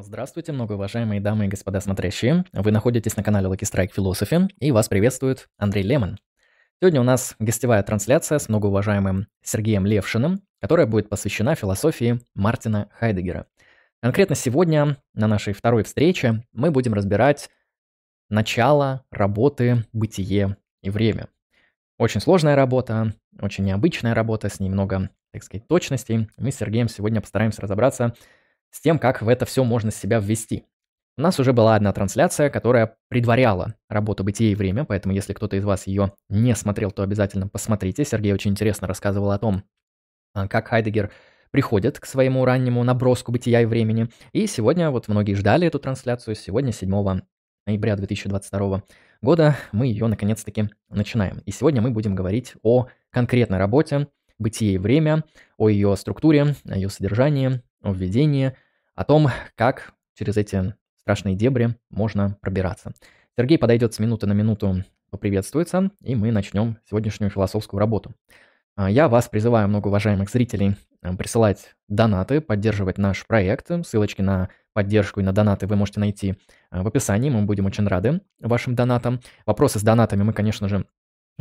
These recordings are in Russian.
Здравствуйте, многоуважаемые дамы и господа смотрящие. Вы находитесь на канале Lucky Strike Philosophy, и вас приветствует Андрей Лемон. Сегодня у нас гостевая трансляция с многоуважаемым Сергеем Левшиным, которая будет посвящена философии Мартина Хайдегера. Конкретно сегодня на нашей второй встрече мы будем разбирать начало работы, бытие и время. Очень сложная работа, очень необычная работа, с ней много, так сказать, точностей. Мы с Сергеем сегодня постараемся разобраться с тем, как в это все можно себя ввести. У нас уже была одна трансляция, которая предваряла работу «Бытие и время», поэтому если кто-то из вас ее не смотрел, то обязательно посмотрите. Сергей очень интересно рассказывал о том, а, как Хайдегер приходит к своему раннему наброску бытия и времени. И сегодня, вот многие ждали эту трансляцию, сегодня, 7 ноября 2022 года, мы ее наконец-таки начинаем. И сегодня мы будем говорить о конкретной работе «Бытие и время», о ее структуре, о ее содержании, о введении, о том, как через эти страшные дебри можно пробираться. Сергей подойдет с минуты на минуту, поприветствуется, и мы начнем сегодняшнюю философскую работу. А, я вас призываю, многоуважаемых зрителей, э, присылать донаты, поддерживать наш проект. Ссылочки на поддержку и на донаты вы можете найти э, в описании. Мы будем очень рады вашим донатам. Вопросы с донатами мы, конечно же,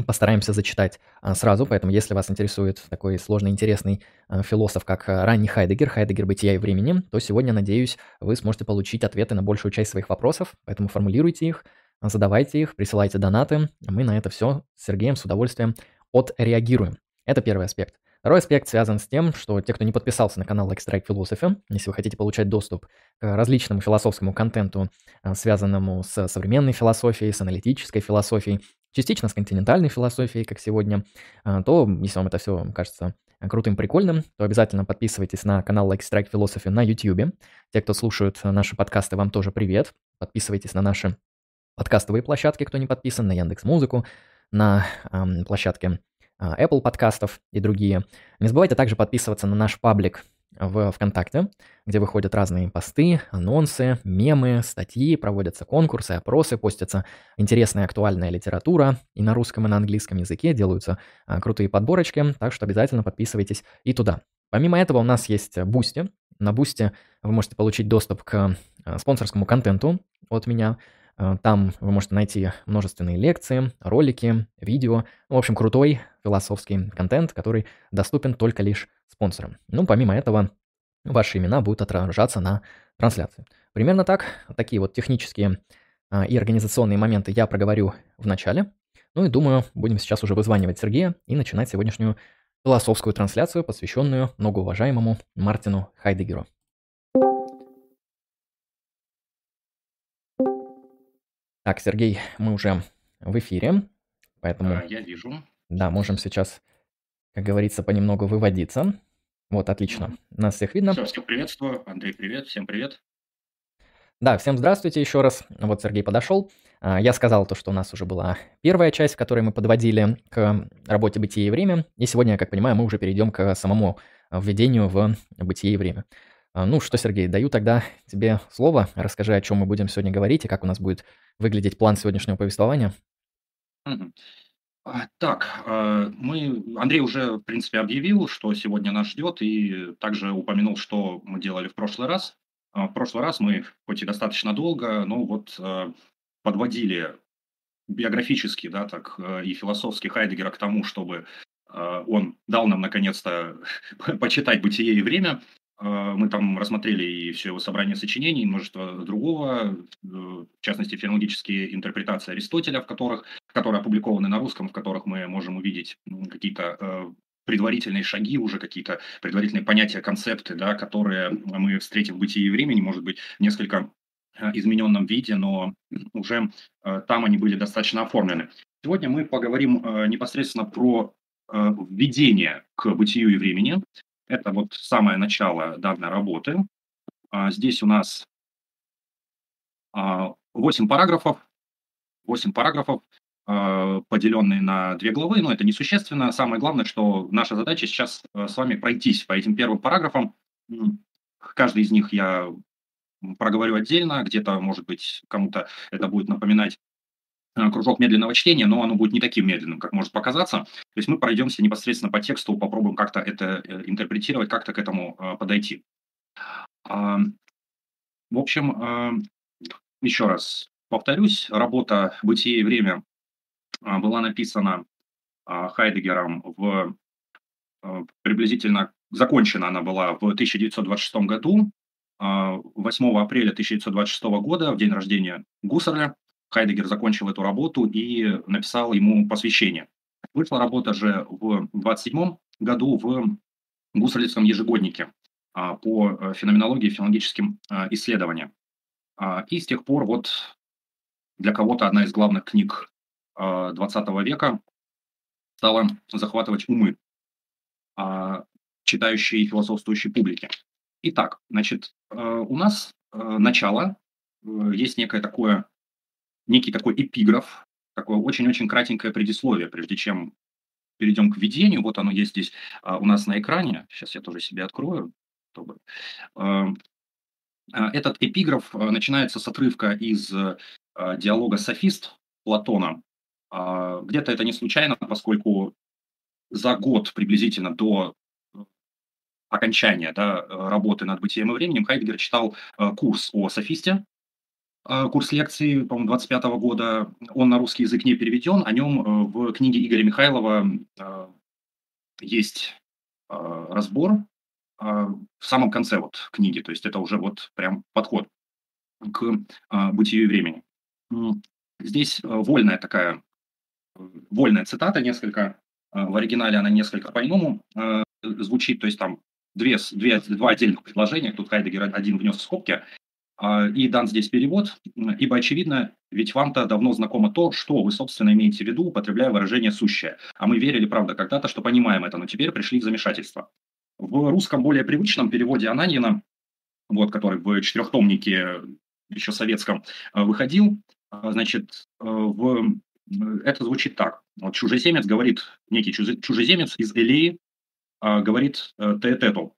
Постараемся зачитать а, сразу, поэтому если вас интересует такой сложный, интересный а, философ, как а, ранний Хайдегер, Хайдегер «Бытия и времени», то сегодня, надеюсь, вы сможете получить ответы на большую часть своих вопросов, поэтому формулируйте их, задавайте их, присылайте донаты. Мы на это все с Сергеем с удовольствием отреагируем. Это первый аспект. Второй аспект связан с тем, что те, кто не подписался на канал Strike Philosophy, если вы хотите получать доступ к различному философскому контенту, связанному с современной философией, с аналитической философией, частично с континентальной философией, как сегодня, а, то, если вам это все кажется крутым, прикольным, то обязательно подписывайтесь на канал Like Strike Philosophy на YouTube. Те, кто слушают наши подкасты, вам тоже привет. Подписывайтесь на наши подкастовые площадки, кто не подписан, на Яндекс Музыку, на эм, площадке э, Apple подкастов и другие. Не забывайте также подписываться на наш паблик в ВКонтакте, где выходят разные посты, анонсы, мемы, статьи, проводятся конкурсы, опросы, постятся интересная актуальная литература и на русском, и на английском языке, делаются а, крутые подборочки, так что обязательно подписывайтесь и туда. Помимо этого у нас есть Boosty. На Boosty вы можете получить доступ к а, спонсорскому контенту от меня. А, там вы можете найти множественные лекции, ролики, видео. В общем, крутой философский контент, который доступен только лишь спонсорам. Ну, помимо этого, ваши имена будут отражаться на трансляции. Примерно так. Такие вот технические а, и организационные моменты я проговорю в начале. Ну и думаю, будем сейчас уже вызванивать Сергея и начинать сегодняшнюю философскую трансляцию, посвященную многоуважаемому Мартину Хайдегеру. Так, Сергей, мы уже в эфире, поэтому... Да, я вижу. Да, можем сейчас, как говорится, понемногу выводиться. Вот, отлично. Нас всех видно. Все, всех приветствую. Андрей, привет. Всем привет. Да, всем здравствуйте еще раз. Вот Сергей подошел. А, я сказал то, что у нас уже была первая часть, в которой мы подводили к работе «Бытие и время». И сегодня, как понимаю, мы уже перейдем к самому введению в «Бытие и время». А, ну что, Сергей, даю тогда тебе слово. Расскажи, о чем мы будем сегодня говорить и как у нас будет выглядеть план сегодняшнего повествования. А, так, а, мы, Андрей уже, в принципе, объявил, что сегодня нас ждет, и также упомянул, что мы делали в прошлый раз. В прошлый раз мы, хоть и достаточно долго, но вот подводили биографически, да, так, и философски Хайдегера к тому, чтобы он дал нам наконец-то почитать «Бытие и время», мы там рассмотрели и все его собрание сочинений, множество другого, э, в частности, филологические интерпретации Аристотеля, в которых, которые опубликованы на русском, в которых мы можем увидеть какие-то э, предварительные шаги, уже какие-то предварительные понятия, концепты, да, которые мы встретим в бытии времени, может быть, несколько э, измененном виде, но уже там они были достаточно оформлены. Сегодня мы поговорим непосредственно про введение к бытию и времени, это вот самое начало данной работы. А, здесь у нас 8 а, параграфов, 8 параграфов, а, поделенные на две главы, но это несущественно. Самое главное, что наша задача сейчас с вами пройтись по этим первым параграфам. Каждый из них я проговорю отдельно, где-то, может быть, кому-то это будет напоминать Э, кружок медленного чтения, но оно будет не таким медленным, как может показаться. То есть мы пройдемся непосредственно по тексту, попробуем как-то это э, интерпретировать, как-то к этому э, подойти. В общем, еще раз повторюсь, работа «Бытие и время» была написана Хайдегером в приблизительно закончена она была в 1926 году, 8 апреля 1926 года, в день рождения Гуссерля, Хайдегер закончил эту работу и написал ему посвящение. Вышла работа же в 27 году в Гуссерлицком ежегоднике а, по э, феноменологии и филологическим а, исследованиям. А, и с тех пор вот для кого-то одна из главных книг 20 века стала захватывать умы читающей и философствующей публики. Итак, значит, у нас начало, э, есть некое такое, некий такой эпиграф, такое очень-очень кратенькое предисловие, прежде чем перейдем к введению. Вот оно есть здесь у нас на экране. Сейчас я тоже себе открою чтобы... Эм, а, этот эпиграф э, начинается с отрывка из э, диалога «Софист» Платона. А, где-то это не случайно, поскольку за год приблизительно до э, окончания да, работы над бытием и временем Хайдгер читал курс о софисте, курс лекции, по-моему, 25 года. Он на русский язык не переведен. О нем в книге Игоря Михайлова есть разбор а, в самом конце вот книги, то есть это уже вот прям подход к а, бытию времени. Здесь а, вольная такая, вольная цитата несколько, в оригинале она несколько по-иному звучит, то есть там две, две, два отдельных предложения, тут Хайдегер один внес в скобки, и дан здесь перевод, ибо очевидно, ведь вам-то давно знакомо то, что вы, собственно, имеете в виду, употребляя выражение «сущее». А мы верили, правда, когда-то, что понимаем это, но теперь пришли в замешательство. В русском более привычном переводе Ананина, вот, который в четырехтомнике еще советском э, выходил, э, значит, э, в, это звучит так. Вот чужеземец говорит, некий чужеземец из Элеи говорит Теэтету.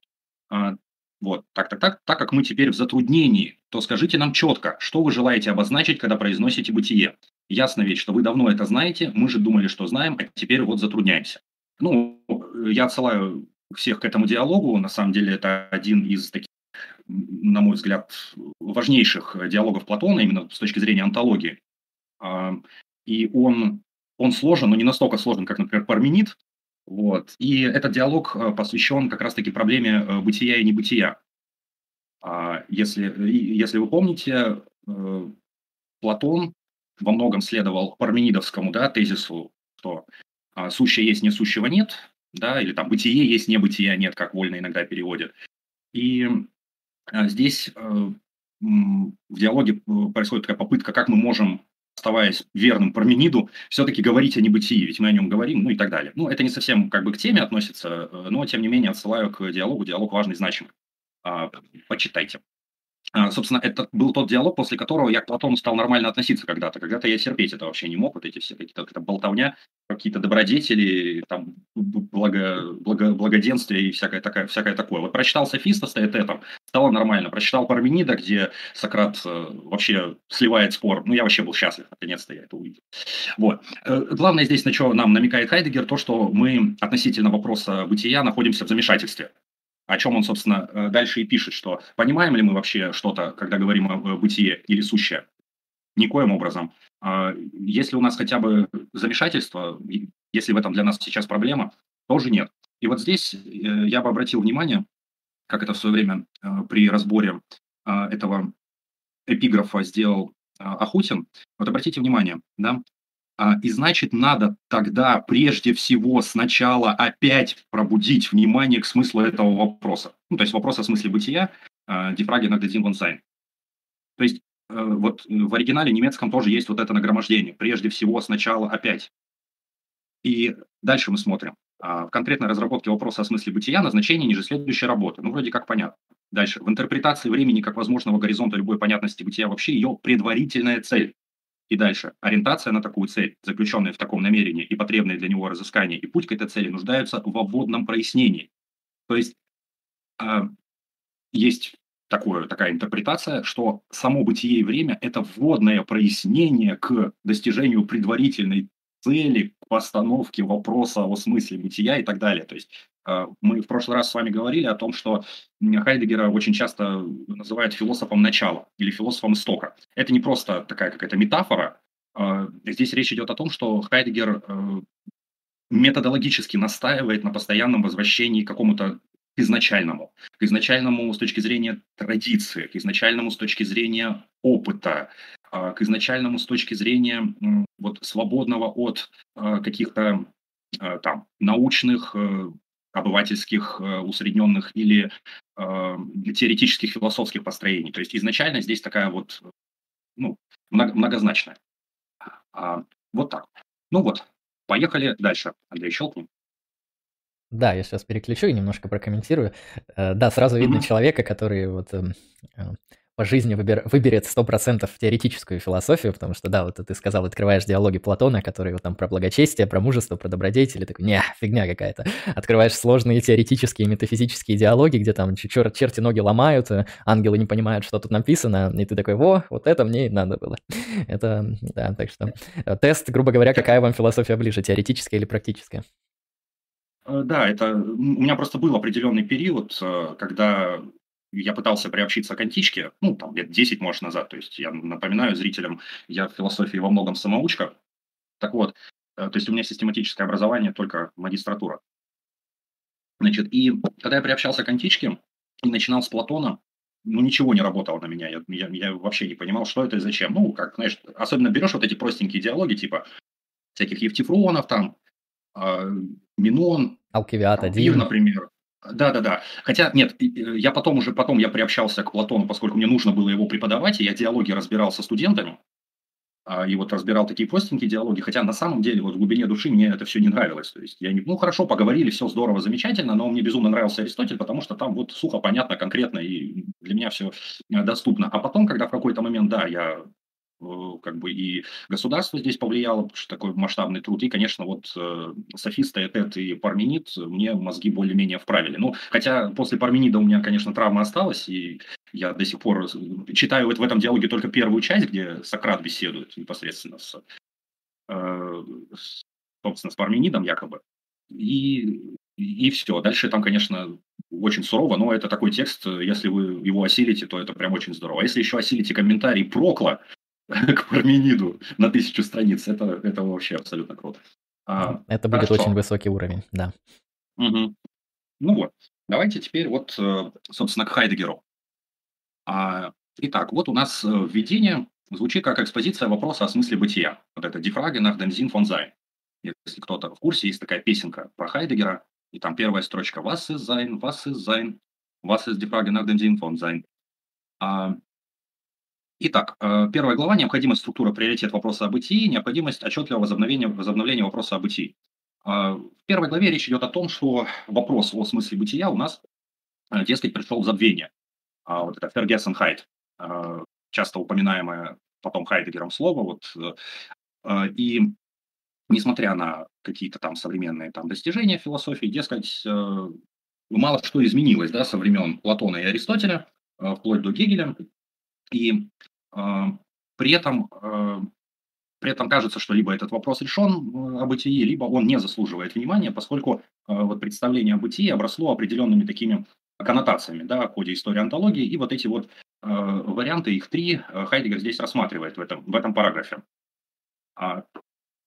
Вот, так, так, так, так как мы теперь в затруднении, то скажите нам четко, что вы желаете обозначить, когда произносите бытие. Ясно ведь, что вы давно это знаете, мы же думали, что знаем, а теперь вот затрудняемся. Ну, я отсылаю всех к этому диалогу. На самом деле это один из таких, на мой взгляд, важнейших диалогов Платона именно с точки зрения антологии. А, и он, он сложен, но не настолько сложен, как, например, Парменид. Вот. И этот диалог э, посвящен как раз-таки проблеме э, бытия и небытия. А, если, если вы помните, э, Платон во многом следовал парменидовскому да, тезису, что а, сущее есть, несущего нет, да, или там бытие есть, небытия нет, как вольно иногда переводят. И а, здесь э, в диалоге э, происходит такая попытка, как мы можем, оставаясь верным Пармениду, все-таки говорить о небытии, ведь мы о нем говорим, ну и так далее. Ну, это не совсем как бы к теме относится, э, но тем не менее отсылаю к диалогу, диалог важный, значимый. А, почитайте. А, собственно, это был тот диалог, после которого я к Платону стал нормально относиться когда-то. Когда-то я терпеть это вообще не мог, вот эти все какие-то какая болтовня, какие-то добродетели, там, благо, благо, благоденствие и всякое, такое, всякое такое. Вот прочитал Софиста с Этетом, стало нормально. Прочитал Парменида, где Сократ э, вообще сливает спор. Ну, я вообще был счастлив, наконец-то я это увидел. Вот. Э, главное здесь, на что нам намекает Хайдегер, то, что мы относительно вопроса бытия находимся в замешательстве о чем он, собственно, э, дальше и пишет, что понимаем ли мы вообще что-то, когда говорим о бытие или сущее? Никоим образом. А, если у нас хотя бы замешательство, если в этом для нас сейчас проблема, тоже нет. И вот здесь э, я бы обратил внимание, как это в свое время э, при разборе этого эпиграфа сделал Ахутин. Вот обратите внимание, да, и значит, надо тогда прежде всего сначала опять пробудить внимание к смыслу этого вопроса. Ну, то есть вопрос о смысле бытия Дифраги Нагдадин Вонсайн. То есть э, вот в оригинале немецком тоже есть вот это нагромождение. Прежде всего сначала опять. И дальше мы смотрим. А, в конкретной разработке вопроса о смысле бытия назначение ниже следующей работы. Ну, вроде как понятно. Дальше. В интерпретации времени как возможного горизонта любой понятности бытия вообще ее предварительная цель. И дальше. Ориентация на такую цель, заключенная в таком намерении и потребное для него разыскание и путь к этой цели нуждаются в обводном прояснении. То есть э, есть такое, такая интерпретация, что само бытие и время – это вводное прояснение к достижению предварительной цели, к постановке вопроса о смысле бытия и так далее. То есть э, мы в прошлый раз с вами говорили о том, что Хайдегера очень часто называют философом начала или философом истока. Это не просто такая какая-то метафора. Э, здесь речь идет о том, что Хайдегер э, методологически настаивает на постоянном возвращении к какому-то изначальному. К изначальному с точки зрения традиции, к изначальному с точки зрения опыта, к изначальному с точки зрения вот, свободного от а, каких-то а, там научных, э, обывательских, э, усредненных или теоретических философских построений. То есть изначально здесь такая вот ну, многозначная. Вот так. Ну вот, поехали дальше. Андрей, щелкни. Да, я сейчас переключу и немножко прокомментирую. Э, да, сразу видно mm-hmm. человека, который вот эм, по жизни выбер, выберет 100% теоретическую философию, потому что, да, вот ты сказал, открываешь диалоги Платона, которые вот там про благочестие, про мужество, про добродетели, такой, не, фигня какая-то. Открываешь сложные теоретические, метафизические диалоги, где там чер черти ноги ломают, э, ангелы не понимают, что тут написано, и ты такой, во, вот это мне и надо было. Это, да, так что э, тест, грубо говоря, какая вам философия ближе, теоретическая или практическая? Э, да, это у меня просто был определенный период, когда я пытался приобщиться к античке, ну, там, лет 10, может, назад. То есть я напоминаю зрителям, я в философии во многом самоучка. Так вот, э, то есть у меня систематическое образование, только магистратура. Значит, и когда я приобщался к античке и начинал с Платона, ну, ничего не работало на меня. Я, я, я вообще не понимал, что это и зачем. Ну, как, знаешь, особенно берешь вот эти простенькие диалоги, типа всяких Евтифронов, там, э, Минон, Алкивиад один. например. Да-да-да. Хотя, нет, э, я потом уже, потом я приобщался к Платону, поскольку мне нужно было его преподавать, и я диалоги разбирал со студентами, а, и вот разбирал такие простенькие диалоги, хотя на самом деле вот в глубине души мне это все не нравилось. То есть я не, ну хорошо, поговорили, все здорово, замечательно, но мне безумно нравился Аристотель, потому что там вот сухо, понятно, конкретно, и для меня все э, доступно. А потом, когда в какой-то момент, да, я как бы и государство здесь повлияло, потому что такой масштабный труд. И, конечно, вот э, софисты, Этет и Парменид мне мозги более-менее вправили. Ну, хотя после Парменида у меня, конечно, травма осталась, и я до сих пор э, читаю вот в этом диалоге только первую часть, где Сократ беседует непосредственно с, э, собственно, с Парменидом якобы. И, и все. Дальше там, конечно, очень сурово, но это такой текст, если вы его осилите, то это прям очень здорово. А если еще осилите комментарий Прокла, к Пармениду на тысячу страниц. Это, это вообще абсолютно круто. А, это будет хорошо. очень высокий уровень, да. Угу. Ну вот, давайте теперь вот, э, собственно, к Хайдегеру. А, итак, вот у нас э, введение звучит как экспозиция вопроса о смысле бытия. Вот это «Die nach dem Sinn von Sein». Если кто-то в курсе, есть такая песенка про Хайдегера, и там первая строчка «Was ist sein? Was ist sein? Was ist die Frage nach dem Sinn von Sein?» а, Итак, э, первая глава – необходимость структура приоритет вопроса о бытии, необходимость отчетливого возобновления, возобновления вопроса о бытии. Э, в первой главе речь идет о том, что вопрос о смысле бытия у нас, э, дескать, пришел в забвение. А вот это Фергессенхайт, часто упоминаемое потом Хайдегером слово. Вот, и несмотря на какие-то там современные там, достижения философии, дескать, мало что изменилось да, со времен Платона и Аристотеля, вплоть до Гегеля. И э, при этом э, при этом кажется, что либо этот вопрос решен о бытии, либо он не заслуживает внимания, поскольку э, вот представление о бытии обросло определенными такими коннотациями да, в ходе истории антологии, и вот эти вот э, варианты, их три, Хайдегер здесь рассматривает в этом, в этом параграфе. А,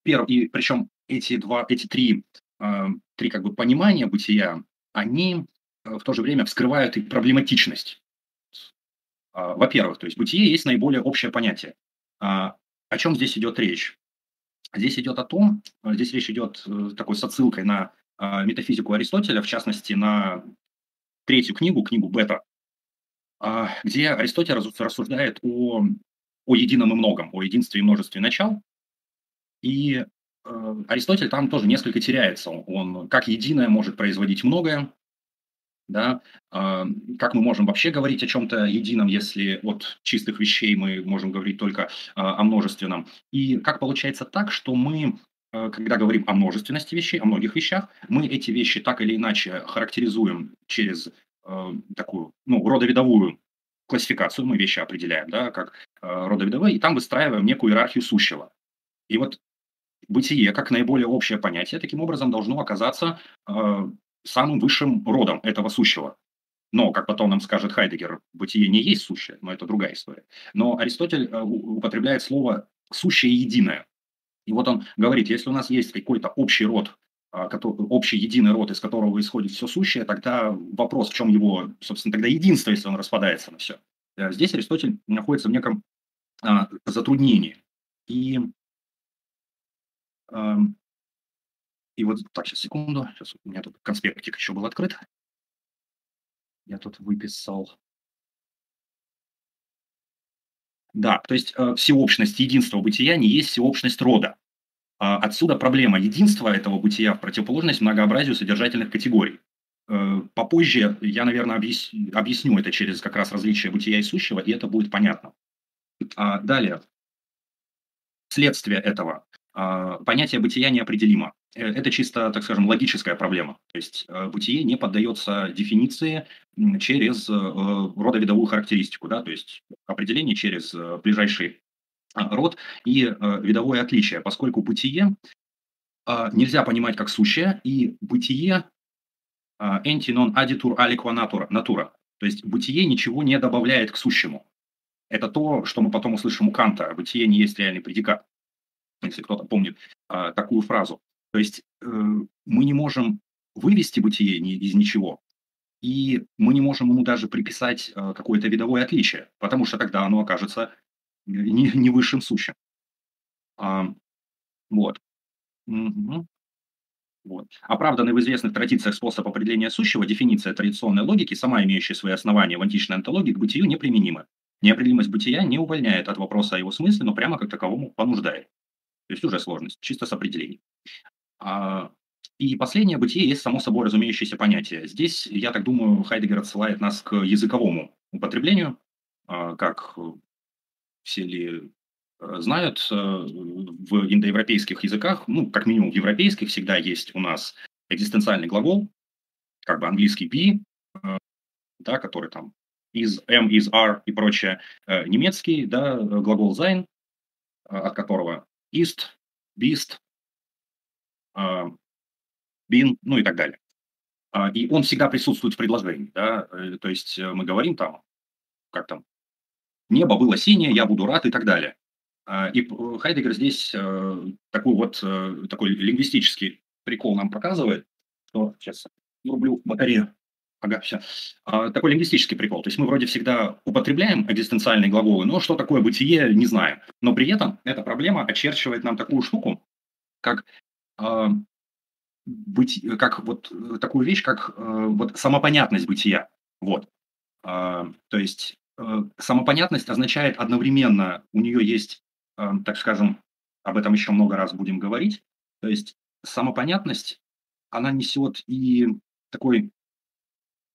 перв, и причем эти, два, эти три, э, три как бы понимания бытия, они в то же время вскрывают и проблематичность во-первых, то есть бытие есть наиболее общее понятие. А, о чем здесь идет речь? Здесь идет о том, а, здесь речь идет э, такой с отсылкой на метафизику Аристотеля, в частности, на третью книгу, книгу Бета, где Аристотель рассуждает о, о едином и многом, о единстве и множестве начал. И э, Аристотель там тоже несколько теряется. Он как единое может производить многое, да, а, как мы можем вообще говорить о чем-то едином, если от чистых вещей мы можем говорить только а, о множественном. И как получается так, что мы, а, когда говорим о множественности вещей, о многих вещах, мы эти вещи так или иначе характеризуем через такую, ну, родовидовую классификацию, мы вещи определяем, да, как родовидовые, и там выстраиваем некую иерархию сущего. И вот бытие, как наиболее общее понятие, таким образом должно оказаться э, самым высшим родом этого сущего. Но, как потом нам скажет Хайдегер, бытие не есть сущее, но это другая история. Но Аристотель э, употребляет слово «сущее единое». И вот он говорит, если у нас есть какой-то общий род, а, общий единый род, из которого исходит все сущее, тогда вопрос, в чем его, собственно, тогда единство, если он распадается на все. Э, здесь Аристотель находится в неком а, затруднении. И, а, и вот, так, сейчас, секунду, сейчас у меня тут конспектик еще был открыт. Я тут выписал. Да, то есть э, всеобщность единства бытия не есть всеобщность рода. А отсюда проблема единства этого бытия в противоположность многообразию содержательных категорий. Э, попозже я, наверное, объясню, объясню это через как раз различие бытия и сущего, и это будет понятно. А далее, следствие этого. А, понятие бытия неопределимо. Э, это чисто, так скажем, логическая проблема. То есть э, бытие не поддается дефиниции через родовидовую характеристику, да, то есть определение через ближайший род и видовое отличие, поскольку бытие нельзя понимать как сущее, и бытие энти non additur aliqua natura, natura. То есть бытие ничего не добавляет к сущему. Это то, что мы потом услышим у Канта. Бытие не есть реальный предикат. Если кто-то помнит а, такую фразу. То есть э, мы не можем вывести бытие ни, из ничего, и мы не можем ему даже приписать э, какое-то видовое отличие, потому что тогда оно окажется не, не высшим сущим. А, вот. Угу. Вот. Оправданный в известных традициях способ определения сущего, дефиниция традиционной логики, сама имеющая свои основания в античной антологии, к бытию неприменима. Неопределимость бытия не увольняет от вопроса о его смысле, но прямо как таковому понуждает. То есть уже сложность, чисто с определением. А, и последнее бытие есть само собой разумеющееся понятие. Здесь, я так думаю, Хайдегер отсылает нас к языковому употреблению, а, как все ли Э, знают, э, в индоевропейских языках, ну, как минимум в европейских, всегда есть у нас экзистенциальный глагол, как бы английский be, э, да, который там is, am, is, are и прочее, немецкий, да, глагол sein, от которого ist, bist, been, ну и так далее. А, и он всегда присутствует в предложении, да, то есть мы говорим там, как там, небо было синее, я буду рад и так далее. А, и Хайдегер здесь э, такой вот э, такой лингвистический прикол нам показывает, что сейчас рублю батарею. Ага, все. А, такой лингвистический прикол. То есть мы вроде всегда употребляем экзистенциальные глаголы, но что такое бытие, не знаем. Но при этом эта проблема очерчивает нам такую штуку, как э, быть, как вот такую вещь, как э, вот самопонятность бытия. Вот. Э, то есть э, самопонятность означает одновременно, у нее есть так скажем, об этом еще много раз будем говорить. То есть самопонятность, она несет и такой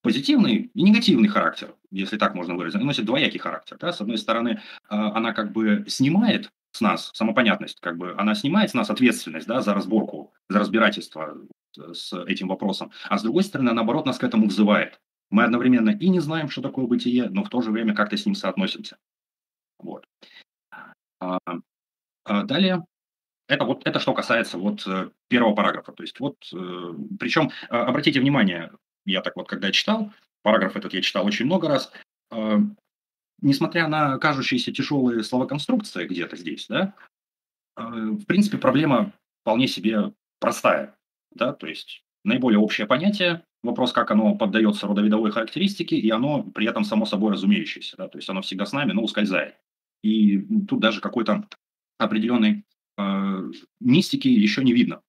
позитивный и негативный характер, если так можно выразить. Она носит двоякий характер. Да? С одной стороны, э, она как бы снимает с нас самопонятность, как бы она снимает с нас ответственность да, за разборку, за разбирательство э, с этим вопросом. А с другой стороны, наоборот, нас к этому взывает. Мы одновременно и не знаем, что такое бытие, но в то же время как-то с ним соотносимся. Вот. А, а далее, это вот это что касается вот э, первого параграфа. То есть вот, э, причем а, обратите внимание, я так вот когда читал, параграф этот я читал очень много раз, несмотря на кажущиеся тяжелые словоконструкции где-то здесь, да, в принципе, проблема вполне себе простая, да, то есть наиболее общее понятие, вопрос, как оно поддается родовидовой характеристике, и оно при этом само собой разумеющееся, да, то есть оно всегда с нами, но ускользает. И тут даже какой-то определенной э, мистики еще не видно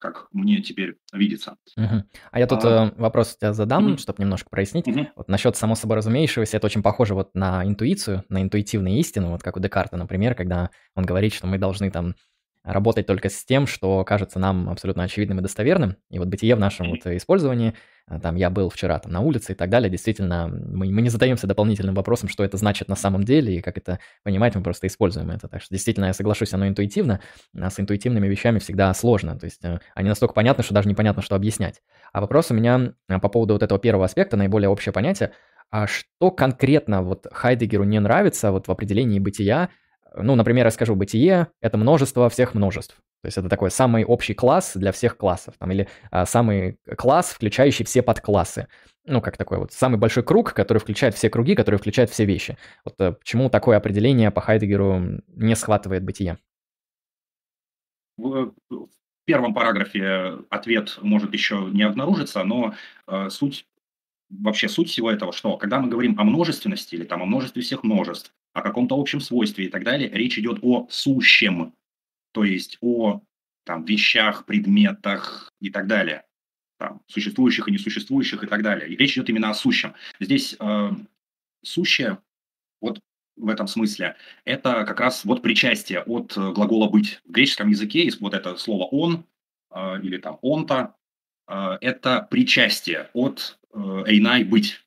как мне теперь видится. Угу. А я тут а, э, вопрос тебя задам, угу. чтобы немножко прояснить. Угу. Вот насчет само собой разумеющегося, это очень похоже вот на интуицию, на интуитивные истины, вот как у Декарта, например, когда он говорит, что мы должны там работать только с тем, что кажется нам абсолютно очевидным и достоверным. И вот бытие в нашем вот использовании а, там я был вчера там на улице и так далее, действительно, мы, мы не задаемся дополнительным вопросом, что это значит на самом деле и как это понимать, мы просто используем это. Так что действительно, я соглашусь, оно интуитивно, а с интуитивными вещами всегда сложно, то есть э, они настолько понятны, что даже непонятно, что объяснять. А вопрос у меня а, по поводу вот этого первого аспекта, наиболее общее понятие, а что конкретно вот Хайдегеру не нравится вот в определении бытия, ну, например, я скажу, бытие — это множество всех множеств. То есть это такой самый общий класс для всех классов. Там, или а, самый класс, включающий все подклассы. Ну, как такой вот самый большой круг, который включает все круги, который включает все вещи. Вот а, почему такое определение по Хайдегеру не схватывает бытие? В, в первом параграфе ответ может еще не обнаружиться, но э, суть вообще суть всего этого, что когда мы говорим о множественности или там о множестве всех множеств, о каком-то общем свойстве и так далее, речь идет о сущем, то есть о там, вещах, предметах и так далее, там, существующих и несуществующих и так далее. И речь идет именно о сущем. Здесь э, сущее, вот в этом смысле, это как раз вот причастие от глагола «быть». В греческом языке есть вот это слово «он» э, или там «онта», э, это причастие от э, «эйнай» – «быть».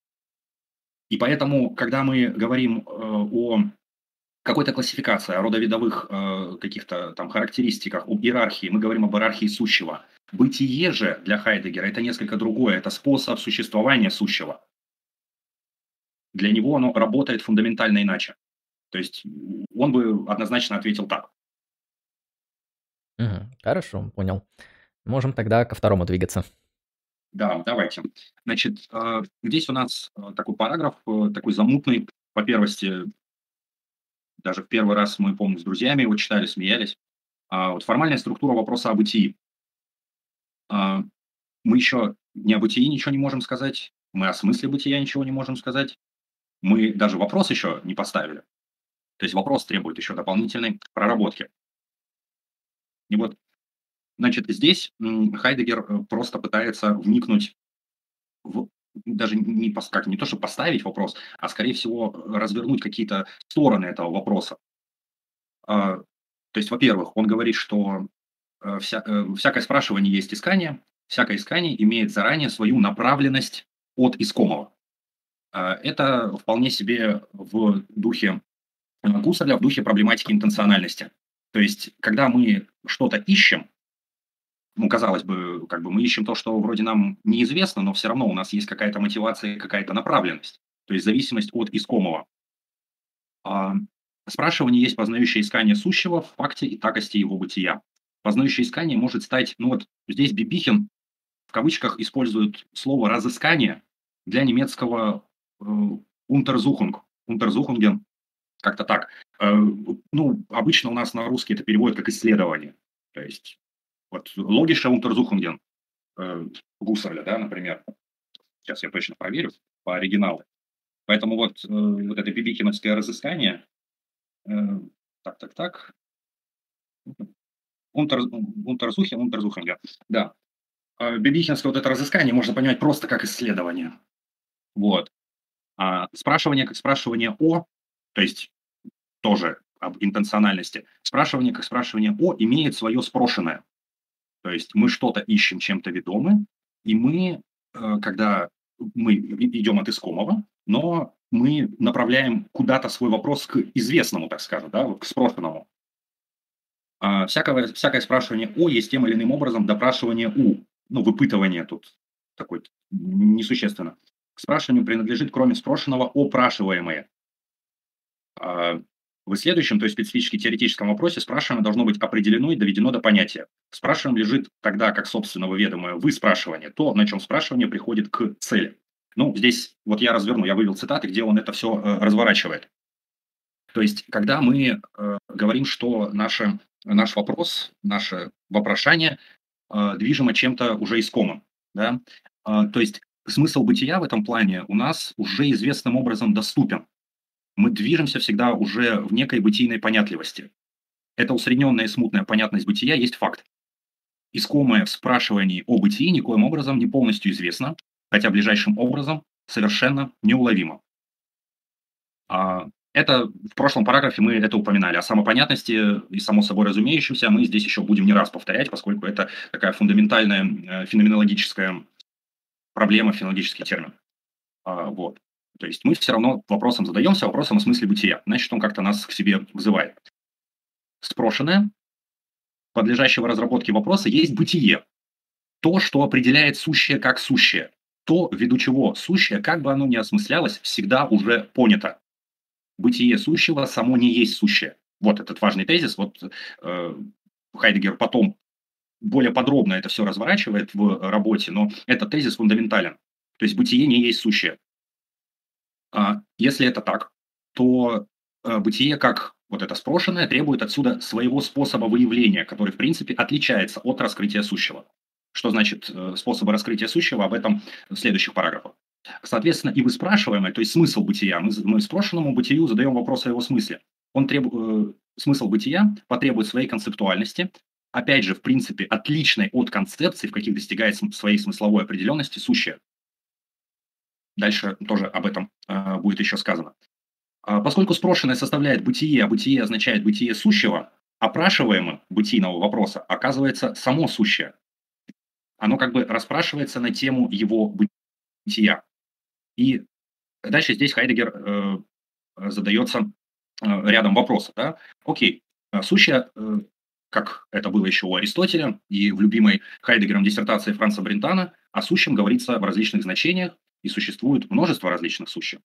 И поэтому, когда мы говорим э, о какой-то классификации, о родовидовых э, каких-то там характеристиках, об иерархии, мы говорим об иерархии сущего. Бытие же для Хайдегера это несколько другое, это способ существования сущего. Для него оно работает фундаментально иначе. То есть он бы однозначно ответил так. Угу, хорошо, понял. Можем тогда ко второму двигаться. Да, давайте. Значит, э, здесь у нас э, такой параграф, э, такой замутный. По первости, даже в первый раз мы, помню, с друзьями его читали, смеялись. А вот формальная структура вопроса о бытии. А, мы еще не о бытии ничего не можем сказать, мы о смысле бытия ничего не можем сказать. Мы даже вопрос еще не поставили. То есть вопрос требует еще дополнительной проработки. И вот Значит, здесь Хайдегер э, просто пытается вникнуть в даже не, как, не то, чтобы поставить вопрос, а скорее всего развернуть какие-то стороны этого вопроса. А, то есть, во-первых, он говорит, что э, вся, э, всякое спрашивание есть искание, всякое искание имеет заранее свою направленность от искомого. А, это вполне себе в духе Гусарля, в духе проблематики интенциональности. То есть, когда мы что-то ищем, ну, казалось бы, как бы мы ищем то, что вроде нам неизвестно, но все равно у нас есть какая-то мотивация, какая-то направленность, то есть зависимость от искомого. А, спрашивание есть познающее искание сущего в факте и такости его бытия. Познающее искание может стать, ну вот здесь Бибихин в кавычках использует слово «разыскание» для немецкого э, «унтерзухунг», «унтерзухунген», как-то так. Э, ну, обычно у нас на русский это переводят как «исследование». То есть вот логиша Untersuchungen э, Гусарля, да, например. Сейчас я точно проверю по оригиналу. Поэтому вот, э, вот это бибикиновское разыскание, э, так, так, так, Унтерзухен, Унтерзухенга, да. Э, Бибихинское вот это разыскание можно понимать просто как исследование. Вот. А спрашивание как спрашивание о, то есть тоже об интенциональности. Спрашивание как спрашивание о имеет свое спрошенное. То есть мы что-то ищем, чем-то ведомы, и мы, э, когда мы идем от искомого, но мы направляем куда-то свой вопрос к известному, так скажем, да, к спрошенному. А всякое, всякое спрашивание «о» есть тем или иным образом допрашивание «у». Ну, выпытывание тут такое несущественно. К спрашиванию принадлежит, кроме спрошенного, опрашиваемое. А в следующем, то есть специфически теоретическом вопросе, спрашиваемое должно быть определено и доведено до понятия. Спрашиваем лежит тогда, как собственного ведомое вы спрашивание, то, на чем спрашивание приходит к цели. Ну, здесь вот я разверну, я вывел цитаты, где он это все э, разворачивает. То есть, когда мы э, говорим, что наше, наш вопрос, наше вопрошание э, движимо чем-то уже искомым, да, э, то есть смысл бытия в этом плане у нас уже известным образом доступен мы движемся всегда уже в некой бытийной понятливости. Эта усредненная и смутная понятность бытия есть факт. Искомое в спрашивании о бытии никоим образом не полностью известно, хотя ближайшим образом совершенно неуловимо. А, это в прошлом параграфе мы это упоминали. О самопонятности и само собой разумеющемся мы здесь еще будем не раз повторять, поскольку это такая фундаментальная э, феноменологическая проблема, феноменологический термин. А, вот. То есть мы все равно вопросом задаемся, вопросом о смысле бытия. Значит, он как-то нас к себе вызывает. Спрошенное, подлежащего разработке вопроса, есть бытие. То, что определяет сущее как сущее. То, ввиду чего сущее, как бы оно ни осмыслялось, всегда уже понято. Бытие сущего само не есть сущее. вот этот важный тезис, вот э, Хайдегер потом более подробно это все разворачивает в работе, но этот тезис фундаментален. То есть бытие не есть сущее. А если это так, то э, бытие как вот это спрошенное требует отсюда своего способа выявления, который, в принципе, отличается от раскрытия сущего. Что значит э, способы раскрытия сущего, об этом в следующих параграфах. Соответственно, и вы спрашиваемое, то есть смысл бытия, мы, мы спрошенному бытию задаем вопрос о его смысле. Он треб... Э, смысл бытия потребует своей концептуальности, опять же, в принципе, отличной от концепции, в каких достигает своей смысловой определенности сущее. Дальше тоже об этом э, будет еще сказано. А, поскольку спрошенное составляет бытие, а бытие означает бытие сущего, опрашиваемым бытийного вопроса оказывается само сущее. Оно как бы расспрашивается на тему его бытия. И дальше здесь Хайдегер э, задается э, рядом вопросов. Да? Окей, сущее э, как это было еще у Аристотеля и в любимой Хайдегером диссертации Франца Брентана, о сущем говорится в различных значениях, и существует множество различных сущих.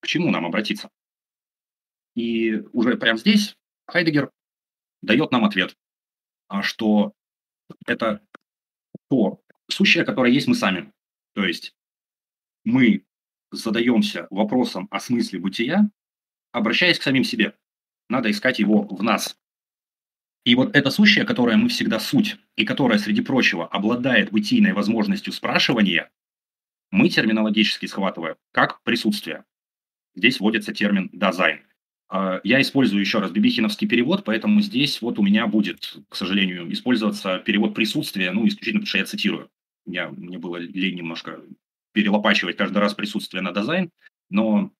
К чему нам обратиться? И уже прямо здесь Хайдегер дает нам ответ, а что это то сущее, которое есть мы сами. То есть мы задаемся вопросом о смысле бытия, обращаясь к самим себе. Надо искать его в нас, и вот это сущее, которое мы всегда суть, и которое, среди прочего, обладает бытийной возможностью спрашивания, мы терминологически схватываем как присутствие. Здесь вводится термин «Dasein». А, я использую еще раз бибихиновский перевод, поэтому здесь вот у меня будет, к сожалению, использоваться перевод присутствия, ну, исключительно потому что я цитирую. Я, мне было лень немножко перелопачивать каждый раз присутствие на Dasein, но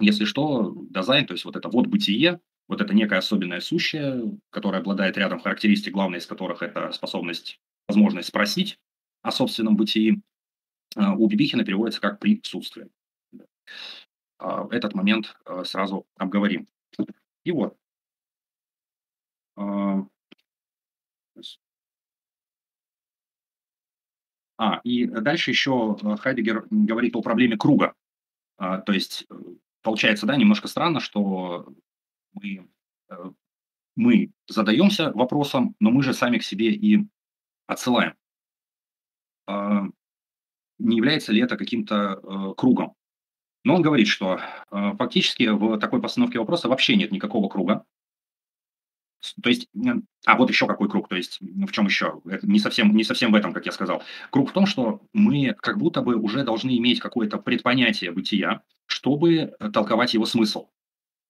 если что, Dasein, то есть вот это вот бытие, вот это некое особенное сущее, которое обладает рядом характеристик, главной из которых это способность, возможность спросить о собственном бытии, у Бибихина переводится как присутствие. А, этот момент а, сразу обговорим. И вот. А, и дальше еще Хайдегер говорит о проблеме круга. То есть, э, получается, да, немножко странно, что мы, э, мы задаемся вопросом, но мы же сами к себе и отсылаем. Не является ли это каким-то э, кругом? Но он говорит, что э, фактически в такой постановке вопроса вообще нет никакого круга. То есть, а вот еще какой круг, то есть в чем еще? Это не совсем, не совсем в этом, как я сказал. Круг в том, что мы как будто бы уже должны иметь какое-то предпонятие бытия, чтобы толковать его смысл.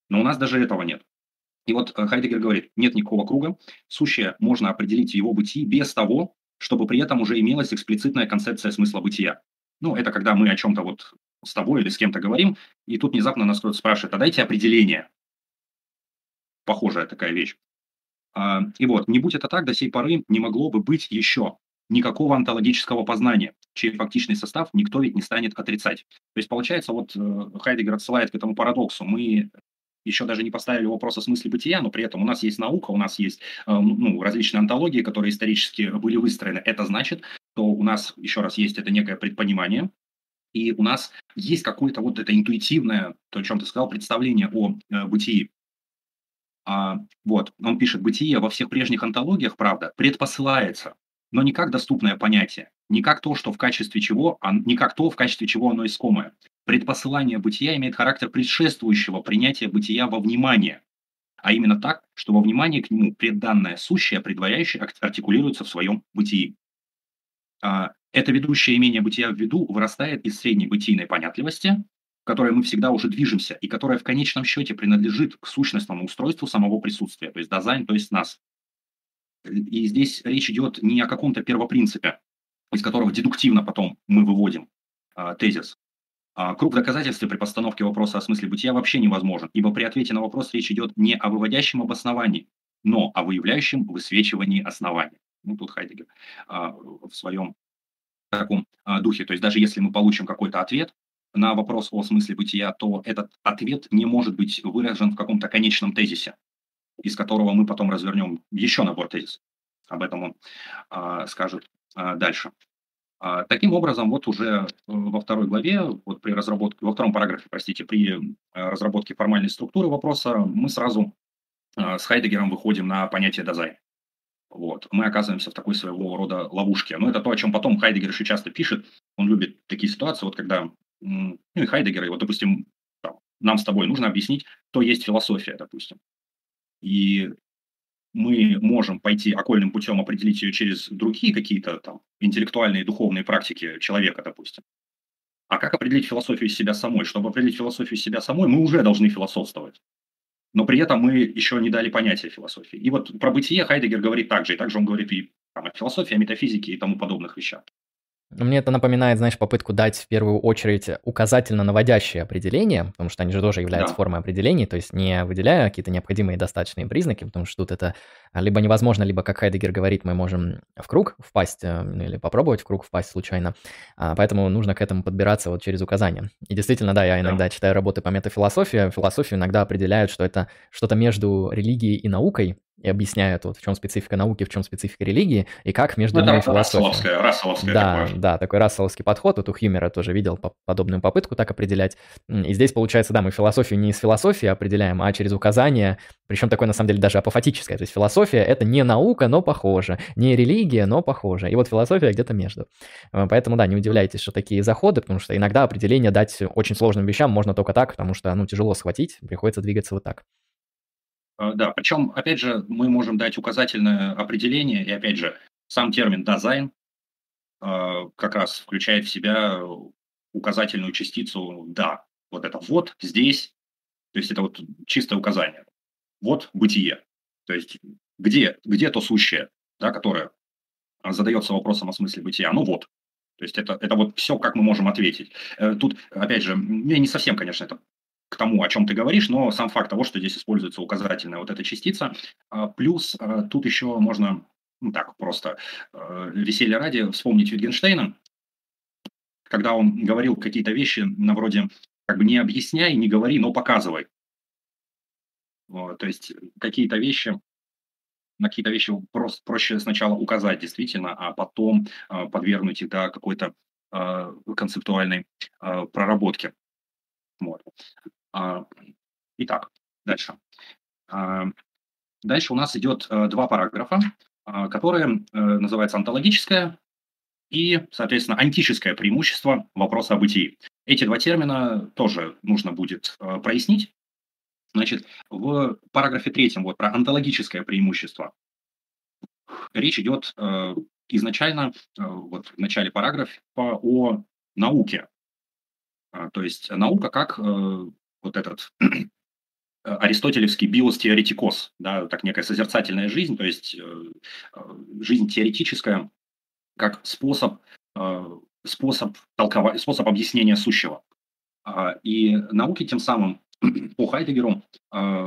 Но у нас даже этого нет. И вот э, Хайдегер говорит, нет никакого круга, сущее можно определить в его бытии без того, чтобы при этом уже имелась эксплицитная концепция смысла бытия. Ну, это когда мы о чем-то вот с тобой или с кем-то говорим, и тут внезапно нас кто-то спрашивает, а дайте определение. Похожая такая вещь. А, и вот, не будь это так, до сей поры не могло бы быть еще никакого онтологического познания, чей фактичный состав никто ведь не станет отрицать. То есть, получается, вот э, Хайдегер отсылает к этому парадоксу. Мы еще даже не поставили вопрос о смысле бытия, но при этом у нас есть наука, у нас есть э, ну, различные антологии, которые исторически были выстроены. Это значит, что у нас, еще раз, есть это некое предпонимание, и у нас есть какое-то вот это интуитивное, то, о чем ты сказал, представление о э, бытии. А, вот, он пишет, бытие во всех прежних антологиях, правда, предпосылается, но не как доступное понятие, не как то, что в качестве чего, а не как то, в качестве чего оно искомое. Предпосылание бытия имеет характер предшествующего принятия бытия во внимание, а именно так, что во внимание к нему предданное сущее, предваряющее, артикулируется в своем бытии. А, это ведущее имение бытия в виду вырастает из средней бытийной понятливости, в которой мы всегда уже движемся, и которая в конечном счете принадлежит к сущностному устройству самого присутствия, то есть дизайн, то есть нас. И здесь речь идет не о каком-то первопринципе, из которого дедуктивно потом мы выводим э, тезис, а круг доказательств при постановке вопроса о смысле бытия вообще невозможен, ибо при ответе на вопрос речь идет не о выводящем обосновании, но о выявляющем высвечивании основания. Ну, тут Хайдегер а, в своем таком а, духе. То есть даже если мы получим какой-то ответ на вопрос о смысле бытия, то этот ответ не может быть выражен в каком-то конечном тезисе, из которого мы потом развернем еще набор тезисов. Об этом он а, скажет а, дальше. А, таким образом, вот уже э, во второй главе, вот при разработке, во втором параграфе, простите, при э, разработке формальной структуры вопроса, мы сразу э, с Хайдегером выходим на понятие дизайн. Вот. Мы оказываемся в такой своего рода ловушке. Но это то, о чем потом Хайдегер еще часто пишет. Он любит такие ситуации, вот когда, ну и Хайдегер, и вот, допустим, нам с тобой нужно объяснить, что есть философия, допустим. И мы можем пойти окольным путем определить ее через другие какие-то там интеллектуальные, духовные практики человека, допустим. А как определить философию себя самой? Чтобы определить философию себя самой, мы уже должны философствовать но при этом мы еще не дали понятия философии. И вот про бытие Хайдегер говорит так же, и также он говорит и там, о философии, о метафизике и тому подобных вещах. Мне это напоминает, знаешь, попытку дать в первую очередь указательно-наводящие определения, потому что они же тоже являются да. формой определений, то есть не выделяя какие-то необходимые достаточные признаки, потому что тут это либо невозможно, либо, как Хайдегер говорит, мы можем в круг впасть э, ну, или попробовать в круг впасть случайно, а, поэтому нужно к этому подбираться вот через указания. И действительно, да, я иногда да. читаю работы по метафилософии, философию иногда определяют, что это что-то между религией и наукой, и объясняют, вот в чем специфика науки, в чем специфика религии, и как между ну, ними философия. Расселовская да, такое. да, такой расселовский подход. Вот у Хьюмера тоже видел подобную попытку так определять. И здесь получается, да, мы философию не из философии определяем, а через указания, причем такое на самом деле даже апофатическое. То есть философия — это не наука, но похоже, не религия, но похоже. И вот философия где-то между. Э, поэтому, да, не удивляйтесь, что такие заходы, потому что иногда определение дать очень сложным вещам можно только так, потому что, ну, тяжело схватить, приходится двигаться вот так. А, да, причем, опять же, мы можем дать указательное определение, и опять же, сам термин «дизайн» а, как раз включает в себя указательную частицу «да». Вот это «вот», «здесь», то есть это вот чистое указание. Вот бытие. То есть где, где то сущее, да, которое задается вопросом о смысле бытия? Ну вот. То есть это, это вот все, как мы можем ответить. Э, тут, опять же, я не совсем, конечно, это к тому, о чем ты говоришь, но сам факт того, что здесь используется указательная вот эта частица, а, плюс а, тут еще можно, ну так, просто э, веселье ради вспомнить Витгенштейна, когда он говорил какие-то вещи на вроде как бы не объясняй, не говори, но показывай. То есть какие-то вещи, на какие-то вещи просто проще сначала указать действительно, а потом э, подвергнуть их да, какой-то концептуальной проработке. Вот. А, итак, дальше. А, дальше у нас идет э, два параграфа, а, которые э, называются онтологическое и, соответственно, антическое преимущество вопроса о бытии. Эти два термина тоже нужно будет э, прояснить. Значит, в параграфе третьем вот про онтологическое преимущество речь идет изначально, вот в начале параграфа, о науке. То есть наука как вот этот аристотелевский биос-теоретикос, да, так некая созерцательная жизнь, то есть э, э, жизнь теоретическая как способ, э, способ, толковать, способ объяснения сущего. А, и науки тем самым по Хайдегеру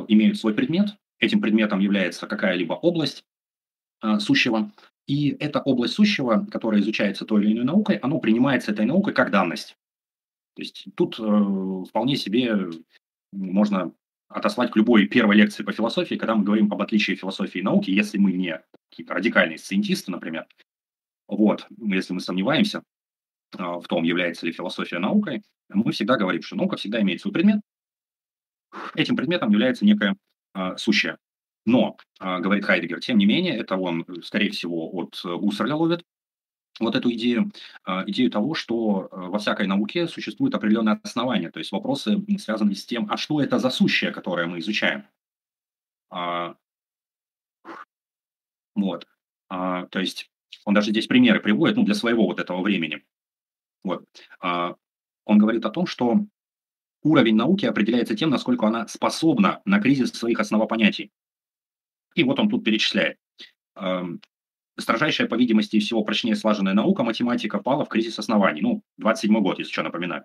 имеют свой предмет. Этим предметом является какая-либо область сущего. И эта область сущего, которая изучается той или иной наукой, она принимается этой наукой как данность. То есть тут э, вполне себе можно отослать к любой первой лекции по философии, когда мы говорим об отличии философии и науки, если мы не какие-то радикальные сциентисты, например. Вот, если мы сомневаемся э, в том, является ли философия наукой, мы всегда говорим, что наука всегда имеет свой предмет. Этим предметом является некое э, сущее. Но, э, говорит Хайдегер, тем не менее, это он, скорее всего, от Гуссерля ловит, вот эту идею, а, идею того, что э, во всякой науке существует определенное основание, то есть вопросы, связанные с тем, а что это за сущее, которое мы изучаем. А, вот. А, то есть он даже здесь примеры приводит ну, для своего вот этого времени. Вот. Он говорит о том, что уровень науки определяется тем, насколько она способна на кризис своих основопонятий. И вот он тут перечисляет. Строжайшая, по видимости, всего прочнее слаженная наука, математика, пала в кризис оснований. Ну, 27 год, если что, напоминаю.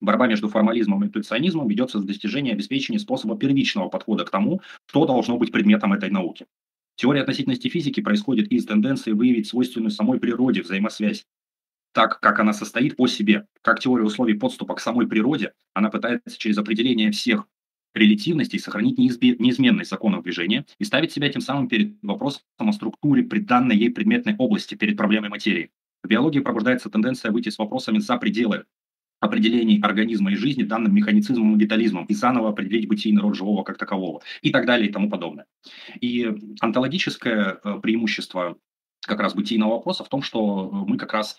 Борьба между формализмом и интуиционизмом ведется с достижением обеспечения способа первичного подхода к тому, что должно быть предметом этой науки. Теория относительности физики происходит из тенденции выявить свойственную самой природе взаимосвязь, так как она состоит по себе. Как теория условий подступа к самой природе, она пытается через определение всех релятивности и сохранить неизменность законов движения и ставить себя тем самым перед вопросом о структуре приданной ей предметной области, перед проблемой материи. В биологии пробуждается тенденция выйти с вопросами за пределы определений организма и жизни данным механицизмом и витализмом и заново определить бытийный род живого как такового и так далее и тому подобное. И онтологическое э, преимущество как раз бытийного вопроса в том, что мы как раз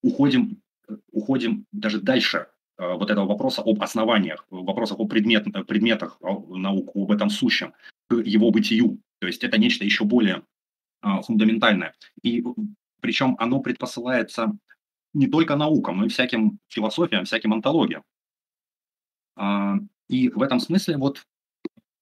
уходим, уходим даже дальше э, вот этого вопроса об основаниях, вопросах о предмет, предметах наук, об этом сущем, к его бытию. То есть это нечто еще более а, фундаментальное. И причем оно предпосылается не только наукам, но и всяким философиям, всяким антологиям. А, и в этом смысле вот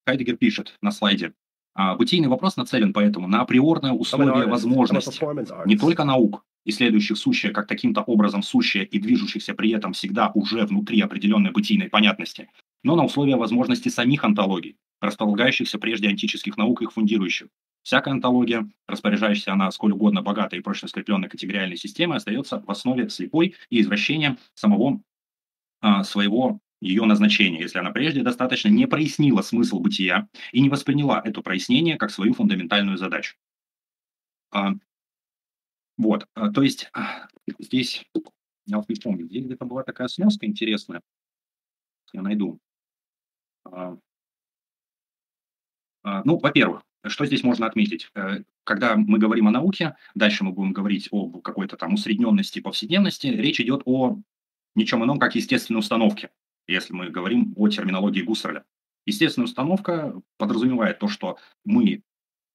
Хайдегер пишет на слайде, а, бытийный вопрос нацелен поэтому на априорное условие возможности не только наук, исследующих сущее как таким-то образом сущее и движущихся при этом всегда уже внутри определенной бытийной понятности, но на условия возможности самих антологий, располагающихся прежде антических наук и их фундирующих, Всякая антология, распоряжающаяся она сколь угодно богатой и прочно скрепленной категориальной системой, остается в основе слепой и извращения самого а, своего ее назначения, если она прежде достаточно не прояснила смысл бытия и не восприняла это прояснение как свою фундаментальную задачу. Вот, а, то есть здесь, я вот не помню, здесь где-то была такая сноска интересная, я найду. А, а, ну, во-первых, что здесь можно отметить? Э, когда мы говорим о науке, дальше мы будем говорить об какой-то там усредненности повседневности, речь идет о ничем ином, как естественной установке, если мы говорим о терминологии Гуссерля. Естественная установка подразумевает то, что мы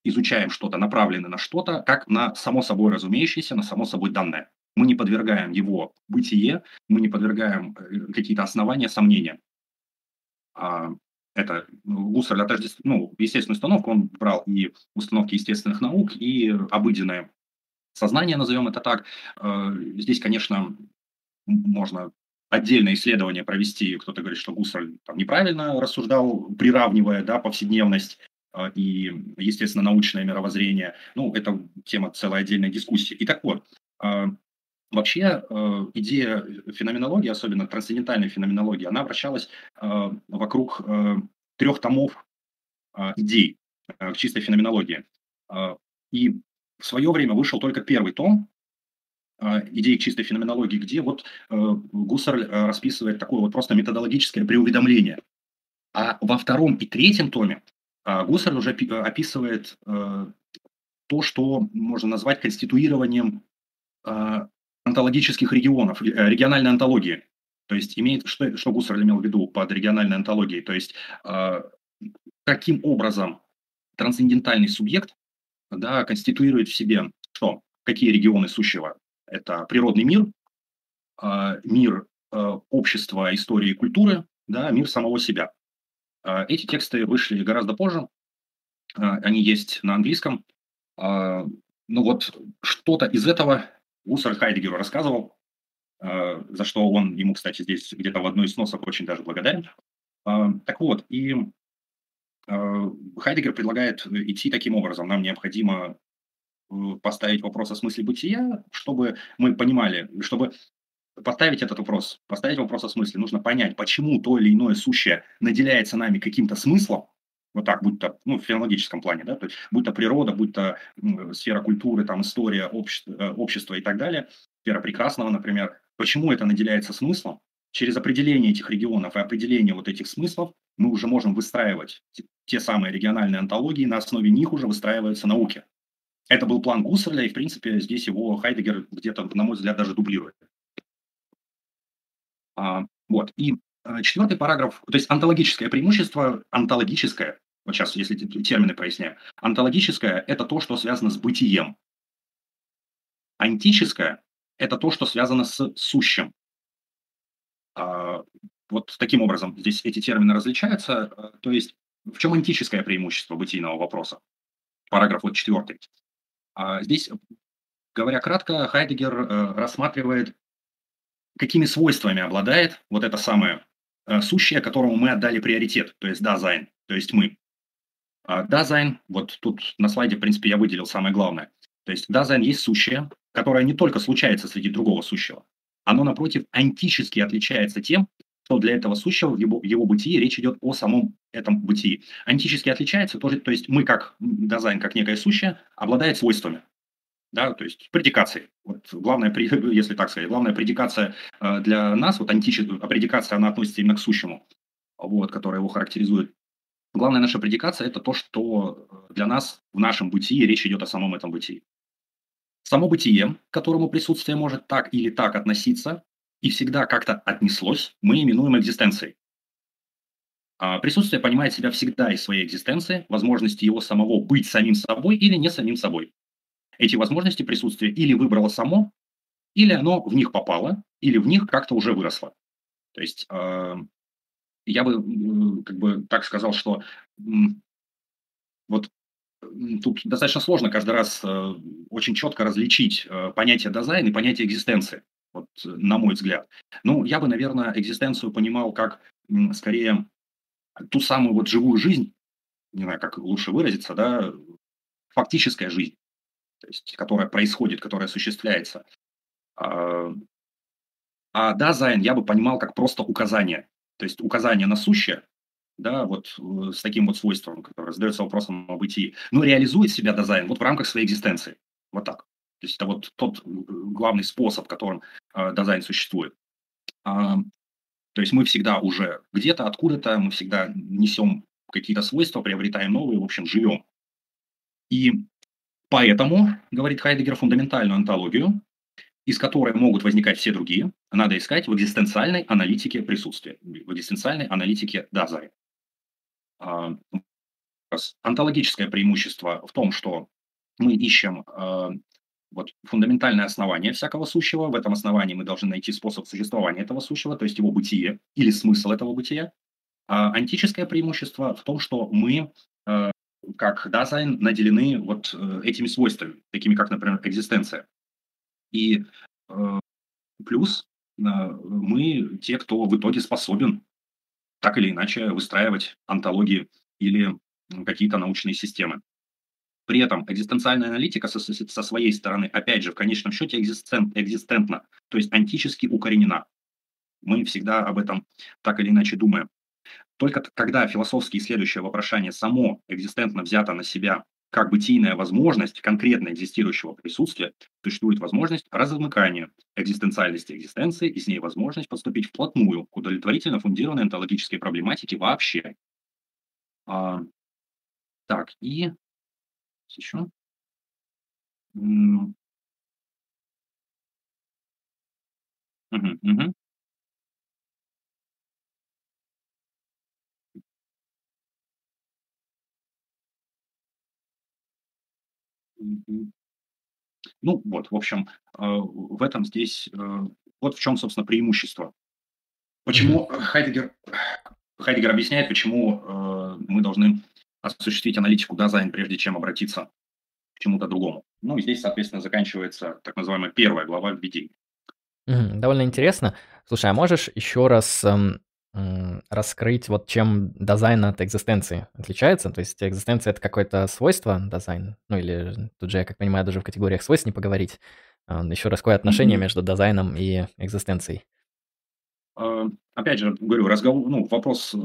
изучаем что-то, направлены на что-то, как на само собой разумеющееся, на само собой данное. Мы не подвергаем его бытие, мы не подвергаем э, какие-то основания сомнения. А, это Гуссерль отождеств... ну, естественную установку, он брал и установки естественных наук, и обыденное сознание, назовем это так. Э, здесь, конечно, можно отдельное исследование провести. Кто-то говорит, что Гуссерль там неправильно рассуждал, приравнивая да, повседневность и, естественно, научное мировоззрение. Ну, это тема целой отдельной дискуссии. И так вот, э, Вообще идея феноменологии, особенно трансцендентальной феноменологии, она вращалась вокруг трех томов идей к чистой феноменологии. И в свое время вышел только первый том идеи чистой феноменологии, где вот Гуссерль расписывает такое вот просто методологическое преуведомление. А во втором и третьем томе Гуссерль уже описывает то, что можно назвать конституированием онтологических регионов, э, региональной онтологии. То есть имеет, что, что Гуссерль имел в виду под региональной онтологией, то есть э, каким образом трансцендентальный субъект да, конституирует в себе что? Какие регионы сущего? Это природный мир, э, мир э, общества, истории и культуры, да, мир самого себя. Э, эти тексты вышли гораздо позже, э, они есть на английском. Э, ну вот что-то из этого Гуссер Хайдегеру рассказывал, э, за что он ему, кстати, здесь где-то в одной из сносок очень даже благодарен. Э, так вот, и э, Хайдегер предлагает идти таким образом. Нам необходимо поставить вопрос о смысле бытия, чтобы мы понимали, чтобы поставить этот вопрос, поставить вопрос о смысле, нужно понять, почему то или иное сущее наделяется нами каким-то смыслом, вот так, будь то, ну, в филологическом плане, да, то есть, будь то природа, будь то ну, сфера культуры, там, история, общество, э, общество и так далее, сфера прекрасного, например, почему это наделяется смыслом? Через определение этих регионов и определение вот этих смыслов мы уже можем выстраивать те самые региональные антологии, на основе них уже выстраиваются науки. Это был план Гуссерля, и, в принципе, здесь его Хайдегер где-то, на мой взгляд, даже дублирует. А, вот, и Э, четвертый параграф, то есть онтологическое преимущество, онтологическое, вот сейчас, если термины проясняю, онтологическое – это то, что связано с бытием. Антическое – это то, что связано с сущим. А, вот таким образом здесь эти термины различаются. То есть в чем онтическое преимущество бытийного вопроса? Параграф вот четвертый. А, здесь, говоря кратко, Хайдегер э, рассматривает, какими свойствами обладает вот это самое Э, сущее, которому мы отдали приоритет, то есть Dasein, то есть мы. А Dasein, вот тут на слайде, в принципе, я выделил самое главное. То есть Dasein есть сущее, которое не только случается среди другого сущего, оно, напротив, антически отличается тем, что для этого сущего в его, в его бытии речь идет о самом этом бытии. Антически отличается, тоже, то есть мы как дизайн, как некое сущее, обладает свойствами. Да, то есть предикации. Вот главная, если так сказать, главная предикация э, для нас, вот античество, а предикация, она относится именно к сущему, вот, которая его характеризует. Главная наша предикация – это то, что э, для нас в нашем бытии речь идет о самом этом бытии. Само бытие, к которому присутствие может так или так относиться, и всегда как-то отнеслось, мы именуем экзистенцией. А присутствие понимает себя всегда из своей экзистенции, возможности его самого быть самим собой или не самим собой. Эти возможности присутствия или выбрало само, или оно в них попало, или в них как-то уже выросло. То есть э, я бы как бы так сказал, что вот тут достаточно сложно каждый раз э, очень четко различить э, понятие дизайн и понятие экзистенции, вот, на мой взгляд. Ну, я бы, наверное, экзистенцию понимал как скорее ту самую вот живую жизнь, не знаю, как лучше выразиться, да, фактическая жизнь, то есть, которая происходит, которая осуществляется. А, а дизайн я бы понимал как просто указание, то есть указание на сущее, да, вот э, с таким вот свойством, которое задается вопросом о бытии, но реализует себя дизайн вот в рамках своей экзистенции. Вот так. То есть это вот тот главный способ, которым э, дизайн существует. А, то есть мы всегда уже где-то, откуда-то, мы всегда несем какие-то свойства, приобретаем новые, в общем, живем. И поэтому, говорит Хайдегер, фундаментальную онтологию, из которой могут возникать все другие, надо искать в экзистенциальной аналитике присутствия, в экзистенциальной аналитике Дазай. А, онтологическое преимущество в том, что мы ищем а, вот фундаментальное основание всякого сущего. В этом основании мы должны найти способ существования этого сущего, то есть его бытие или смысл этого бытия. А антическое преимущество в том, что мы, э, как дизайн, наделены вот э, этими свойствами, такими как, например, экзистенция. И э, плюс мы те, кто в итоге способен так или иначе выстраивать антологии или какие-то научные системы. При этом экзистенциальная аналитика со, со своей стороны, опять же, в конечном счете экзистент, экзистентна, то есть антически укоренена. Мы всегда об этом так или иначе думаем. Только когда философски следующее вопрошание само экзистентно взято на себя как бытийная возможность конкретно экзистирующего присутствия, существует возможность размыкания экзистенциальности экзистенции и с ней возможность подступить вплотную к удовлетворительно фундированной онтологической проблематике вообще. А, так, и еще. М. Мгм, Ну вот, в общем, э, в этом здесь, э, вот в чем, собственно, преимущество. Почему Хайдегер Хайдегер объясняет, почему, э, мы должны осуществить аналитику дизайн, прежде чем обратиться к чему-то другому. Ну и здесь, соответственно, заканчивается так называемая первая глава введения. Довольно интересно. Слушай, а можешь еще раз эм, раскрыть, вот чем дизайн от экзистенции отличается? То есть экзистенция– это какое-то свойство дизайн? Ну или тут же, я как понимаю, даже в категориях свойств не поговорить. А, еще раз, какое отношение Мгм. между дизайном и экзистенцией? А, Опять же, говорю, разговор, ну, вопрос, э,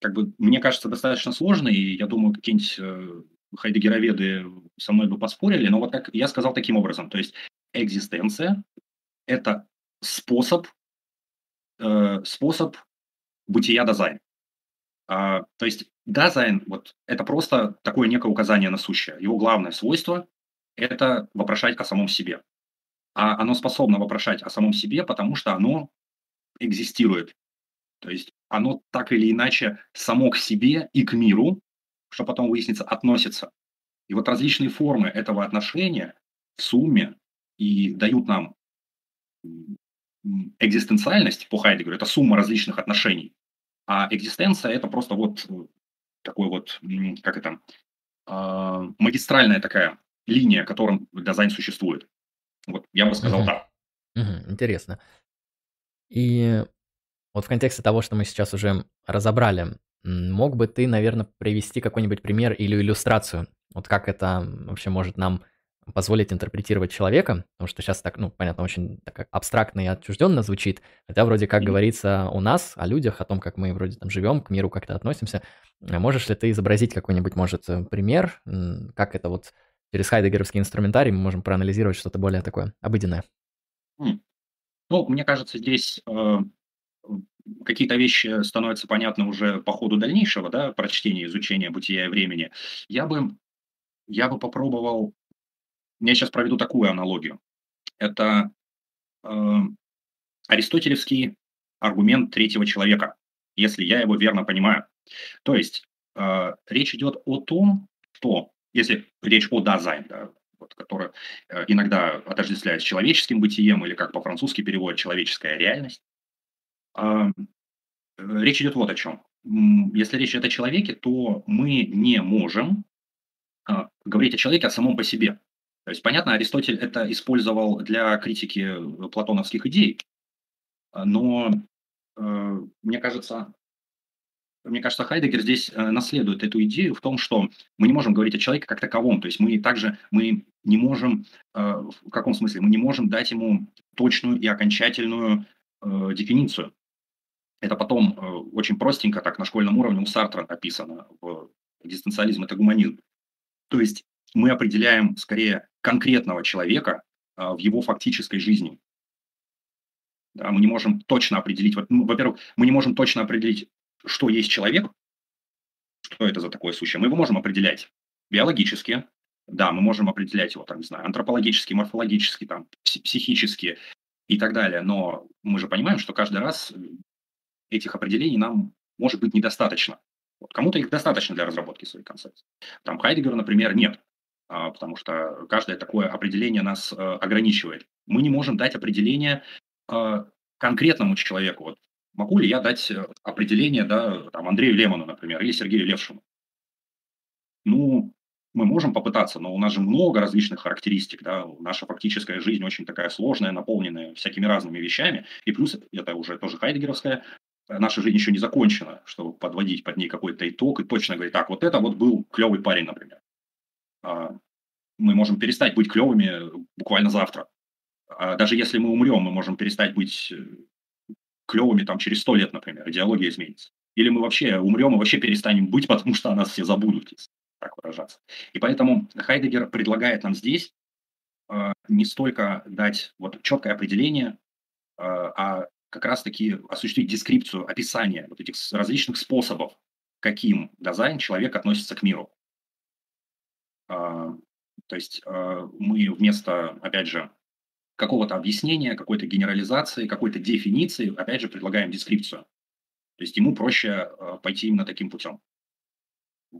как бы, мне кажется, достаточно сложный, и я думаю, какие-нибудь э, хайдегероведы со мной бы поспорили, но вот как я сказал таким образом, то есть экзистенция– это способ, э, способ бытия дизайн. А, то есть дизайн вот, – это просто такое некое указание на сущее. Его главное свойство – это вопрошать о самом себе. А оно способно вопрошать о самом себе, потому что оно экзистирует. То есть оно так или иначе само к себе и к миру, что потом выяснится, относится. И вот различные формы этого отношения в сумме и дают нам экзистенциальность по Хайдегеру, это сумма различных отношений. А экзистенция – это просто вот э, такой вот, как это, а, магистральная такая линия, которым дизайн существует. Вот я бы сказал Мгм. так. Интересно. И вот в контексте того, что мы сейчас уже разобрали, мог бы ты, наверное, привести какой-нибудь пример или иллюстрацию? Вот как это вообще может нам позволить интерпретировать человека, потому что сейчас так, ну, понятно, очень так абстрактно и отчужденно звучит, хотя вроде как говорится о нас, о людях, о том, как мы вроде там живем, к миру как-то относимся. А можешь ли ты изобразить какой-нибудь, может, э, пример, как это вот через хайдегеровский инструментарий мы можем проанализировать что-то более такое обыденное. Ну, мне кажется, здесь э, какие-то вещи становятся понятны уже по ходу дальнейшего, да, прочтения, изучения бытия и времени. Я бы, я бы попробовал, я сейчас проведу такую аналогию. Это э, аристотелевский аргумент третьего человека, если я его верно понимаю. То есть э, речь идет о том, что если речь о Dasein, да, вот, который э, иногда отождествляется человеческим бытием или как по-французски переводят человеческая реальность, э, речь идет вот о чем. Если речь идет о человеке, то мы не можем э, говорить о человеке о самом по себе. То есть, понятно, Аристотель это использовал для критики платоновских идей, но э, мне кажется, мне кажется, Хайдегер здесь э, наследует эту идею в том, что мы не можем говорить о человеке как таковом. То есть мы также мы не можем, э, в каком смысле, мы не можем дать ему точную и окончательную дефиницию. Это потом очень простенько, так на школьном уровне у Сартра описано в «Экзистенциализм – это гуманизм». То есть мы определяем скорее конкретного человека э, в его фактической жизни. Да, мы не можем точно определить, вот, ну, во-первых, мы не можем точно определить, что есть человек, что это за такое сущее. Мы его можем определять биологически, да, мы можем определять его, там, не знаю, антропологически, морфологически, там, психически и так далее. Но мы же понимаем, что каждый раз этих определений нам может быть недостаточно. Вот кому-то их достаточно для разработки своей концепции. Там Хайдегера, например, нет, а, потому что каждое такое определение нас э, ограничивает. Мы не можем дать определение э, конкретному человеку. Вот могу ли я дать э, определение да, там, Андрею Лемону, например, или Сергею Левшину? Ну, мы можем попытаться, но у нас же много различных характеристик, да, наша фактическая жизнь очень такая сложная, наполненная всякими разными вещами, и плюс это уже тоже хайдегеровская, наша жизнь еще не закончена, чтобы подводить под ней какой-то итог и точно говорить, так, вот это вот был клевый парень, например. А, мы можем перестать быть клевыми буквально завтра. А даже если мы умрем, мы можем перестать быть э, клевыми там через сто лет, например, идеология изменится. Или мы вообще умрем и вообще перестанем быть, потому что о нас все забудут, если так выражаться. И поэтому Хайдегер предлагает нам здесь э, не столько дать вот четкое определение, э, а как раз-таки осуществить дескрипцию, описание вот этих различных способов, каким дизайн человек относится к миру. Э, то есть э, мы вместо, опять же, какого-то объяснения, какой-то генерализации, какой-то дефиниции, опять же, предлагаем дескрипцию. То есть ему проще э, пойти именно таким путем.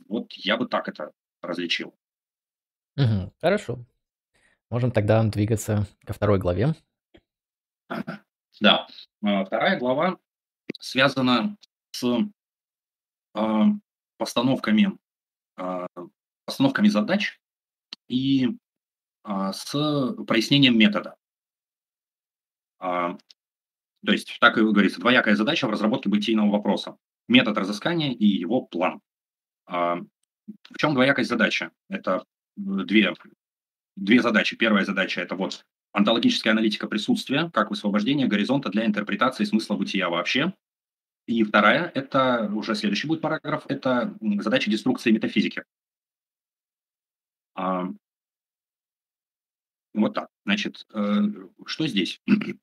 Вот я бы так это различил. Мгм. Хорошо. Можем тогда двигаться ко второй главе. Да. А, вторая глава связана с а, постановками, а, постановками задач и с прояснением метода. То есть, так и говорится, двоякая задача в разработке бытийного вопроса. Метод разыскания и его план. В чем двоякость задачи? Это две, две задачи. Первая задача – это вот онтологическая аналитика присутствия, как высвобождение горизонта для интерпретации смысла бытия вообще. И вторая – это уже следующий будет параграф, это задача деструкции метафизики. А, вот так. Значит, э, что здесь?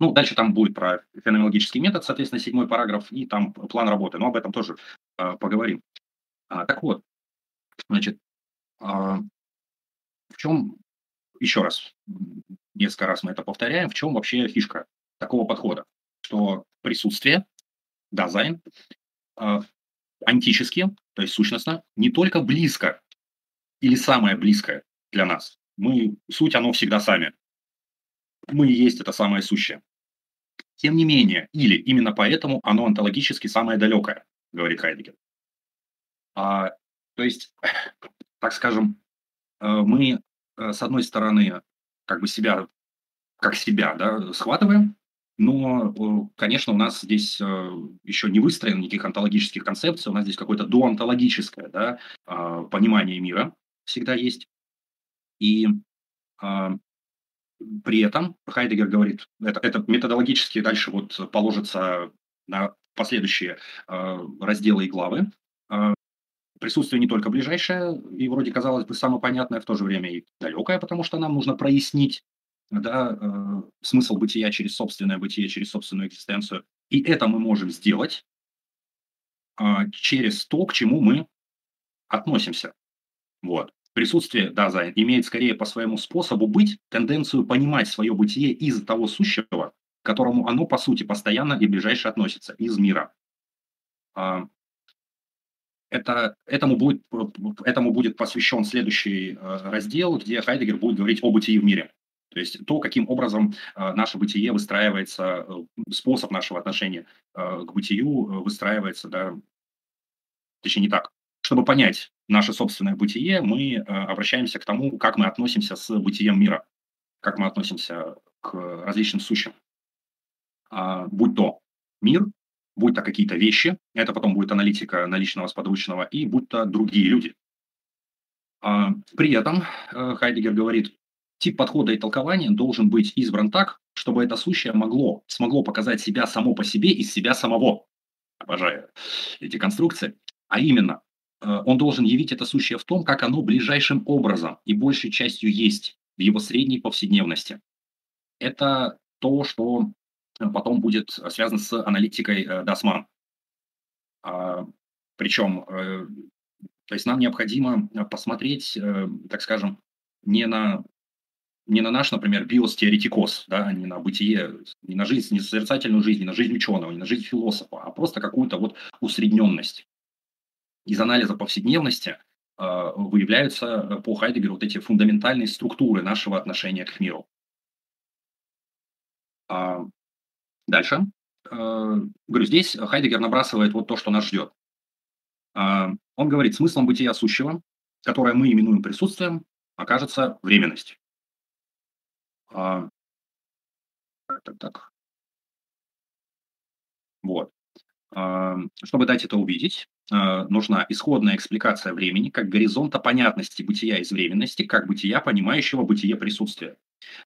Ну, дальше там будет про феноменологический метод, соответственно, седьмой параграф, и там план работы, но об этом тоже э, поговорим. А, так вот, значит, а, в чем, еще раз, несколько раз мы это повторяем, в чем вообще фишка такого подхода, что присутствие, дизайн, а, антически, то есть сущностно, не только близко или самое близкое для нас. Мы, суть, оно всегда сами. Мы и есть это самое сущее. Тем не менее, или именно поэтому оно онтологически самое далекое, говорит Хайдегер. А, то есть, так скажем, э, мы, э, с одной стороны, как бы себя, как себя, да, схватываем, но, э, конечно, у нас здесь еще не выстроено никаких онтологических концепций, у нас здесь какое-то доонтологическое да, понимание мира всегда есть. И а, при этом Хайдегер говорит, это, это методологически дальше вот положится на последующие разделы и главы, присутствие не только ближайшее, и вроде казалось бы самое понятное, в то же время и далекое, потому что нам нужно прояснить да, э, смысл бытия через собственное бытие, через собственную экзистенцию. И это мы можем сделать э, через то, к чему мы относимся. Вот. Присутствие, да, Зайн, имеет скорее по своему способу быть тенденцию понимать свое бытие из того сущего, к которому оно, по сути, постоянно и ближайше относится, из мира. А, это, этому, будет, этому будет посвящен следующий э, раздел, где Хайдегер будет говорить о бытии в мире. То есть то, каким образом э, наше бытие выстраивается, э, способ нашего отношения к бытию выстраивается, да, точнее не так. Чтобы понять наше собственное бытие, мы обращаемся к тому, как мы относимся с бытием мира, как мы относимся к различным сущим. А, будь то мир, будь то какие-то вещи, это потом будет аналитика наличного сподручного, и будь то другие люди. А, при этом э, Хайдегер говорит, тип подхода и толкования должен быть избран так, чтобы это сущее могло, смогло показать себя само по себе из себя самого. Обожаю эти конструкции. А именно, э, он должен явить это сущее в том, как оно ближайшим образом и большей частью есть в его средней повседневности. Это то, что Э, потом будет связан с аналитикой. Э, а, Причем, э, то есть нам необходимо посмотреть, так скажем, не на, не на наш, например, биос-теоретикос, да, не на бытие, не на жизнь, не на созерцательную жизнь, не на жизнь ученого, не на жизнь философа, а просто какую-то вот усредненность. Из анализа повседневности выявляются по Хайдегеру вот эти фундаментальные структуры нашего отношения к миру. А, Дальше. Э, говорю, здесь Хайдегер набрасывает вот то, что нас ждет. Э, он говорит, смыслом бытия сущего, которое мы именуем присутствием, окажется временность. Э, так, так. Вот. Чтобы дать это увидеть, нужна исходная экспликация времени как горизонта понятности бытия из временности, как бытия, понимающего бытие присутствия.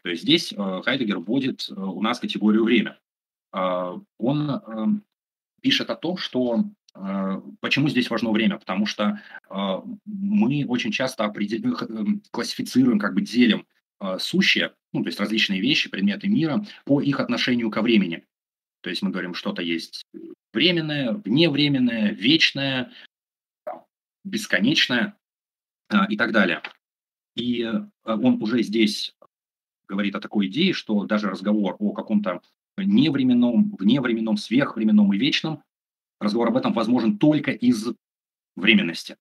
То есть здесь Хайдегер вводит у нас категорию время. А, он пишет о том, что а, Почему здесь важно время? Потому что а, мы очень часто определяем, эм, классифицируем, как бы делим сущие, ну, то есть различные вещи, предметы мира, по их отношению ко времени. То есть мы говорим, что-то есть временное, вневременное, вечное, бесконечное и так далее. И э, он уже здесь говорит о такой идее, что даже разговор о каком-то невременном, вневременном, сверхвременном и вечном. Разговор об этом возможен только из временности.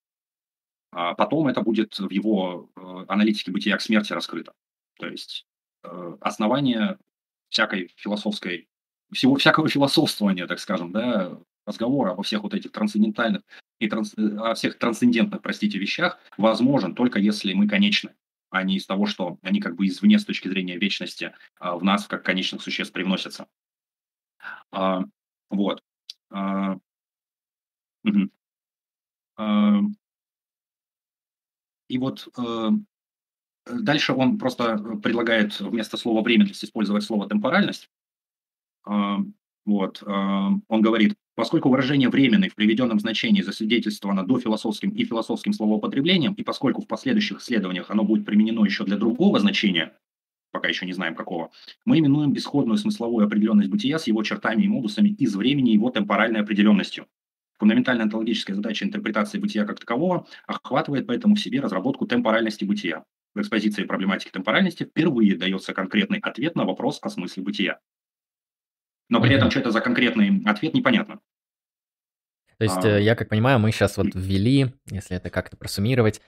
А потом это будет в его э, аналитике бытия к смерти раскрыто. То есть э, основание всякой философской, всего всякого философствования, так скажем, да, разговора обо всех вот этих трансцендентальных и транс, э, о всех трансцендентных, простите, вещах возможен только если мы конечны а не из того, что они как бы извне с точки зрения вечности а, в нас, как конечных существ, привносятся. А, вот. А, угу. а, и вот а, дальше он просто предлагает вместо слова временность использовать слово темпоральность. Вот. Он говорит, Поскольку выражение «временный» в приведенном значении засвидетельствовано до философским и философским словоупотреблением, и поскольку в последующих исследованиях оно будет применено еще для другого значения, пока еще не знаем какого, мы именуем исходную смысловую определенность бытия с его чертами и модусами из времени его темпоральной определенностью. Фундаментальная онтологическая задача интерпретации бытия как такового охватывает поэтому в себе разработку темпоральности бытия. В экспозиции проблематики темпоральности впервые дается конкретный ответ на вопрос о смысле бытия но при этом что это за конкретный ответ, непонятно. То есть, а... Э, я как понимаю, мы сейчас вот ввели, если это как-то просуммировать,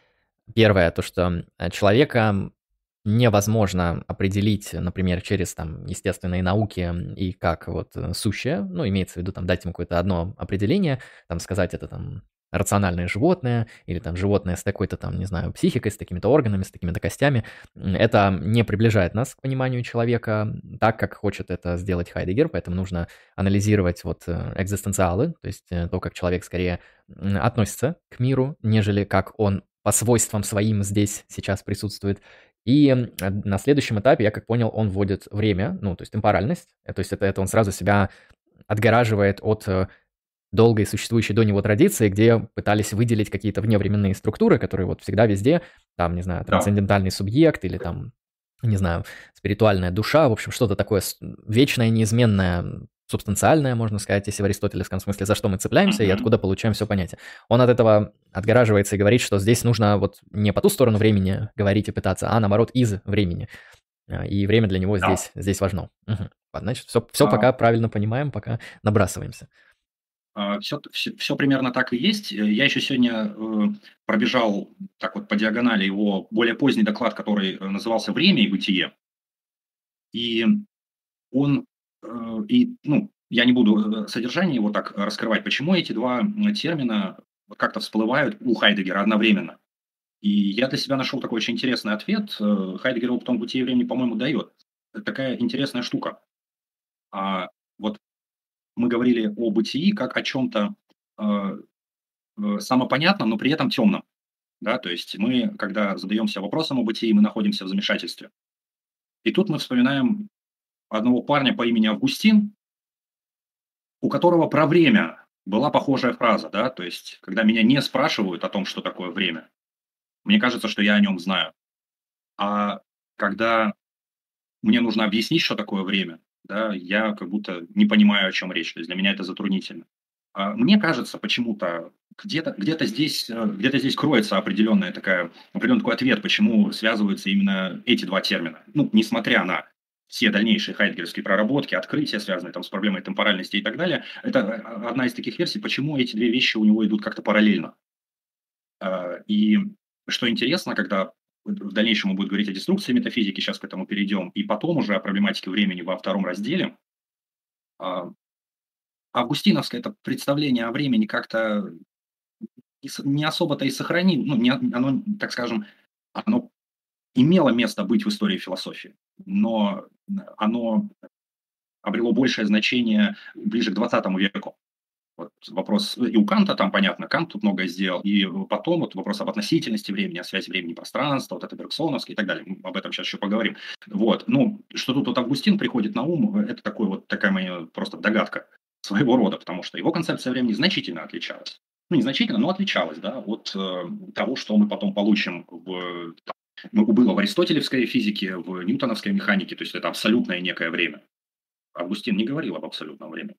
первое, то, что э, человека невозможно определить, например, через там естественные науки и как вот э, сущее, ну, имеется в виду там дать ему какое-то одно определение, там сказать это там рациональное животное или там животное с такой-то там, не знаю, психикой, с такими-то органами, с такими-то костями, это не приближает нас к пониманию человека так, как хочет это сделать Хайдегер, поэтому нужно анализировать вот э, экзистенциалы, то есть э, то, как человек скорее относится к миру, нежели как он по свойствам своим здесь сейчас присутствует. И на следующем этапе, я как понял, он вводит время, ну, то есть темпоральность, то есть это, это он сразу себя отгораживает от долгой существующей до него традиции, где пытались выделить какие-то вневременные структуры, которые вот всегда везде, там, не знаю, трансцендентальный субъект или там, не знаю, спиритуальная душа, в общем, что-то такое вечное, неизменное, субстанциальное, можно сказать, если в аристотелевском смысле, за что мы цепляемся и откуда получаем все понятие. Он от этого отгораживается и говорит, что здесь нужно вот не по ту сторону времени говорить и пытаться, а наоборот из времени. А, и время для него здесь, здесь важно. Угу. Значит, все, все а... пока правильно понимаем, пока набрасываемся. Все, все, все примерно так и есть. Я еще сегодня э, пробежал так вот по диагонали его более поздний доклад, который э, назывался «Время и бытие». И он, э, и, ну, я не буду содержание его так раскрывать, почему эти два термина как-то всплывают у Хайдегера одновременно. И я для себя нашел такой очень интересный ответ. Хайдегер его потом «Бытие времени», по-моему, дает. Такая интересная штука. А вот мы говорили о бытии как о чем-то э, э, самопонятном, но при этом темном. Да? То есть мы, когда задаемся вопросом о бытии, мы находимся в замешательстве. И тут мы вспоминаем одного парня по имени Августин, у которого про время была похожая фраза, да, то есть, когда меня не спрашивают о том, что такое время, мне кажется, что я о нем знаю. А когда мне нужно объяснить, что такое время, да, я как будто не понимаю, о чем речь. То есть для меня это затруднительно. А мне кажется, почему-то где-то где здесь, э, где здесь кроется определенная такая, определенный такой ответ, почему связываются именно эти два термина. Ну, несмотря на все дальнейшие хайдгеровские проработки, открытия, связанные там с проблемой темпоральности и так далее, это э, одна из таких версий, почему эти две вещи у него идут как-то параллельно. А, и что интересно, когда в дальнейшем мы будем говорить о деструкции метафизики, сейчас к этому перейдем, и потом уже о проблематике времени во втором разделе. А, августиновское это представление о времени как-то не особо-то и сохранил, ну, не, оно, так скажем, оно имело место быть в истории философии, но оно обрело большее значение ближе к 20 веку. Вот вопрос, и у Канта там понятно, Кант тут многое сделал, и потом вот вопрос об относительности времени, о связи времени и пространства, вот это Бергсоновский и так далее, мы об этом сейчас еще поговорим. Вот, ну, что тут вот Августин приходит на ум, это такой вот, такая моя просто догадка своего рода, потому что его концепция времени значительно отличалась. Ну, не значительно, но отличалась, да, от э, того, что мы потом получим в, там, ну, было в аристотелевской физике, в ньютоновской механике, то есть это абсолютное некое время. Августин не говорил об абсолютном времени.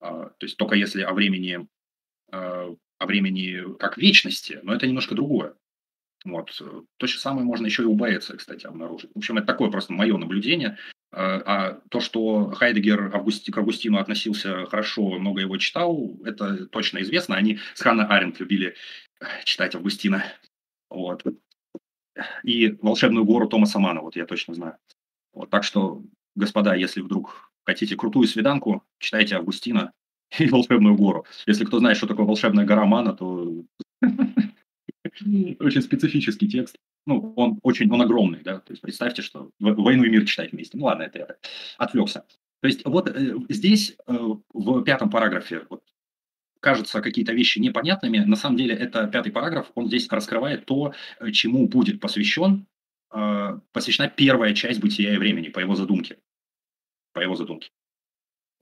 А, то есть только если о времени, а, о времени как вечности, но это немножко другое. Вот. То же самое можно еще и у Боэца, кстати, обнаружить. В общем, это такое просто мое наблюдение. А, а то, что Хайдегер Августи, к Августину относился хорошо, много его читал, это точно известно. Они с Ханна Аренд любили читать Августина. Вот. И «Волшебную гору» Томаса Мана, вот я точно знаю. Вот, так что, господа, если вдруг хотите крутую свиданку, читайте Августина и «Волшебную гору». Если кто знает, что такое «Волшебная гора Мана», то очень специфический текст. Ну, он очень, он огромный, да, то есть представьте, что «Войну и мир» читать вместе. Ну, ладно, это я отвлекся. То есть вот э, здесь, э, в пятом параграфе, вот, кажутся какие-то вещи непонятными, на самом деле это пятый параграф, он здесь раскрывает то, э, чему будет посвящен, посвящена первая часть бытия и времени по его задумке по его задумке.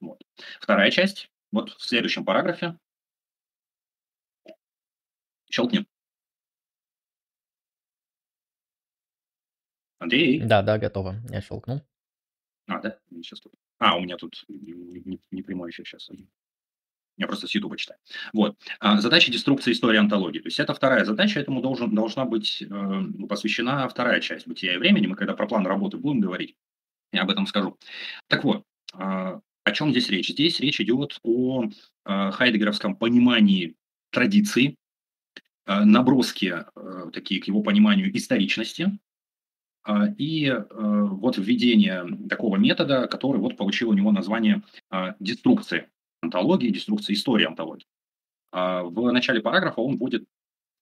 Вот. Вторая часть, вот в следующем параграфе. Щелкни. Андрей? Да, да, готово. Я щелкнул. А, да? Сейчас тут. А, у меня тут не, не, не прямой эфир сейчас. Я просто с YouTube читаю. Вот. А, задача деструкции истории антологии. То есть это вторая задача, этому должен, должна быть э, посвящена вторая часть бытия и времени. Мы когда про план работы будем говорить, я об этом скажу. Так вот, а, о чем здесь речь? Здесь речь идет о а, хайдегеровском понимании традиции, а, наброски такие к его пониманию историчности, и вот введение такого метода, который вот получил у него название деструкции онтологии, деструкции истории онтологии. В начале параграфа он вводит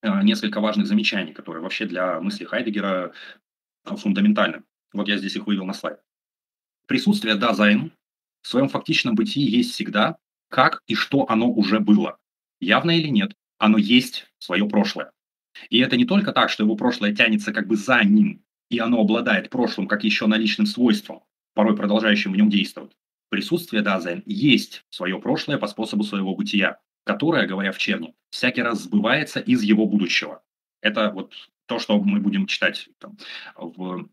несколько важных замечаний, которые вообще для мысли Хайдегера фундаментальны. Вот я здесь их вывел на слайд. Присутствие Dasein в своем фактичном бытии есть всегда, как и что оно уже было. Явно или нет, оно есть свое прошлое. И это не только так, что его прошлое тянется как бы за ним, и оно обладает прошлым как еще наличным свойством, порой продолжающим в нем действовать. присутствие Dasein есть свое прошлое по способу своего бытия, которое, говоря вчерне, всякий раз сбывается из его будущего. Это вот то, что мы будем читать там, в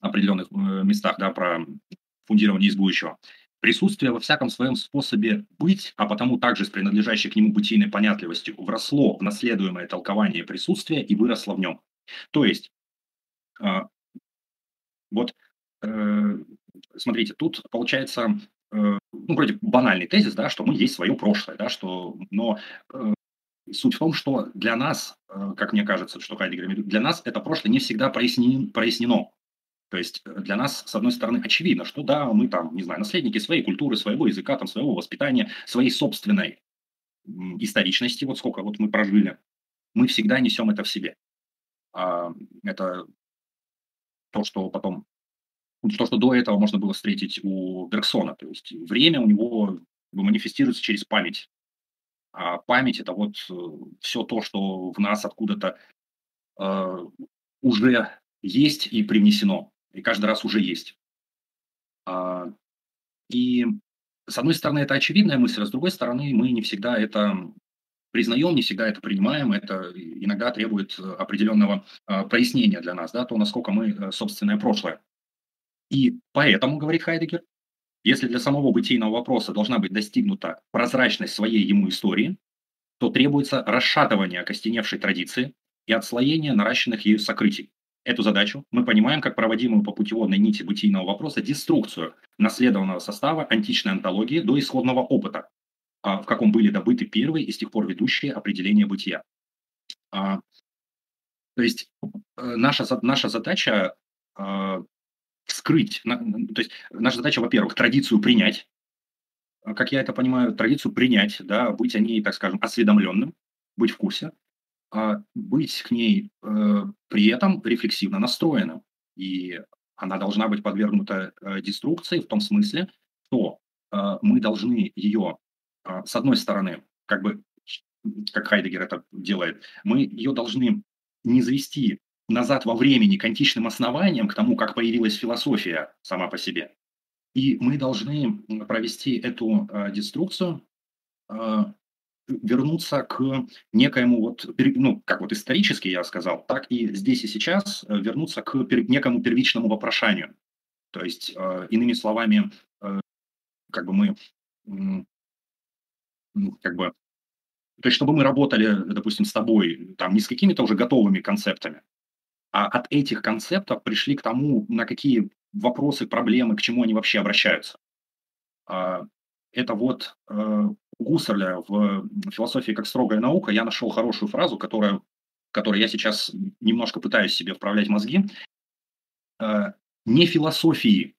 определенных э, местах да, про фундирование из будущего. Присутствие во всяком своем способе быть, а потому также с принадлежащей к нему бытийной понятливостью, вросло в наследуемое толкование присутствия и выросло в нем. То есть, э, вот, э, смотрите, тут получается, э, ну, вроде банальный тезис, да, что мы есть свое прошлое, да, что, но э, суть в том, что для нас, э, как мне кажется, что Хайдегер для нас это прошлое не всегда прояснено, прояснено. То есть э, для нас, с одной стороны, очевидно, что да, мы там, не знаю, наследники своей культуры, своего языка, там, своего воспитания, своей собственной историчности, вот сколько вот мы прожили, мы всегда несем это в себе. А, это то, что потом, то, что до этого можно было встретить у Бергсона. То есть время у него манифестируется через память. А память – это вот э, все то, что в нас откуда-то э, уже есть и привнесено и каждый раз уже есть. А, и с одной стороны, это очевидная мысль, а с другой стороны, мы не всегда это признаем, не всегда это принимаем, это иногда требует определенного а, прояснения для нас, да, то, насколько мы э, собственное прошлое. И поэтому, говорит Хайдегер, если для самого бытийного вопроса должна быть достигнута прозрачность своей ему истории, то требуется расшатывание окостеневшей традиции и отслоение наращенных ею сокрытий эту задачу. Мы понимаем как проводимую по путеводной нити бытийного вопроса деструкцию наследованного состава античной антологии до исходного опыта, а, в каком были добыты первые и с тех пор ведущие определения бытия. А, то есть э, наша, наша задача а, вскрыть, то есть наша задача, во-первых, традицию принять, как я это понимаю, традицию принять, да, быть о ней, так скажем, осведомленным, быть в курсе, а быть к ней э, при этом рефлексивно настроенным. И она должна быть подвергнута э, деструкции в том смысле, что э, мы должны ее, э, с одной стороны, как бы, как Хайдегер это делает, мы ее должны не завести назад во времени к античным основаниям, к тому, как появилась философия сама по себе. И мы должны провести эту э, деструкцию э, вернуться к некоему вот, ну, как вот исторически я сказал, так и здесь и сейчас э, вернуться к некому первичному вопрошанию. То есть, э, иными словами, э, как бы мы, как бы, то есть, чтобы мы работали, допустим, с тобой, там, не с какими-то уже готовыми концептами, а от этих концептов пришли к тому, на какие вопросы, проблемы, к чему они вообще обращаются. А, это вот у Гуссерля в «Философии как строгая наука» я нашел хорошую фразу, которая, которой я сейчас немножко пытаюсь себе вправлять мозги. Э, не философии,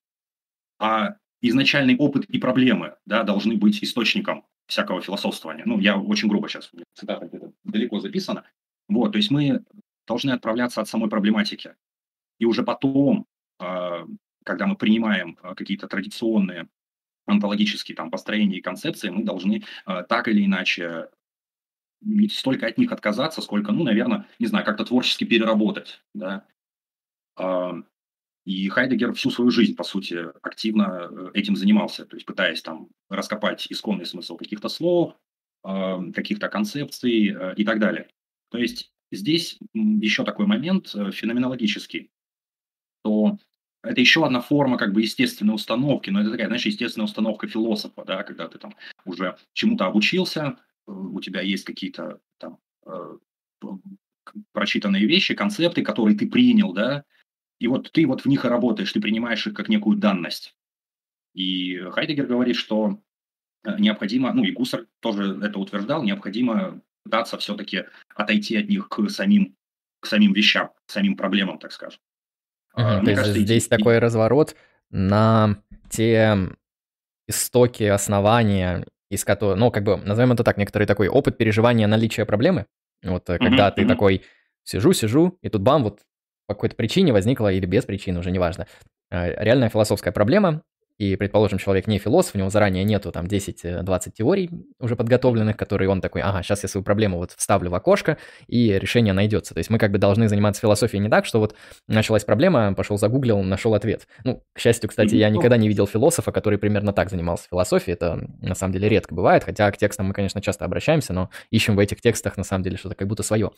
а изначальный опыт и проблемы да, должны быть источником всякого философствования. Ну, я очень грубо сейчас, цитата где-то далеко записана. Вот, то есть мы должны отправляться от самой проблематики. И уже потом, э, когда мы принимаем э, какие-то традиционные онтологические там построения и концепции, мы должны э, так или иначе не столько от них отказаться, сколько, ну, наверное, не знаю, как-то творчески переработать, да. Э, и Хайдегер всю свою жизнь, по сути, активно э, этим занимался, то есть пытаясь там раскопать исконный смысл каких-то слов, э, каких-то концепций э, и так далее. То есть здесь еще такой момент э, феноменологический, то это еще одна форма как бы естественной установки, но это такая, знаешь, естественная установка философа, да, когда ты там уже чему-то обучился, э, у тебя есть какие-то там э, прочитанные вещи, концепты, которые ты принял, да, и вот ты вот в них и работаешь, ты принимаешь их как некую данность. И Хайдегер говорит, что э, необходимо, ну и Гуссер тоже это утверждал, необходимо пытаться все-таки отойти от них к самим, к самим вещам, к самим проблемам, так скажем. Угу, то есть кажется, здесь и... такой разворот на те истоки, основания, из которых, ну, как бы, назовем это так, некоторый такой опыт переживания наличия проблемы. Вот угу, когда ты угу. такой сижу, сижу, и тут бам, вот по какой-то причине возникла, или без причины, уже неважно, э, реальная философская проблема, и, предположим, человек не философ, у него заранее нету там 10-20 теорий уже подготовленных, которые он такой, ага, сейчас я свою проблему вот вставлю в окошко, и решение найдется. То есть мы как бы должны заниматься философией не так, что вот началась проблема, пошел загуглил, нашел ответ. Ну, к счастью, кстати, я никогда не видел философа, который примерно так занимался философией, это на самом деле редко бывает, хотя к текстам мы, конечно, часто обращаемся, но ищем в этих текстах на самом деле что-то как будто свое.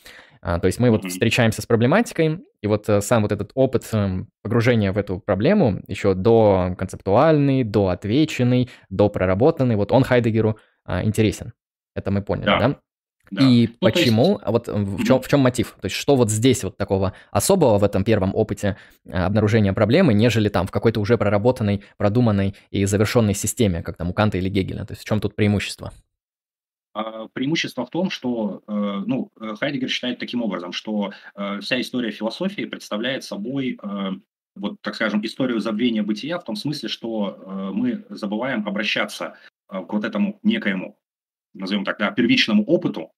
А, то есть мы вот встречаемся с проблематикой, и вот э, сам вот этот опыт эм, погружения в эту проблему еще до концептуальный, до отвеченный, до проработанный, вот он Хайдегеру а, интересен. Это мы поняли, да? да? Да. И ну, почему? Есть... А вот в чем, в чем мотив? То есть что вот здесь вот такого особого в этом первом опыте обнаружения проблемы, нежели там в какой-то уже проработанной, продуманной и завершенной системе, как там у Канта или Гегеля? То есть в чем тут преимущество? А, преимущество в том, что э, ну, э, Хайдегер считает таким образом, что э, вся история философии представляет собой вот, так скажем, историю забвения бытия в том смысле, что мы забываем обращаться к вот этому некоему, назовем так, да, первичному опыту,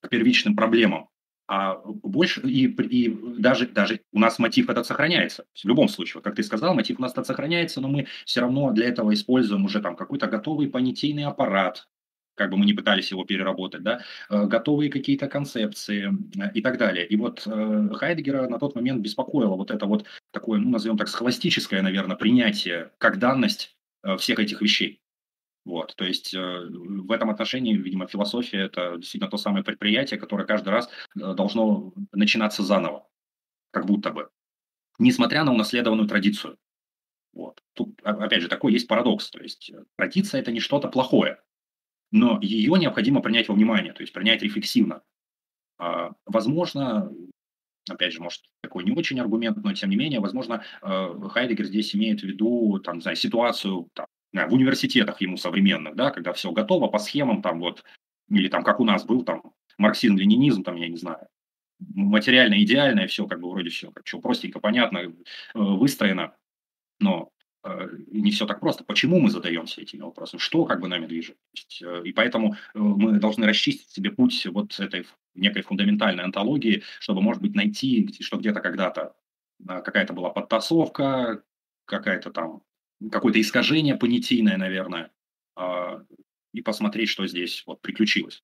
к первичным проблемам, а больше и, и даже, даже у нас мотив этот сохраняется. В любом случае, вот как ты сказал, мотив у нас этот сохраняется, но мы все равно для этого используем уже там какой-то готовый понятийный аппарат, как бы мы не пытались его переработать, да, э, готовые какие-то концепции э, и так далее. И вот э, Хайдегера на тот момент беспокоило вот это вот такое, ну, назовем так, схоластическое, наверное, принятие как данность всех этих вещей. Вот, то есть в этом отношении, видимо, философия – это действительно то самое предприятие, которое каждый раз должно начинаться заново, как будто бы, несмотря на унаследованную традицию. Вот. Тут, опять же, такой есть парадокс. То есть традиция – это не что-то плохое но ее необходимо принять во внимание, то есть принять рефлексивно. А, возможно, опять же, может, такой не очень аргумент, но тем не менее, возможно, э, Хайдегер здесь имеет в виду, там, не знаю, ситуацию там, в университетах ему современных, да, когда все готово по схемам, там вот, или там, как у нас был, там, марксизм, ленинизм, там, я не знаю, материально идеальное, все как бы вроде все, как что простенько, понятно, э, выстроено, но не все так просто. Почему мы задаемся этими вопросами? Что как бы нами движет? Э, и поэтому э, мы должны расчистить себе путь вот этой некой фундаментальной антологии, чтобы, может быть, найти, что где-то когда-то какая-то была подтасовка, какая-то там, какое-то искажение понятийное, наверное, а, и посмотреть, что здесь вот приключилось.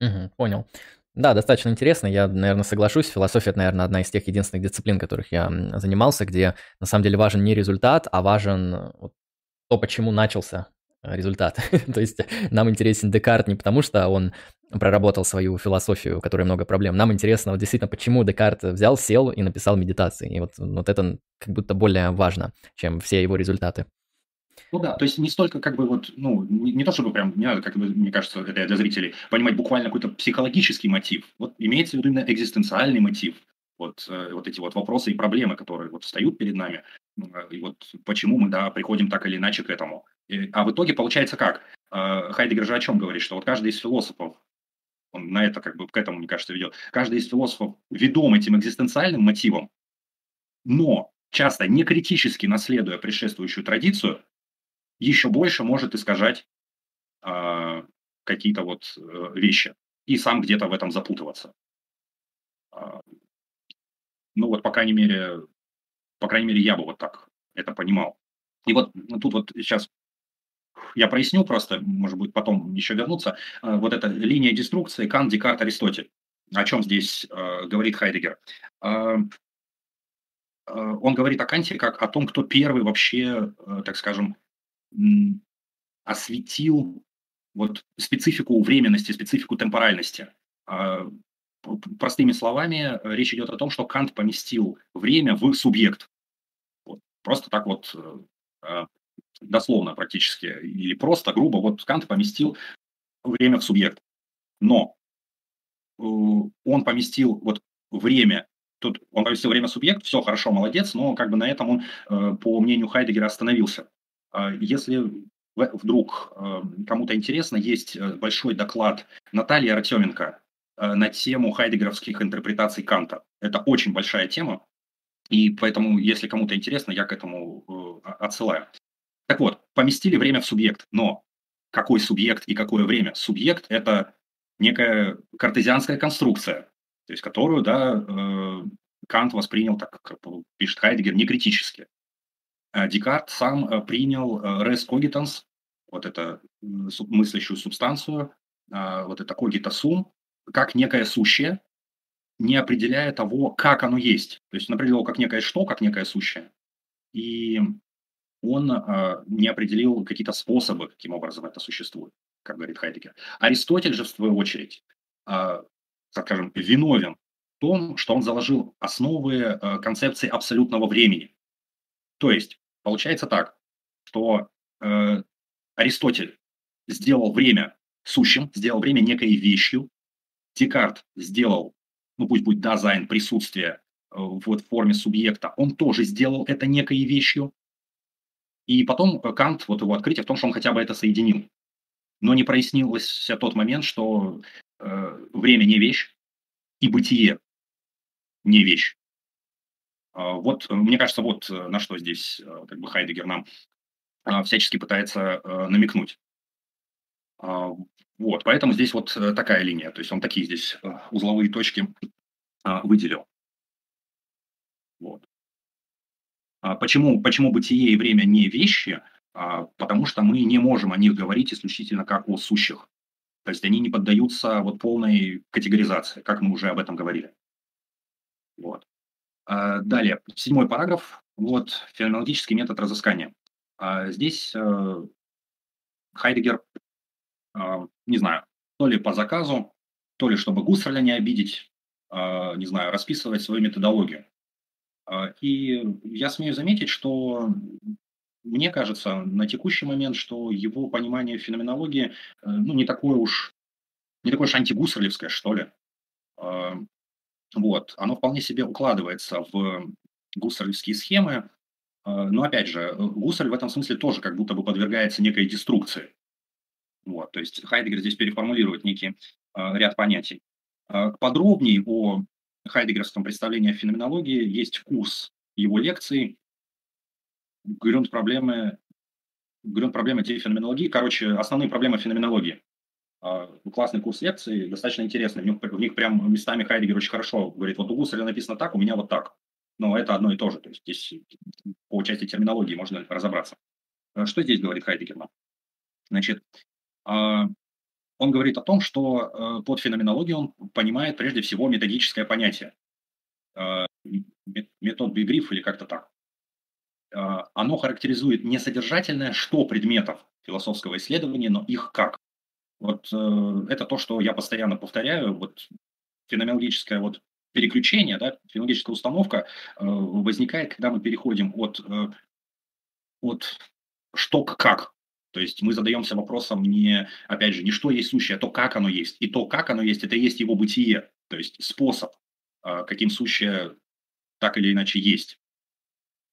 Угу, понял. Да, достаточно интересно. Я, наверное, соглашусь. Философия – это, наверное, одна из тех единственных дисциплин, которых я занимался, где на самом деле важен не результат, а важен э, вот, то, почему начался э, результат. то есть нам интересен Декарт не потому, что он проработал свою философию, у которой много проблем. Нам интересно вот действительно, почему Декарт взял, сел и написал медитации. И вот, вот это как будто более важно, чем все его результаты. Ну да, то есть не столько как бы вот, ну, не, не то чтобы прям, не надо, как бы, мне кажется, это для зрителей, понимать буквально какой-то психологический мотив. Вот имеется в виду именно экзистенциальный мотив. Вот, э, вот эти вот вопросы и проблемы, которые вот встают перед нами, э, и вот почему мы, да, приходим так или иначе к этому. И, а в итоге получается как? Э, Хайдегер же о чем говорит, что вот каждый из философов, он на это как бы к этому, мне кажется, ведет, каждый из философов ведом этим экзистенциальным мотивом, но часто не критически наследуя предшествующую традицию, еще больше может искажать э, какие-то вот э, вещи и сам где-то в этом запутываться. Э, ну вот, по крайней мере, по крайней мере, я бы вот так это понимал. И вот ну, тут вот сейчас я проясню просто, может быть, потом еще вернуться. Э, вот эта линия деструкции Кант, Декарт, Аристотель. О чем здесь э, говорит Хайдегер? Э, он говорит о Канте как о том, кто первый вообще, э, так скажем, осветил вот специфику временности, специфику темпоральности. А, простыми словами, речь идет о том, что Кант поместил время в субъект. Вот. Просто так вот э, а, дословно практически, или просто грубо, вот Кант поместил время в субъект. Но э, он поместил вот время, тут он поместил время в субъект, все хорошо, молодец, но как бы на этом он, э, по мнению Хайдегера, остановился. А если вдруг э, кому-то интересно, есть э, большой доклад Натальи Артеменко э, на тему хайдегеровских интерпретаций Канта. Это очень большая тема, и поэтому, если кому-то интересно, я к этому отсылаю. Так вот, поместили время в субъект, но какой субъект и какое время? Субъект – это некая картезианская конструкция, то есть которую да, Кант воспринял, так как пишет Хайдегер, не критически. Декарт сам принял res cogitans, вот это мыслящую субстанцию, вот это cogita как некое сущее, не определяя того, как оно есть. То есть он определил как некое что, как некое сущее. И он э, не определил какие-то способы, каким образом это существует, как говорит Хайдегер. Аристотель же, в свою очередь, э, скажем, виновен в том, что он заложил основы э, концепции абсолютного времени. То есть, получается так, что э, Аристотель сделал время сущим, сделал время некой вещью, Декарт сделал, ну пусть будет дизайн, присутствие э, вот в форме субъекта, он тоже сделал это некой вещью, и потом Кант, вот его открытие в том, что он хотя бы это соединил. Но не прояснился тот момент, что э, время не вещь и бытие не вещь. Э, вот, мне кажется, вот э, на что здесь э, как бы Хайдегер нам э, всячески пытается э, намекнуть. Э, вот, поэтому здесь вот такая линия, то есть он такие здесь узловые точки э, выделил. Вот. А почему, почему бытие и время не вещи? А, потому что мы не можем о них говорить исключительно как о сущих. То есть они не поддаются вот полной категоризации, как мы уже об этом говорили. Вот. А, далее, седьмой параграф. Вот феноменологический метод разыскания. Здесь э, Хайдегер, не знаю, то ли по заказу, то ли чтобы Гусарля не обидеть, не знаю, расписывать свою методологию. И я смею заметить, что мне кажется на текущий момент, что его понимание феноменологии э, ну, не такое уж не такое уж антигусарлевское, что ли. А, вот. Оно вполне себе укладывается в гуссерлевские схемы, а, но опять же, Гуссерль в этом смысле тоже как будто бы подвергается некой деструкции. Вот, то есть Хайдегер здесь переформулирует некий ряд понятий. Подробнее о хайдегеровском представлении о феноменологии есть курс его лекций «Грюнд проблемы, грюнд проблемы феноменологии». Короче, основные проблемы феноменологии. А, классный курс лекций, достаточно интересный. В них, в них прям местами Хайдегер очень хорошо говорит, вот у Гусаря написано так, у меня вот так. Но это одно и то же. То есть здесь по части терминологии можно разобраться. А что здесь говорит Хайдегер Значит, а, он говорит о том, что э, под феноменологией он понимает прежде всего методическое понятие. Э, метод Бигриф или как-то так. Э, оно характеризует не содержательное что предметов философского исследования, но их как. Вот это то, что я постоянно повторяю. Вот феноменологическое вот переключение, да, феноменологическая установка возникает, когда мы переходим от, от что к как. То есть мы задаемся вопросом не, опять же, не что есть сущее, а то, как оно есть. И то, как оно есть, это есть его бытие, то есть способ, а, каким сущее так или иначе есть.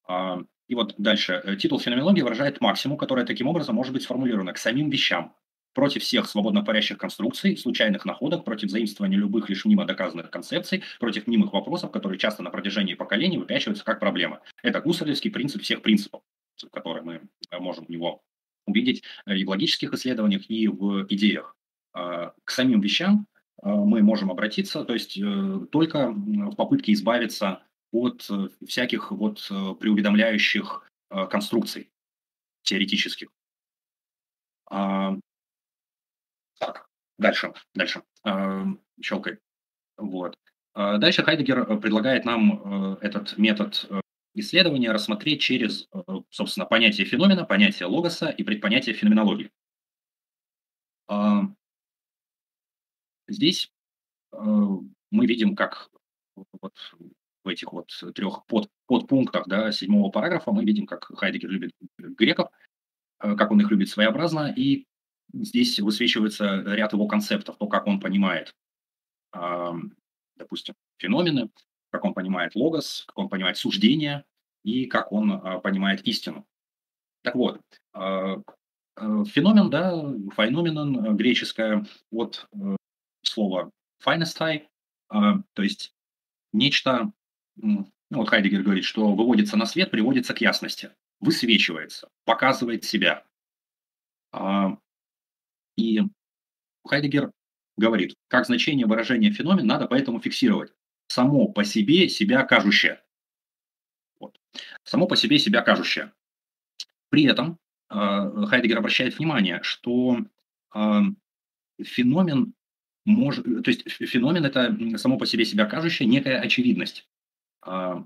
А, и вот дальше. Э, титул феноменологии выражает максимум, которая таким образом может быть сформулирована к самим вещам, против всех свободно парящих конструкций, случайных находок, против заимствования любых лишь мнимо доказанных концепций, против мнимых вопросов, которые часто на протяжении поколений выпячиваются как проблема. Это гуссерлевский принцип всех принципов, которые мы э, можем у него увидеть э, и в логических исследованиях, и в идеях. А, к самим вещам а, мы можем обратиться, то есть э, только в попытке избавиться от э, всяких вот преуведомляющих конструкций теоретических. А, так, дальше, дальше, щелкай. Вот. Дальше Хайдегер предлагает нам этот метод исследования рассмотреть через, э, собственно, понятие феномена, понятие логоса и предпонятие феноменологии. Здесь э, мы видим, как вот в этих вот трех под, подпунктах да, седьмого параграфа мы видим, как Хайдегер любит греков, э, как он их любит своеобразно, и здесь высвечивается ряд его концептов, то, как он понимает, допустим, феномены, как он понимает логос, как он понимает суждение и как он а, понимает истину. Так вот, а, а, феномен, да, феноменон э, греческое от э, слова «файнестай», то есть нечто, ну, вот Хайдегер говорит, что выводится на свет, приводится к ясности, высвечивается, показывает себя. И Хайдегер говорит, как значение выражения феномен надо поэтому фиксировать само по себе себя кажущее. Вот. Само по себе себя кажущее. При этом э, Хайдегер обращает внимание, что э, феномен может, то есть феномен это само по себе себя кажущая некая очевидность. Э,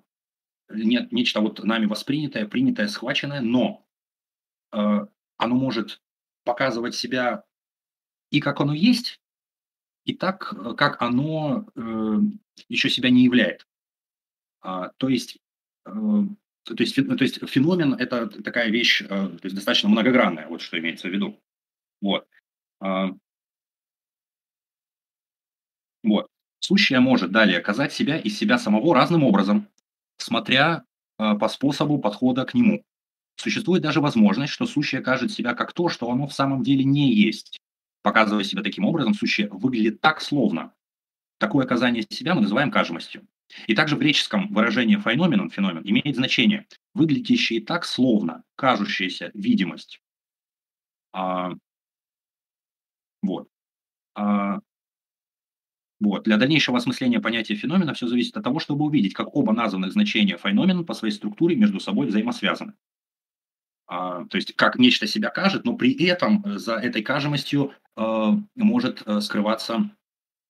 нет, нечто вот нами воспринятое, принятое, схваченное, но э, оно может показывать себя и как оно есть, и так, как оно э, еще себя не являет. А, то есть э, то есть, то есть феномен – это такая вещь э, то есть достаточно многогранная, вот что имеется в виду. Вот. А, вот. Сущее может далее оказать себя из себя самого разным образом, смотря э, по способу подхода к нему. Существует даже возможность, что сущее кажет себя как то, что оно в самом деле не есть. Показывая себя таким образом, сущее выглядит так, словно. Такое оказание себя мы называем кажемостью. И также в греческом выражение феноменом, феномен, имеет значение выглядящие так, словно, кажущаяся видимость. А, вот. А, вот. Для дальнейшего осмысления понятия феномена все зависит от того, чтобы увидеть, как оба названных значения феномен по своей структуре между собой взаимосвязаны. А, то есть как нечто себя кажет, но при этом за этой кажемостью а, может а, скрываться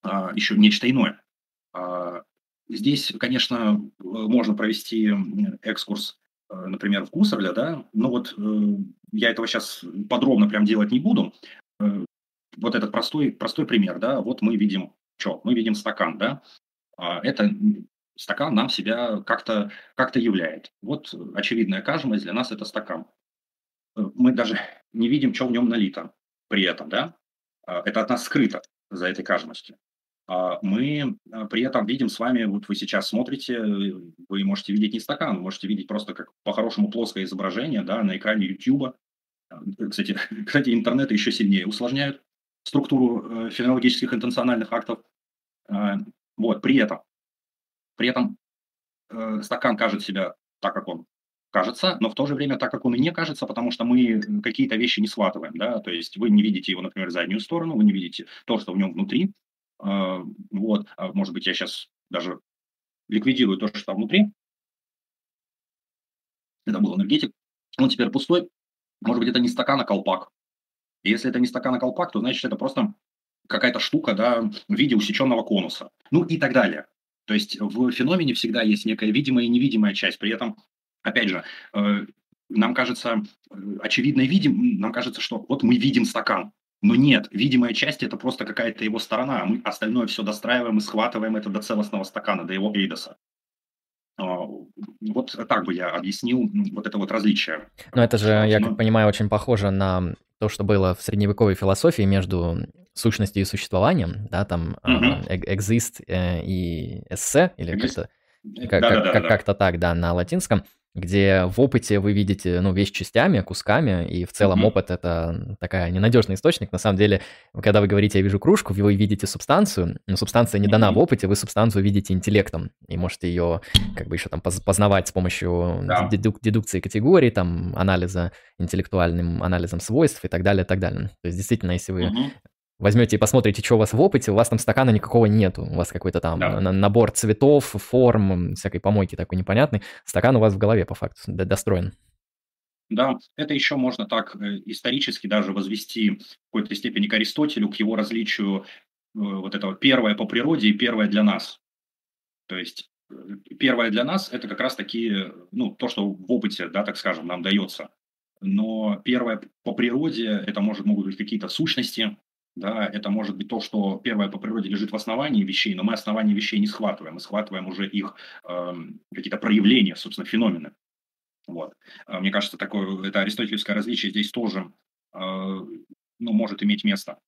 а, еще нечто иное. А, Здесь, конечно, можно провести экскурс, э, например, в Гусарля, да, но вот э, я этого сейчас подробно прям делать не буду. Э, вот этот простой, простой пример, да, вот мы видим, что? Мы видим стакан, да, это стакан нам себя как-то как являет. Вот очевидная кажемость для нас это стакан. Мы даже не видим, что в нем налито при этом, да, а это от нас скрыто за этой кажемостью. А, мы а, при этом видим с вами, вот вы сейчас смотрите, вы можете видеть не стакан, вы можете видеть просто как по-хорошему плоское изображение да, на экране YouTube. Кстати, кстати, интернеты еще сильнее усложняют структуру э, фенологических интенциональных актов. Вот, при этом, при этом э, стакан кажет себя так, как он кажется, но в то же время так, как он и не кажется, потому что мы какие-то вещи не схватываем, да, то есть вы не видите его, например, заднюю сторону, вы не видите то, что в нем внутри, а, вот, а может быть, я сейчас даже ликвидирую то, что там внутри. Это был энергетик. Он теперь пустой. Может быть, это не стакан, а колпак. И если это не стакан, а колпак, то значит, это просто какая-то штука, да, в виде усеченного конуса. Ну и так далее. То есть в феномене всегда есть некая видимая и невидимая часть. При этом, опять же, э, нам кажется э, очевидно видим, нам кажется, что вот мы видим стакан. Но нет, видимая часть – это просто какая-то его сторона, а мы остальное все достраиваем и схватываем это до целостного стакана, до его эйдоса. А, вот так бы я объяснил вот это вот различие. Но это же, я как понимаю, очень похоже на то, что было в средневековой философии между сущностью и существованием, да, там угу. экзист и эссе, или как-то как, да, как, да, как, да. как-то так, да, на латинском где в опыте вы видите, ну, вещь частями, кусками, и в целом mm-hmm. опыт — это такая ненадежный источник. На самом деле, когда вы говорите «я вижу кружку», вы видите субстанцию, но субстанция не дана mm-hmm. в опыте, вы субстанцию видите интеллектом, и можете ее как бы еще там познавать с помощью да. дедук- дедукции категорий, там, анализа интеллектуальным анализом свойств и так далее, и так далее. То есть, действительно, если вы mm-hmm возьмете и посмотрите, что у вас в опыте, у вас там стакана никакого нету. У вас какой-то там да. набор цветов, форм, всякой помойки такой непонятный. Стакан у вас в голове по факту достроен. Да, это еще можно так э, исторически даже возвести в какой-то степени к Аристотелю, к его различию э, вот этого первое по природе и первое для нас. То есть э, первое для нас – это как раз таки, ну, то, что в опыте, да, так скажем, нам дается. Но первое по природе – это может, могут быть какие-то сущности, да, это может быть то, что первое по природе лежит в основании вещей, но мы основания вещей не схватываем, мы схватываем уже их э, какие-то проявления, собственно, феномены. Вот. А, мне кажется, такое, это аристотелевское различие здесь тоже э, ну, может иметь место.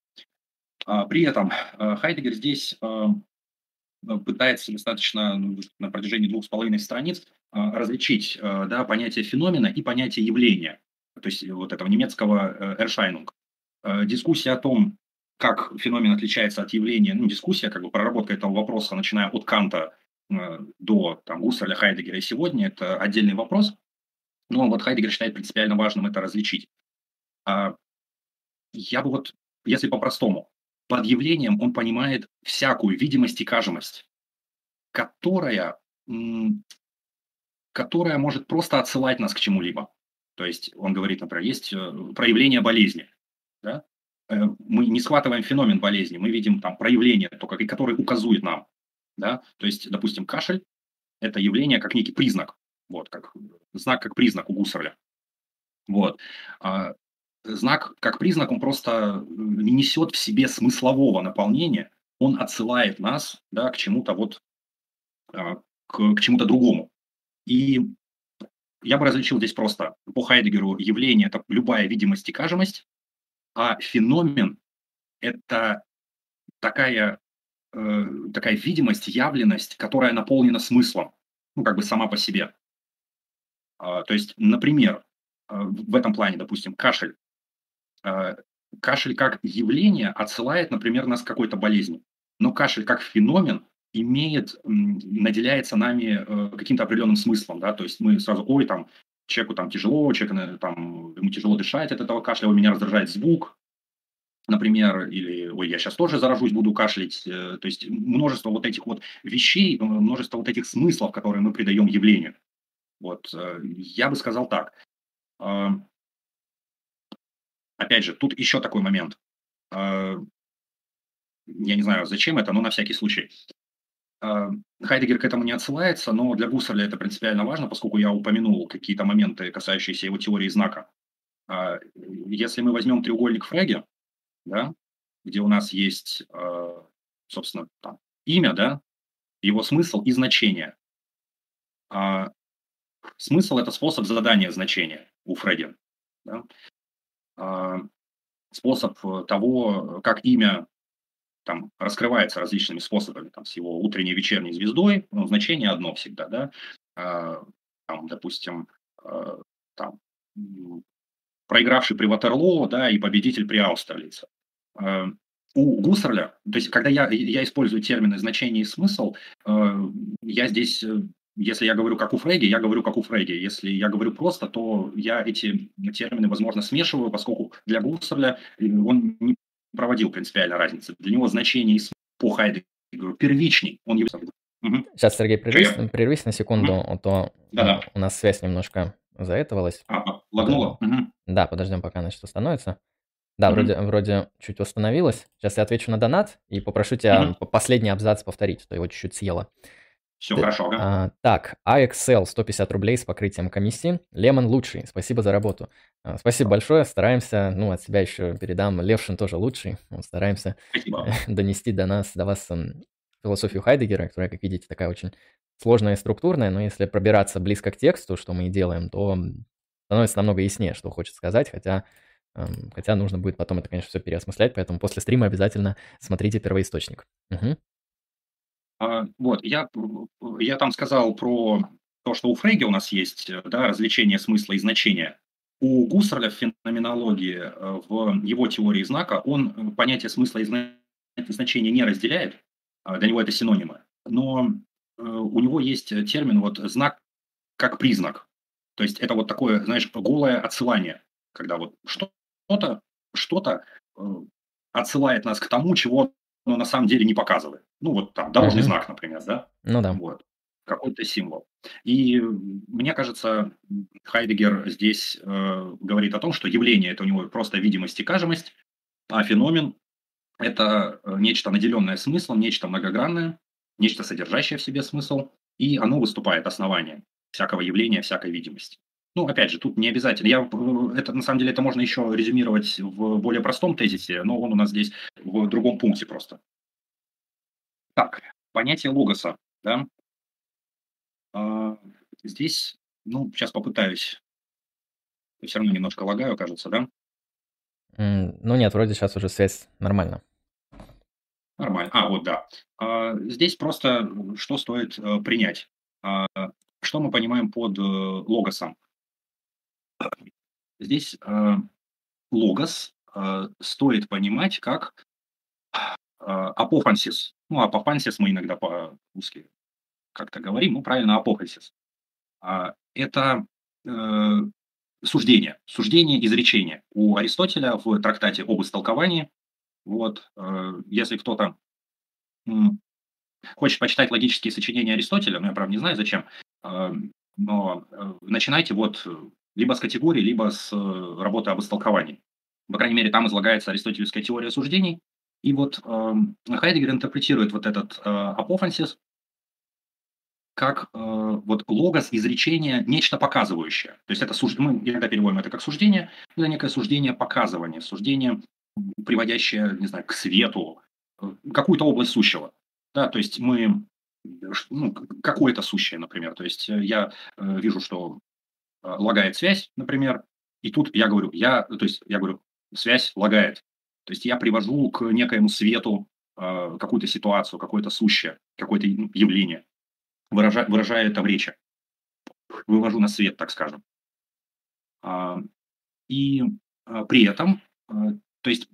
А, при этом э, Хайдегер здесь э, пытается достаточно ну, на протяжении двух с половиной страниц э, различить э, да, понятие феномена и понятие явления, то есть вот этого немецкого э, Erscheinung. Дискуссия о том, как феномен отличается от явления, ну, дискуссия, как бы проработка этого вопроса, начиная от Канта э, до там, Гусserля, Хайдегера и сегодня, это отдельный вопрос. Но вот Хайдегер считает принципиально важным это различить. А, я бы вот, если по-простому, под явлением он понимает всякую видимость и кажемость, которая, которая может просто отсылать нас к чему-либо. То есть он говорит, например, есть э, проявление болезни. Да? Э, мы не схватываем феномен болезни, мы видим там проявление, только, который указывает нам. Да? То есть, допустим, кашель – это явление как некий признак, вот, как знак как признак у Гуссерля. Вот. А знак как признак, он просто не несет в себе смыслового наполнения, он отсылает нас да, к чему-то вот, а, к, к чему-то другому. И я бы различил здесь просто по Хайдегеру явление – это любая видимость и кажемость, а феномен – это такая, э, такая видимость, явленность, которая наполнена смыслом, ну, как бы сама по себе. А, то есть, например, а, в этом плане, допустим, кашель. А, кашель как явление отсылает, например, нас к какой-то болезни. Но кашель как феномен имеет, наделяется нами э, каким-то определенным смыслом, да, то есть мы сразу, ой, там, человеку там тяжело, человек, там, ему тяжело дышать от этого кашля, у меня раздражает звук, например, или, ой, я сейчас тоже заражусь, буду кашлять, э, то есть множество вот этих вот вещей, э, множество вот этих смыслов, которые мы придаем явлению. Вот, я бы сказал так. Опять же, тут еще такой момент. Я не знаю, зачем это, но на всякий случай. Хайдегер к этому не отсылается, но для Гусарля это принципиально важно, поскольку я упомянул какие-то моменты, касающиеся его теории знака. А, если мы возьмем треугольник Фреги, да, где у нас есть, а, собственно, там, имя, да, его смысл и значение. А смысл – это способ задания значения у Фреги. Да? Способ того, как имя там раскрывается различными способами, там, с его утренней вечерней звездой, но значение одно всегда, да, а, там, допустим, а, там, проигравший при Ватерлоо, да, и победитель при Аустерлице. А, у Гуссерля, то есть, когда я, я использую термины значение и смысл, я здесь если я говорю как у Фрейди, я говорю как у Фрейди. Если я говорю просто, то я эти термины, возможно, смешиваю, поскольку для Гуссерля он не проводил принципиально разницы. Для него значение по Хайдегеру первичней. Он его... Угу. Сейчас, Сергей, прервись, прервись на секунду, угу. а то Да-да. у нас связь немножко заэтовалась. А, лагнула? Угу. Да, подождем, пока значит установится. Да, угу. вроде, вроде чуть установилось. Сейчас я отвечу на донат и попрошу тебя угу. последний абзац повторить, а то его чуть-чуть съело. Все Т- хорошо, ага. А, так, AXL 150 рублей с покрытием комиссии. Лемон лучший, спасибо за работу. А, спасибо большое, стараемся, ну, от себя еще передам, Левшин тоже лучший. Вот, стараемся спасибо. донести до нас, до вас философию Хайдегера, которая, как видите, такая очень сложная и структурная, но если пробираться близко к тексту, что мы и делаем, то становится намного яснее, что хочет сказать, хотя, хотя нужно будет потом это, конечно, все переосмыслять, поэтому после стрима обязательно смотрите первоисточник. Угу. А, вот, я, я там сказал про то, что у Фрейги у нас есть э, да, развлечение смысла и значения. У Гуссерля в феноменологии, э, в его теории знака, он э, понятие смысла и значения не разделяет, а для него это синонимы. Но у него есть термин вот знак как признак. То есть это вот такое, знаешь, голое отсылание, когда вот что-то что-то отсылает нас к тому, чего но на самом деле не показывает. Ну, вот там дорожный uh-huh. знак, например, да? Ну да. Вот. Какой-то символ. И мне кажется, Хайдегер здесь э, говорит о том, что явление это у него просто видимость и кажемость, а феномен это э, нечто наделенное смыслом, нечто многогранное, нечто содержащее в себе смысл, и оно выступает основанием всякого явления, всякой видимости. Ну, опять же, тут не обязательно. Я, э, это, на самом деле, это можно еще резюмировать в более простом тезисе, но он у нас здесь в другом пункте просто. Так, понятие логоса, да. А, здесь, ну, сейчас попытаюсь. Все равно немножко лагаю, кажется, да? Mm, ну нет, вроде сейчас уже связь нормально. Нормально. А, вот да. А, здесь просто что стоит а, принять. Что мы понимаем под э, логосом? Здесь э, логос э, стоит понимать как э, апофансис. Ну, апофансис мы иногда по-русски как-то говорим, ну, правильно, апофансис. Э, это э, суждение, суждение, изречение. У Аристотеля в трактате об истолковании, вот, э, если кто-то э, хочет почитать логические сочинения Аристотеля, ну, я, правда, не знаю, зачем, э, но э, начинайте вот либо с категорией, либо с э, работы об истолковании. По крайней мере, там излагается аристотелевская теория суждений. И вот э, Хайдегер интерпретирует вот этот э, апофансис как э, вот логос изречения нечто показывающее. То есть это суж... мы иногда переводим это как суждение, это некое суждение показывания, суждение, приводящее, не знаю, к свету, э, какую-то область сущего. Да, то есть мы ну, какое-то сущее, например. То есть э, я э, вижу, что э, лагает связь, например, и тут я говорю, я, то есть я говорю, связь лагает. То есть я привожу к некоему свету э, какую-то ситуацию, какое-то сущее, какое-то ну, явление, выражая, выражая это в речи. Вывожу на свет, так скажем. А, и а, при этом, а, то есть,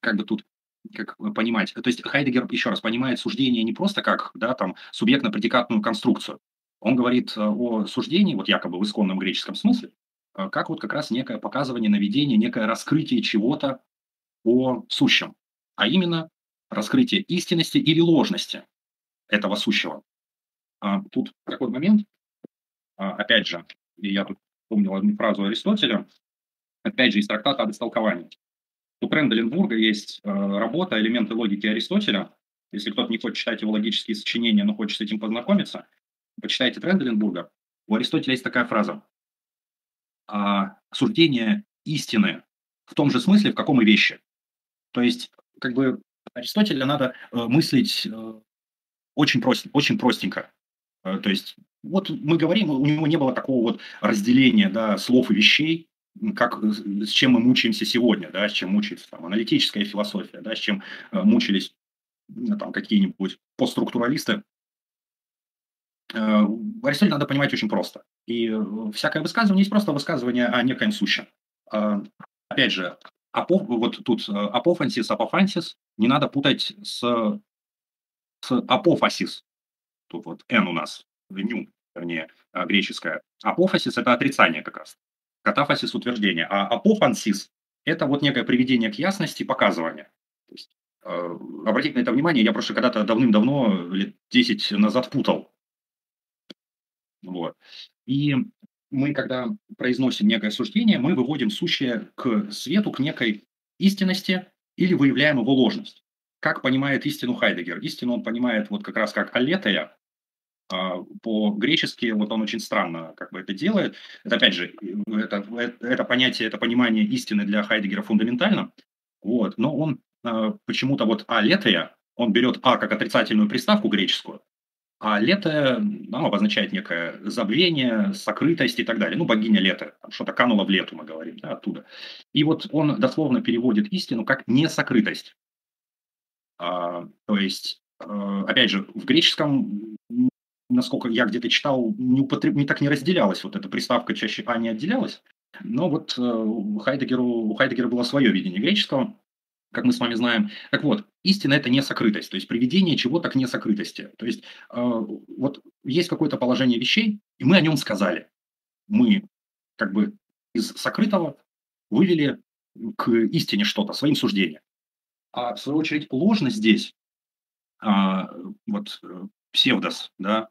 как бы тут как понимать. То есть Хайдегер, еще раз, понимает суждение не просто как да, там, субъектно-предикатную конструкцию. Он говорит э, о суждении, вот якобы в исконном греческом смысле, э, как вот как раз некое показывание, наведение, некое раскрытие чего-то о сущем, а именно раскрытие истинности или ложности этого сущего. А тут такой момент, а, опять же, и я тут помнил одну фразу Аристотеля, опять же, из трактата об истолковании. У Тренделенбурга есть э, работа «Элементы логики Аристотеля». Если кто-то не хочет читать его логические сочинения, но хочет с этим познакомиться, почитайте Тренделенбурга. У Аристотеля есть такая фраза. А, «Суждение истины в том же смысле, в каком и вещи». То есть, как бы, Аристотеля надо э, мыслить э, очень, прост, очень простенько. Э, то есть, вот мы говорим, у него не было такого вот разделения да, слов и вещей, как, с чем мы мучаемся сегодня, да, с чем мучается там, аналитическая философия, да, с чем э, мучились там, какие-нибудь постструктуралисты. Э, Аристотель надо понимать очень просто. И э, всякое высказывание есть просто высказывание о некоем сущем. Э, опять же, апоф, вот тут э, апофансис, апофансис не надо путать с, с апофасис. Тут вот n у нас, ню, вернее, греческое. Апофасис – это отрицание как раз катафасис утверждение, а апофансис – это вот некое приведение к ясности, показывание. То есть, обратите на это внимание, я просто когда-то давным-давно, лет 10 назад путал. Вот. И мы, когда произносим некое суждение, мы выводим сущее к свету, к некой истинности или выявляем его ложность. Как понимает истину Хайдегер? Истину он понимает вот как раз как аллетая, а, по-гречески вот он очень странно как бы это делает. Это опять же, это, это понятие, это понимание истины для Хайдегера фундаментально, вот, но он э, почему-то вот а летая, он берет а как отрицательную приставку греческую, а лето ну, обозначает некое забвение, сокрытость и так далее. Ну, богиня лета, что-то кануло в лету, мы говорим, да, оттуда. И вот он дословно переводит истину как несокрытость. А, то есть, э, опять же, в греческом насколько я где-то читал, не, употреб... не так не разделялась вот эта приставка, чаще «а» не отделялась. Но вот э, у, Хайдегеру, у Хайдегера было свое видение греческого, как мы с вами знаем. Так вот, истина – это не сокрытость, то есть приведение чего-то к несокрытости. То есть э, вот есть какое-то положение вещей, и мы о нем сказали. Мы как бы из сокрытого вывели к истине что-то, своим суждением. А в свою очередь ложность здесь, а, вот э, псевдос, да,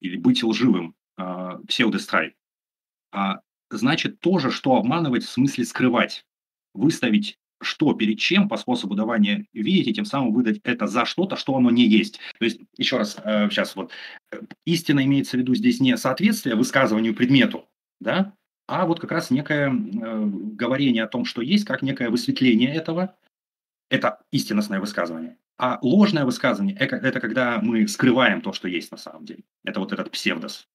или быть лживым, э, псевдострай, а значит тоже, что обманывать в смысле скрывать, выставить что перед чем по способу давания видеть, и тем самым выдать это за что-то, что оно не есть. То есть, еще раз, э, сейчас вот, э, истина имеется в виду здесь не соответствие высказыванию предмету, да, а вот как раз некое э, говорение о том, что есть, как некое высветление этого, это истинностное высказывание. А ложное высказывание – это когда мы скрываем то, что есть на самом деле. Это вот этот псевдос.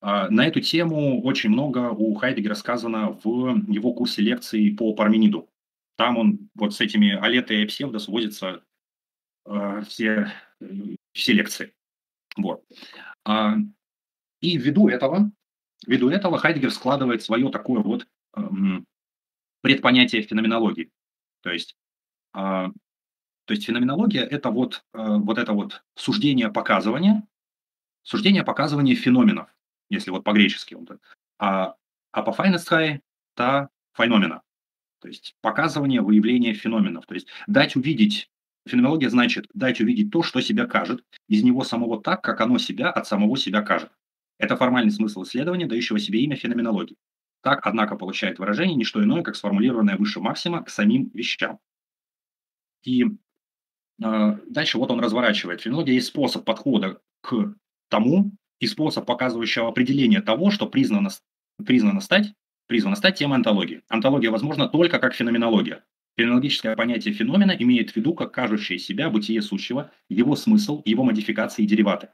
А, на эту тему очень много у Хайдегера сказано в его курсе лекций по Пармениду. Там он вот с этими алета и псевдос возится э, все, все лекции. Вот. А, и ввиду этого, ввиду этого Хайдегер складывает свое такое вот эм, предпонятие феноменологии. То есть а, то есть феноменология – это вот, э, вот это вот суждение показывания, суждение показывания феноменов, если вот по-гречески. А, а по файнесхай – это феномена. То есть показывание, выявление феноменов. То есть дать увидеть, феноменология значит дать увидеть то, что себя кажет, из него самого так, как оно себя от самого себя кажет. Это формальный смысл исследования, дающего себе имя феноменологии. Так, однако, получает выражение не что иное, как сформулированная выше максима к самим вещам. И э, дальше вот он разворачивает. Феноменология есть способ подхода к тому и способ, показывающего определение того, что признано, признано стать, призвано стать темой антологии. Антология возможна только как феноменология. Феноменологическое понятие феномена имеет в виду как кажущее себя бытие сущего, его смысл, его модификации и дериваты.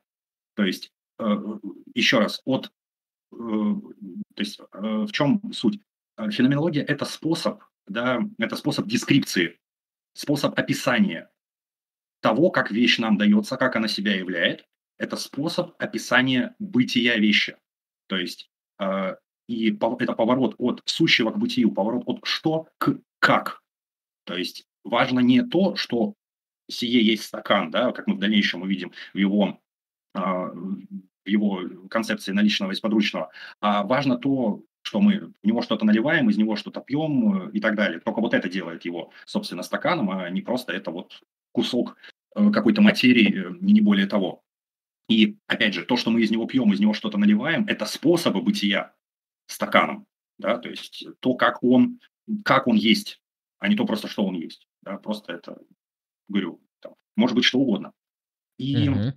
То есть, э, еще раз, от, э, то есть, э, в чем суть? Феноменология – это способ, да, это способ дескрипции, способ описания того, как вещь нам дается, как она себя являет. Это способ описания бытия вещи. То есть, и это поворот от сущего к бытию, поворот от что к как. То есть важно не то, что сие есть стакан, да, как мы в дальнейшем увидим в его, а, в его концепции наличного из подручного, а важно то, что мы в него что-то наливаем, из него что-то пьем э, и так далее. Только вот это делает его, собственно, стаканом, а не просто это вот кусок э, какой-то материи, э, не более того. И, опять же, то, что мы из него пьем, из него что-то наливаем, это способы бытия стаканом. Да? То есть то, как он, как он есть, а не то просто, что он есть. Да? Просто это, говорю, там, может быть что угодно. И, угу.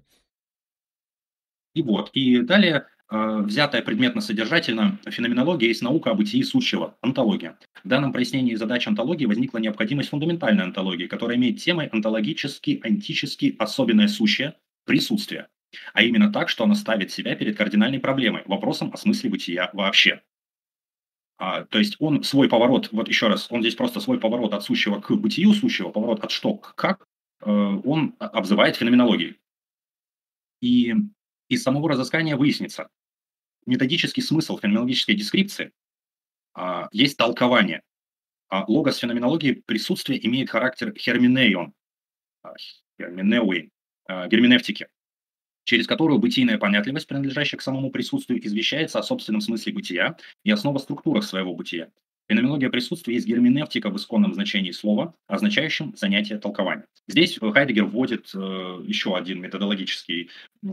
и вот. И далее э, взятая предметно-содержательно феноменология есть наука о бытии сущего, антология. В данном прояснении задач антологии возникла необходимость фундаментальной антологии, которая имеет темой онтологически, антически особенное сущее, присутствие. А именно так, что она ставит себя перед кардинальной проблемой, вопросом о смысле бытия вообще. А, то есть он свой поворот, вот еще раз, он здесь просто свой поворот от сущего к бытию сущего, поворот от что к как, э, он обзывает феноменологией. И из самого разыскания выяснится, методический смысл феноменологической дескрипции а, есть толкование. А логос феноменологии присутствия имеет характер херменейон, а, ἑρμηνεύειν, а, герменевтики через которую бытийная понятливость, принадлежащая к самому присутствию, извещается о собственном смысле бытия и основоструктурах своего бытия. Феноменология присутствия есть герменевтика в исконном значении слова, означающем занятие толкования. Здесь Хайдегер вводит э, еще один методологический э,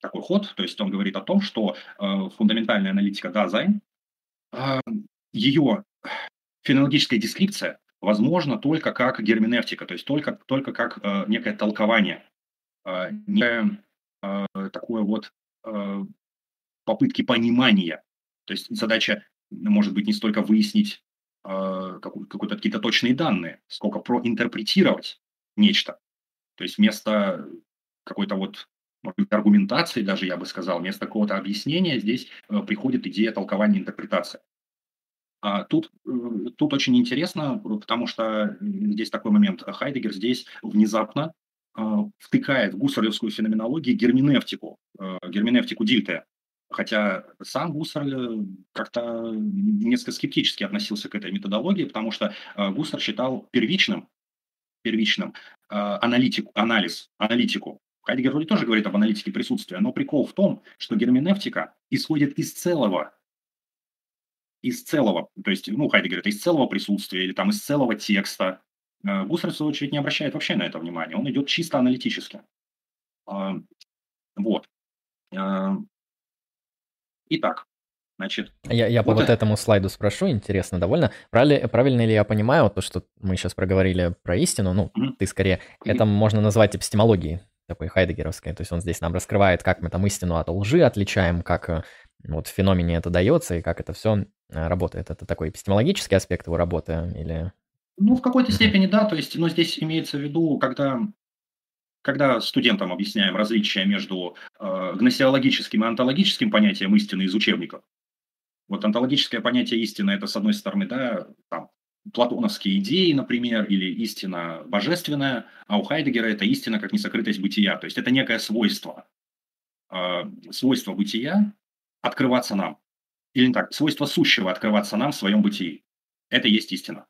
такой ход, то есть он говорит о том, что э, фундаментальная аналитика Dasein, э, ее феноменологическая дескрипция возможна только как герменевтика, то есть только, только как э, некое толкование, э, некое э, такое вот э, попытки понимания. То есть задача может быть не столько выяснить э, какие-то точные данные, сколько проинтерпретировать нечто. То есть вместо какой-то вот аргументации, даже я бы сказал, вместо какого-то объяснения здесь э, приходит идея толкования интерпретации. А тут, э, тут очень интересно, потому что здесь такой момент. Хайдегер здесь внезапно втыкает в гуссерлевскую феноменологию герменевтику, а, герменевтику Дильте. Хотя сам Гуссерль э, как-то несколько скептически относился к этой методологии, потому что Гуссерль считал первичным, первичным аналитику, анализ, аналитику. Хайдегер вроде тоже говорит об аналитике присутствия, но прикол в том, что герменевтика исходит из целого, из целого, то есть, ну, Хайдегер это из целого присутствия или там из целого текста, Э, Гусар, в свою очередь, не обращает вообще на это внимания. Он идет чисто аналитически. А, вот. А, итак, значит... Я, я вот по вот этому слайду спрошу, интересно довольно. Правильно, правильно ли я понимаю то, что мы сейчас проговорили про истину, ну, mm-hmm. ты скорее, mm-hmm. это можно назвать эпистемологией, такой хайдегеровской, то есть он здесь нам раскрывает, как мы там истину от лжи отличаем, как э, вот в феномене это дается и как это все э, работает. Это такой эпистемологический аспект его работы или ну, в какой-то степени да, то есть, но здесь имеется в виду, когда, когда студентам объясняем различия между э, гносеологическим и онтологическим понятием истины из учебников. Вот онтологическое понятие истины – это, с одной стороны, да, там, платоновские идеи, например, или истина божественная, а у Хайдегера это истина как несокрытость бытия. То есть это некое свойство, э, свойство бытия открываться нам. Или не так, свойство сущего открываться нам в своем бытии. Это есть истина.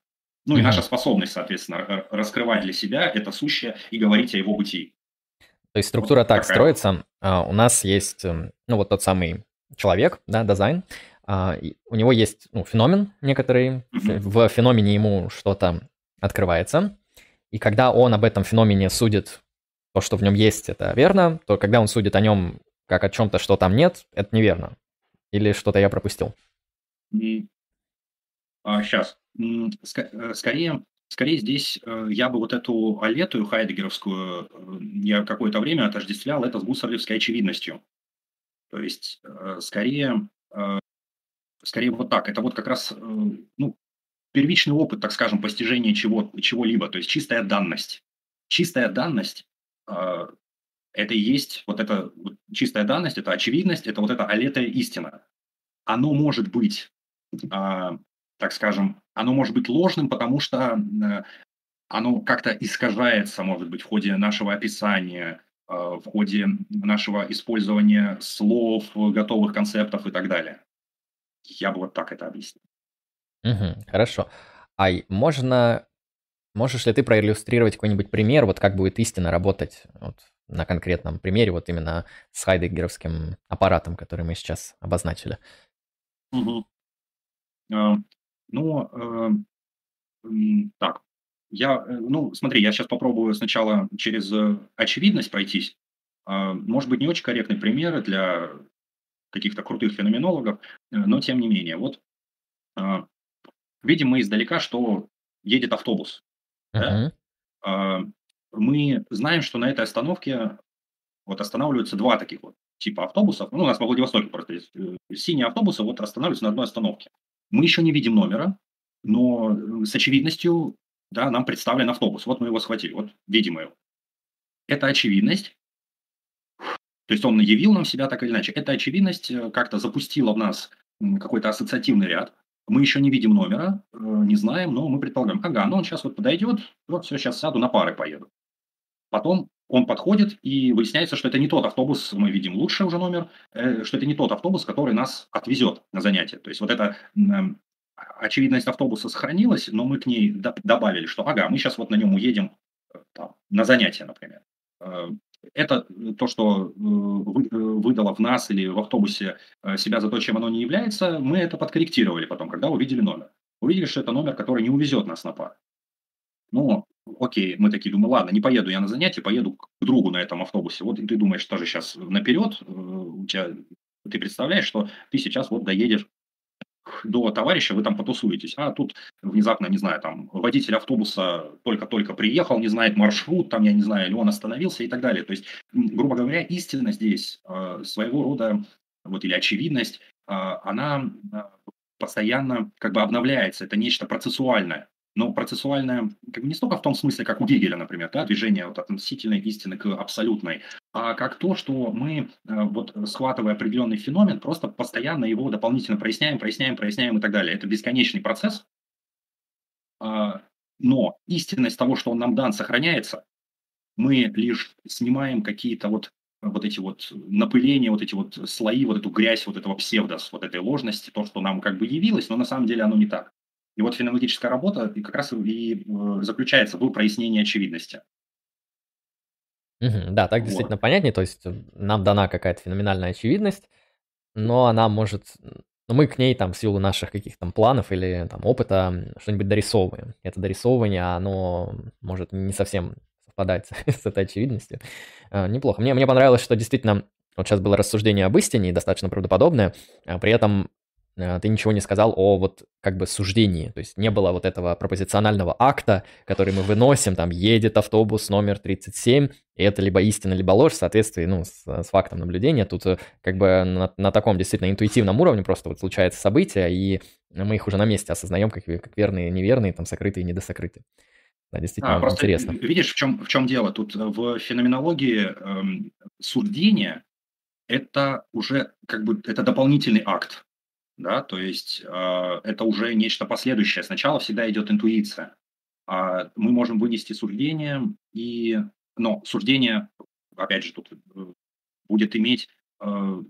Ну и наша способность, соответственно, раскрывать для себя это сущее и говорить о его бытии. То есть структура вот так такая. строится. А, у нас есть, эм, ну вот тот самый человек, да, дизайн. А, у него есть ну, феномен некоторый. Mm-hmm. В феномене ему что-то открывается. И когда он об этом феномене судит, то, что в нем есть, это верно, то когда он судит о нем как о чем-то, что там нет, это неверно. Или что-то я пропустил? Сейчас. Э, скорее, скорее здесь э, я бы вот эту алетую хайдегеровскую, э, я какое-то время отождествлял это с гуссерлевской очевидностью. То есть, скорее, скорее вот так. Это вот как раз ну, первичный опыт, так скажем, постижения чего, чего-либо, то есть чистая данность. Чистая данность это и есть вот эта вот чистая данность, это очевидность, это вот эта алетая истина. Оно может быть так скажем, оно может быть ложным, потому что э, оно как-то искажается, может быть, в ходе нашего описания, э, в ходе нашего использования слов, готовых концептов и так далее. Я бы вот так это объяснил. Угу, хорошо. А можно, можешь ли ты проиллюстрировать какой-нибудь пример, вот как будет истина работать вот, на конкретном примере, вот именно с хайдеггеровским аппаратом, который мы сейчас обозначили? Угу. Ну, э, так, я, э, ну, смотри, я сейчас попробую сначала через э, очевидность пройтись. А, может быть, не очень корректный пример для каких-то крутых феноменологов, но тем не менее. Вот а, видим мы издалека, что едет автобус. Да? А, мы знаем, что на этой остановке вот останавливаются два таких вот типа автобусов. Ну, у нас во Владивостоке просто есть синие автобусы, вот останавливаются на одной остановке. Мы еще не видим номера, но э, с очевидностью да, нам представлен автобус. Вот мы его схватили, вот видим его. Это очевидность. То есть он явил нам себя так или иначе. Эта очевидность э, как-то запустила в нас какой-то ассоциативный ряд. Мы еще не видим номера, э, не знаем, но мы предполагаем, ага, ну он сейчас вот подойдет, вот все, сейчас сяду, на пары поеду. Потом он подходит, и выясняется, что это не тот автобус, мы видим лучше уже номер, что это не тот автобус, который нас отвезет на занятие. То есть вот это очевидность автобуса сохранилась, но мы к ней добавили, что ага, мы сейчас вот на нем уедем э, там, на занятия, например. Э, это то, что э, выдало в нас или в автобусе себя за то, чем оно не является, мы это подкорректировали потом, когда увидели номер. Увидели, что это номер, который не увезет нас на пар. Ну, окей, мы такие думаем, ладно, не поеду я на занятия, поеду к другу на этом автобусе. Вот и ты думаешь тоже сейчас наперед, у тебя, ты представляешь, что ты сейчас вот доедешь до товарища, вы там потусуетесь. А тут внезапно, не знаю, там водитель автобуса только-только приехал, не знает маршрут, там, я не знаю, или он остановился и так далее. То есть, грубо говоря, истина здесь э, своего рода, вот или очевидность, э, она э, постоянно как бы обновляется. Это нечто процессуальное но процессуальное как бы не столько в том смысле, как у Гегеля, например, да, движение от относительной истины к абсолютной, а как то, что мы, э, вот схватывая определенный феномен, просто постоянно его дополнительно проясняем, проясняем, проясняем и так далее. Это бесконечный процесс, а, но истинность того, что он нам дан, сохраняется. Мы лишь снимаем какие-то вот вот эти вот напыления, вот эти вот слои, вот эту грязь, вот этого псевдос, вот этой ложности, то, что нам как бы явилось, но на самом деле оно не так. И вот феноменологическая работа и как раз и э, заключается в прояснении очевидности. Да, так Вот. действительно понятнее. То есть э, нам дана какая-то феноменальная очевидность, но она может... Но мы к ней там в силу наших каких-то там планов или там опыта что-нибудь дорисовываем. Это дорисовывание, оно может не совсем совпадать с этой очевидностью. Э, неплохо. Мне, мне понравилось, что действительно вот сейчас было рассуждение об истине, достаточно правдоподобное, а при этом ты ничего не сказал о вот как бы суждении, то есть не было вот этого пропозиционального акта, который мы выносим, там едет автобус номер 37, и это либо истина, либо ложь в соответствии ну, с, с фактом наблюдения. Тут э, как бы на, на таком действительно интуитивном уровне просто вот случается события, и мы их уже на месте осознаем как, как верные, неверные, там сокрытые, недосокрытые. Да, действительно а, просто интересно. Видишь, в чем, в чем дело? Тут э, в феноменологии эм, суждение это уже как бы это дополнительный акт да, то есть э, это уже нечто последующее. Сначала всегда идет интуиция. А мы можем вынести суждение, и, но суждение, опять же, тут э, будет иметь э,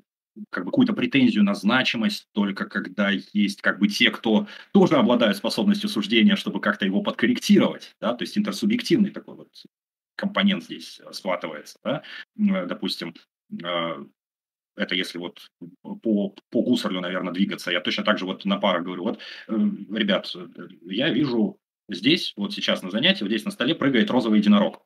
как бы какую-то претензию на значимость только когда есть как бы те, кто тоже обладают способностью суждения, чтобы как-то его подкорректировать, да, то есть интерсубъективный такой вот компонент здесь схватывается, да, э, допустим, э, это если вот по, по гусарлю, наверное, двигаться. Я точно так же вот на парах говорю, вот, э, ребят, я вижу здесь, вот сейчас на занятии, вот здесь на столе прыгает розовый единорог.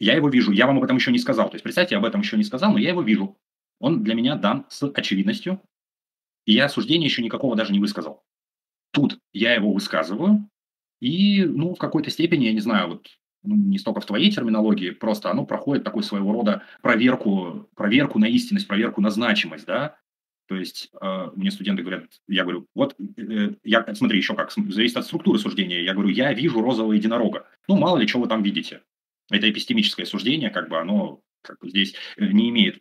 Я его вижу, я вам об этом еще не сказал. То есть, представьте, я об этом еще не сказал, но я его вижу. он для меня дан с очевидностью, и я суждения еще никакого даже не высказал. Тут я его высказываю, и, ну, в какой-то степени, я не знаю, вот ну, не столько в твоей терминологии, просто оно проходит такой своего рода проверку, проверку на истинность, проверку на значимость, да. То есть э, мне студенты говорят, я говорю, вот, э, я, смотри, еще как, зависит от структуры суждения. Я говорю, я вижу розового единорога. Ну, мало ли, что вы там видите. Это эпистемическое суждение, как бы оно как бы здесь э, не имеет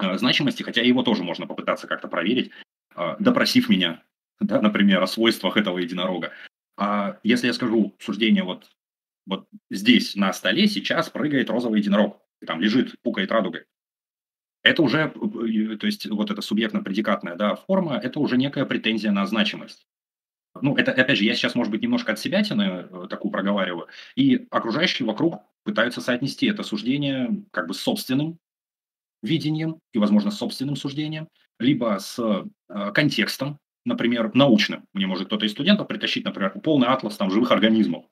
э, значимости, хотя его тоже можно попытаться как-то проверить, э, допросив меня, да, например, о свойствах этого единорога. А если я скажу суждение вот, вот здесь на столе сейчас прыгает розовый единорог, там лежит, пукает радугой, это уже, то есть вот эта субъектно-предикатная да, форма, это уже некая претензия на значимость. Ну, это, опять же, я сейчас, может быть, немножко от себя такую проговариваю, и окружающие вокруг пытаются соотнести это суждение как бы с собственным видением и, возможно, собственным суждением, либо с э, контекстом, например, научным. Мне может кто-то из студентов притащить, например, полный атлас там живых организмов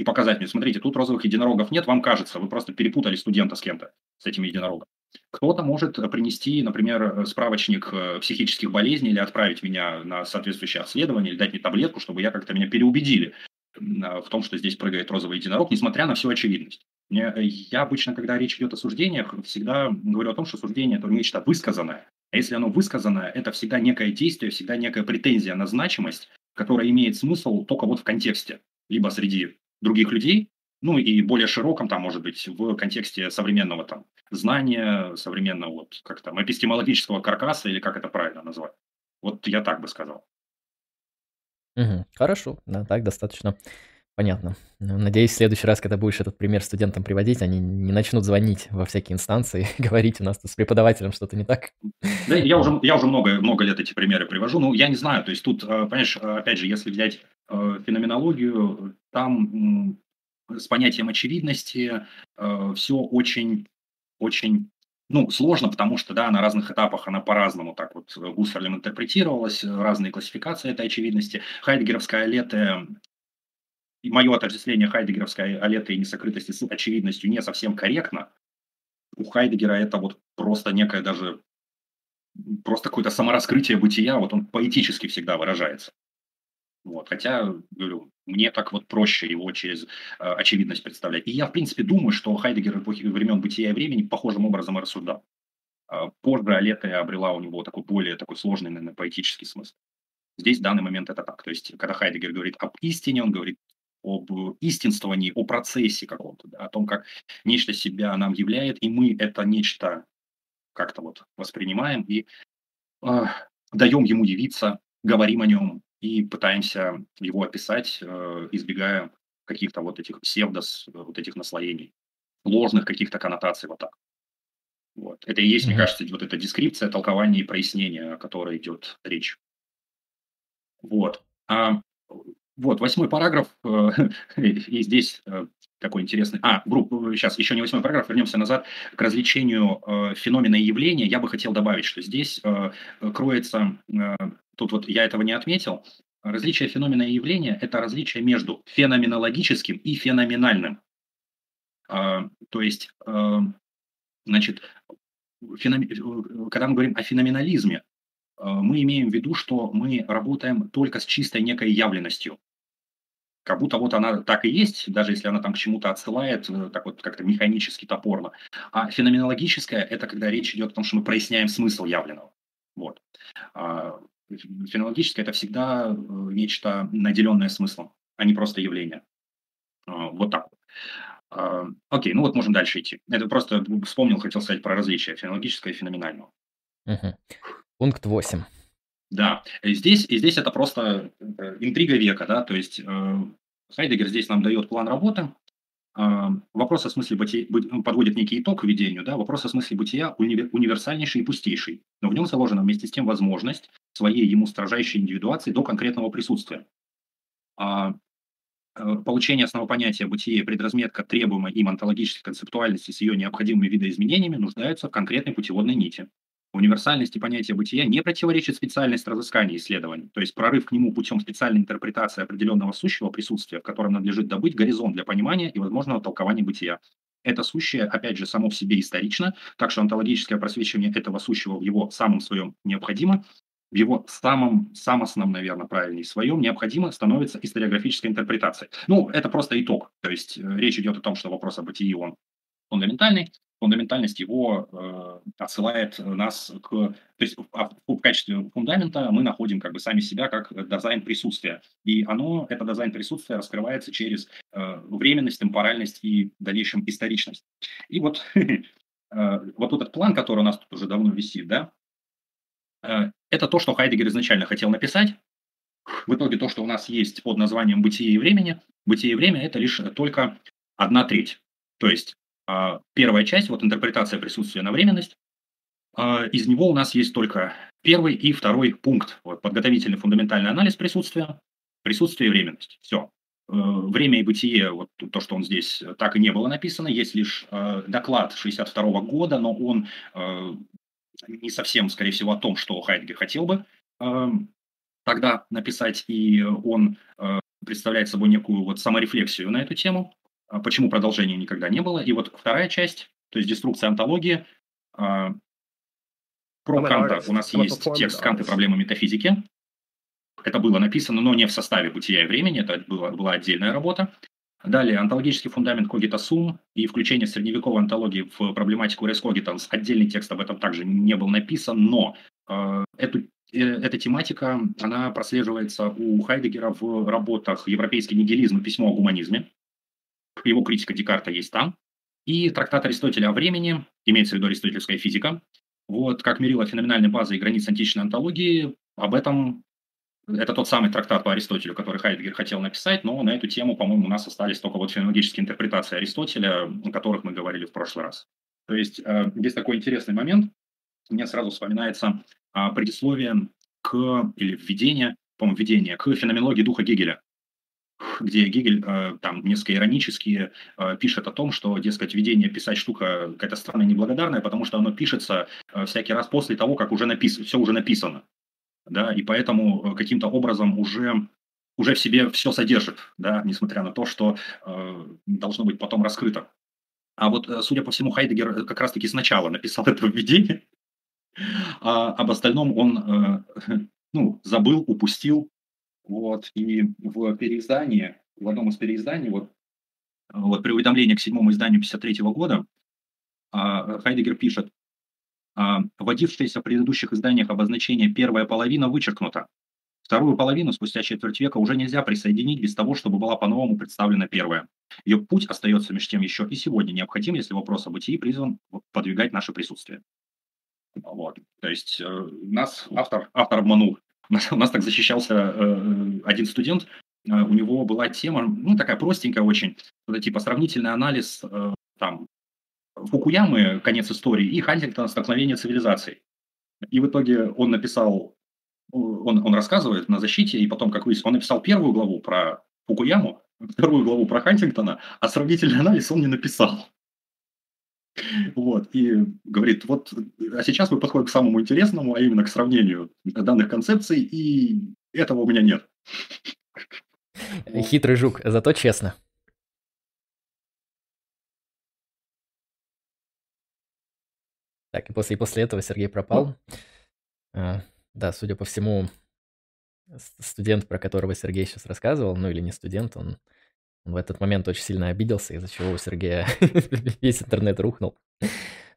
и показать мне, смотрите, тут розовых единорогов нет, вам кажется, вы просто перепутали студента с кем-то, с этим единорогом. Кто-то может принести, например, справочник э, психических болезней или отправить меня на соответствующее обследование, или дать мне таблетку, чтобы я как-то меня переубедили в том, что здесь прыгает розовый единорог, несмотря на всю очевидность. Э, я обычно, когда речь идет о суждениях, всегда говорю о том, что суждение – это нечто высказанное. А если оно высказанное, это всегда некое действие, всегда некая претензия на значимость, которая имеет смысл только вот в контексте, либо среди других людей, ну и более широком, там, может быть, в контексте современного там знания, современного вот как там эпистемологического каркаса, или как это правильно назвать. Вот я так бы сказал. Мгм. Хорошо, да, так достаточно понятно. Ну, надеюсь, в следующий раз, когда будешь этот пример студентам приводить, они не начнут звонить во всякие инстанции, говорить, у нас тут с преподавателем что-то не так. Да, я уже, я уже много, много лет эти примеры привожу. Ну, я не знаю, то есть тут, э, понимаешь, э, опять же, если взять феноменологию, там с понятием очевидности все очень, очень ну, сложно, потому что, да, на разных этапах она по-разному так вот Гуссерлем интерпретировалась, разные классификации этой очевидности. Хайдегеровская лето, мое отождествление хайдегеровской алеты и несокрытости с очевидностью не совсем корректно. У Хайдегера это вот просто некое даже, просто какое-то самораскрытие бытия, вот он поэтически всегда выражается. Вот, хотя, говорю, мне так вот проще его через э, очевидность представлять. И я, в принципе, думаю, что Хайдегер эпохи времен бытия и времени похожим образом и рассуждал. Э, позже Алета обрела у него такой более такой сложный, наверное, поэтический смысл. Здесь в данный момент это так. То есть, когда Хайдегер говорит об истине, он говорит об истинствовании, о процессе каком-то, да, о том, как нечто себя нам являет, и мы это нечто как-то вот воспринимаем и э, даем ему явиться, говорим о нем, и пытаемся его описать, э, избегая каких-то вот этих псевдос, вот этих наслоений, ложных каких-то коннотаций вот так. Вот. Это и есть, mm-hmm. мне кажется, вот эта дескрипция, толкование и прояснение, о которой идет речь. Вот. А, вот, восьмой параграф, э, и здесь э, такой интересный. А, группа, сейчас еще не восьмой параграф, вернемся назад к развлечению э, феномена и явления. Я бы хотел добавить, что здесь э, кроется, э, тут вот я этого не отметил, различие феномена и явления – это различие между феноменологическим и феноменальным. Э, то есть, э, значит, феном... Когда мы говорим о феноменализме, э, мы имеем в виду, что мы работаем только с чистой некой явленностью как будто вот она так и есть, даже если она там к чему-то отсылает, э, так вот как-то механически, топорно. А феноменологическое – это когда речь идет о том, что мы проясняем смысл явленного. Вот. А феноменологическое – это всегда э, нечто наделенное смыслом, а не просто явление. А, вот так а, Окей, ну вот можем дальше идти. Это просто вспомнил, хотел сказать про различия феноменологического и феноменального. Угу. Пункт 8. Да, и здесь, и здесь это просто э, интрига века, да, то есть э, Хайдегер здесь нам дает план работы, э, вопрос о смысле бытия, ну, подводит некий итог к введению, да, вопрос о смысле бытия уни, универсальнейший и пустейший, но в нем заложена вместе с тем возможность своей ему строжайшей индивидуации до конкретного присутствия. А, э, получение основопонятия бытия, предразметка требуемой им онтологической концептуальности с ее необходимыми видоизменениями нуждаются в конкретной путеводной нити. Универсальности понятия бытия не противоречит специальность разыскания исследований, то есть прорыв к нему путем специальной интерпретации определенного сущего присутствия, в котором надлежит добыть горизонт для понимания и возможного толкования бытия. Это сущее, опять же, само в себе исторично, так что онтологическое просвечивание этого сущего в его самом своем необходимо, в его самом, самостном, наверное, правильнее своем необходимо становится историографическая интерпретация. Ну, это просто итог. То есть э, речь идет о том, что вопрос о бытии, он фундаментальный, фундаментальность его э, отсылает нас к... То есть в, в качестве фундамента мы находим как бы сами себя как дизайн присутствия. И оно, это дизайн присутствия раскрывается через э, временность, темпоральность и дальнейшем историчность. И вот, э, вот этот план, который у нас тут уже давно висит, да, э, это то, что Хайдегер изначально хотел написать. В итоге то, что у нас есть под названием «Бытие и времени», «Бытие и время» – это лишь только одна треть. То есть а, первая часть, вот интерпретация присутствия на временность, а, из него у нас есть только первый и второй пункт. Вот, подготовительный фундаментальный анализ присутствия, присутствие и временность. Все. Э, время и бытие, вот то, что он здесь так и не было написано, есть лишь э, доклад 62 года, но он э, не совсем, скорее всего, о том, что Хайдгер хотел бы тогда написать, и он представляет собой некую вот саморефлексию на эту тему. А почему продолжения никогда не было. И вот вторая часть, то есть деструкция антологии. А, про Канта у нас есть текст Канта «Проблемы метафизики». Это было написано, но не в составе «Бытия и времени», это была, была отдельная работа. Далее, антологический фундамент Когита Сум и включение средневековой антологии в проблематику Рес Когитанс. Отдельный текст об этом также не был написан, но э, эту, э, эта тематика, она прослеживается у Хайдегера в работах «Европейский нигилизм и письмо о гуманизме», его критика Декарта есть там. И трактат Аристотеля о времени, имеется в виду аристотельская физика. Вот, как мерила феноменальной базы и границ античной антологии, об этом это тот самый трактат по Аристотелю, который Хайдгер хотел написать, но на эту тему, по-моему, у нас остались только вот феноменологические интерпретации Аристотеля, о которых мы говорили в прошлый раз. То есть э, есть такой интересный момент. Мне сразу вспоминается а, предисловие к, или введение, по-моему, введение к феноменологии духа Гегеля где Гегель э, там несколько иронически э, пишет о том, что, дескать, видение писать штука какая-то странная неблагодарная, потому что оно пишется э, всякий раз после того, как уже написано, все уже написано. Да, и поэтому каким-то образом уже уже в себе все содержит, да, несмотря на то, что э, должно быть потом раскрыто. А вот, судя по всему, Хайдегер как раз-таки сначала написал это введение, а об остальном он э, ну, забыл, упустил, вот, и в переиздании, в одном из переизданий, вот, вот при уведомлении к седьмому изданию 53 года, а, Хайдегер пишет, а, вводившееся в предыдущих изданиях обозначение «первая половина» вычеркнуто. Вторую половину спустя четверть века уже нельзя присоединить без того, чтобы была по-новому представлена первая. Ее путь остается между тем еще и сегодня необходим, если вопрос о бытии призван подвигать наше присутствие. Вот. То есть э, нас автор, автор обманул у нас так защищался э, один студент, э, у него была тема, ну, такая простенькая очень, это типа сравнительный анализ э, там Фукуямы «Конец истории» и Хантингтона «Столкновение цивилизаций». И в итоге он написал, он, он рассказывает на защите, и потом, как выяснилось, он написал первую главу про Фукуяму, вторую главу про Хантингтона, а сравнительный анализ он не написал. Вот, и говорит, вот, а сейчас мы подходим к самому интересному, а именно к сравнению данных концепций, и этого у меня нет. Хитрый жук, зато честно. Так, и после, и после этого Сергей пропал. А, да, судя по всему, студент, про которого Сергей сейчас рассказывал, ну или не студент, он в этот момент очень сильно обиделся, из-за чего у Сергея весь интернет рухнул.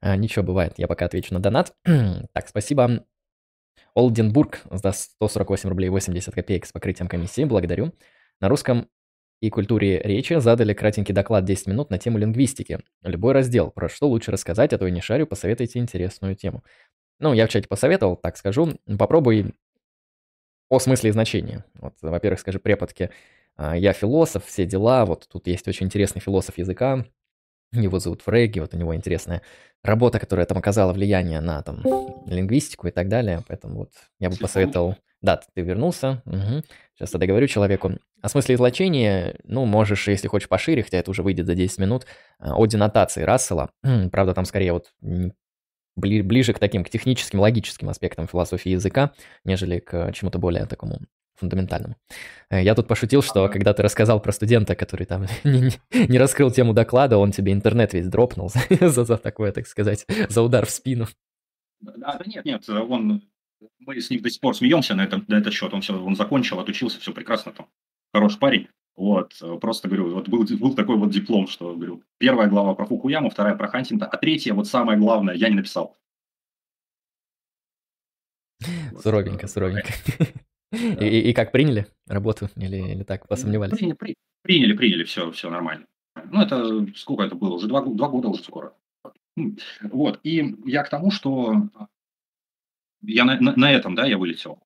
А, ничего, бывает. Я пока отвечу на донат. так, спасибо. Олденбург за 148 рублей 80 копеек с покрытием комиссии. Благодарю. На русском и культуре речи задали кратенький доклад 10 минут на тему лингвистики. Любой раздел. Про что лучше рассказать, а то я не шарю, посоветуйте интересную тему. Ну, я в чате посоветовал, так скажу. Попробуй о смысле и значении. Вот, во-первых, скажи преподке я философ, все дела. Вот тут есть очень интересный философ языка. Его зовут Фрейги, вот у него интересная работа, которая там оказала влияние на там лингвистику и так далее. Поэтому вот я бы посоветовал... Да, ты вернулся. Угу. Сейчас я договорю человеку. О смысле излучения, ну, можешь, если хочешь пошире, хотя это уже выйдет за 10 минут, а, о денотации Рассела. Правда, там скорее вот ближе к таким, к техническим, логическим аспектам философии языка, нежели к чему-то более такому фундаментальному. Э, я тут пошутил, что когда ты рассказал про студента, который там не, не раскрыл тему доклада, он тебе интернет весь дропнул за, за такое, так сказать, за удар в спину. А, да нет, нет, он, мы с ним до сих пор смеемся на, этом, на этот счет. Он все, он закончил, отучился, все прекрасно там. Хороший парень. Вот, просто говорю, вот был, был такой вот диплом, что, говорю, первая глава про Фукуяму, вторая про Хантинга, а третья, вот самое главное, я не написал. Суровенько, суровенько. И, и, и как приняли работу или, или так посомневались? Приняли, при, приняли, приняли, все, все нормально. Ну, это сколько это было? Уже два, два года уже скоро. Вот, и я к тому, что я на, на, на этом, да, я вылетел.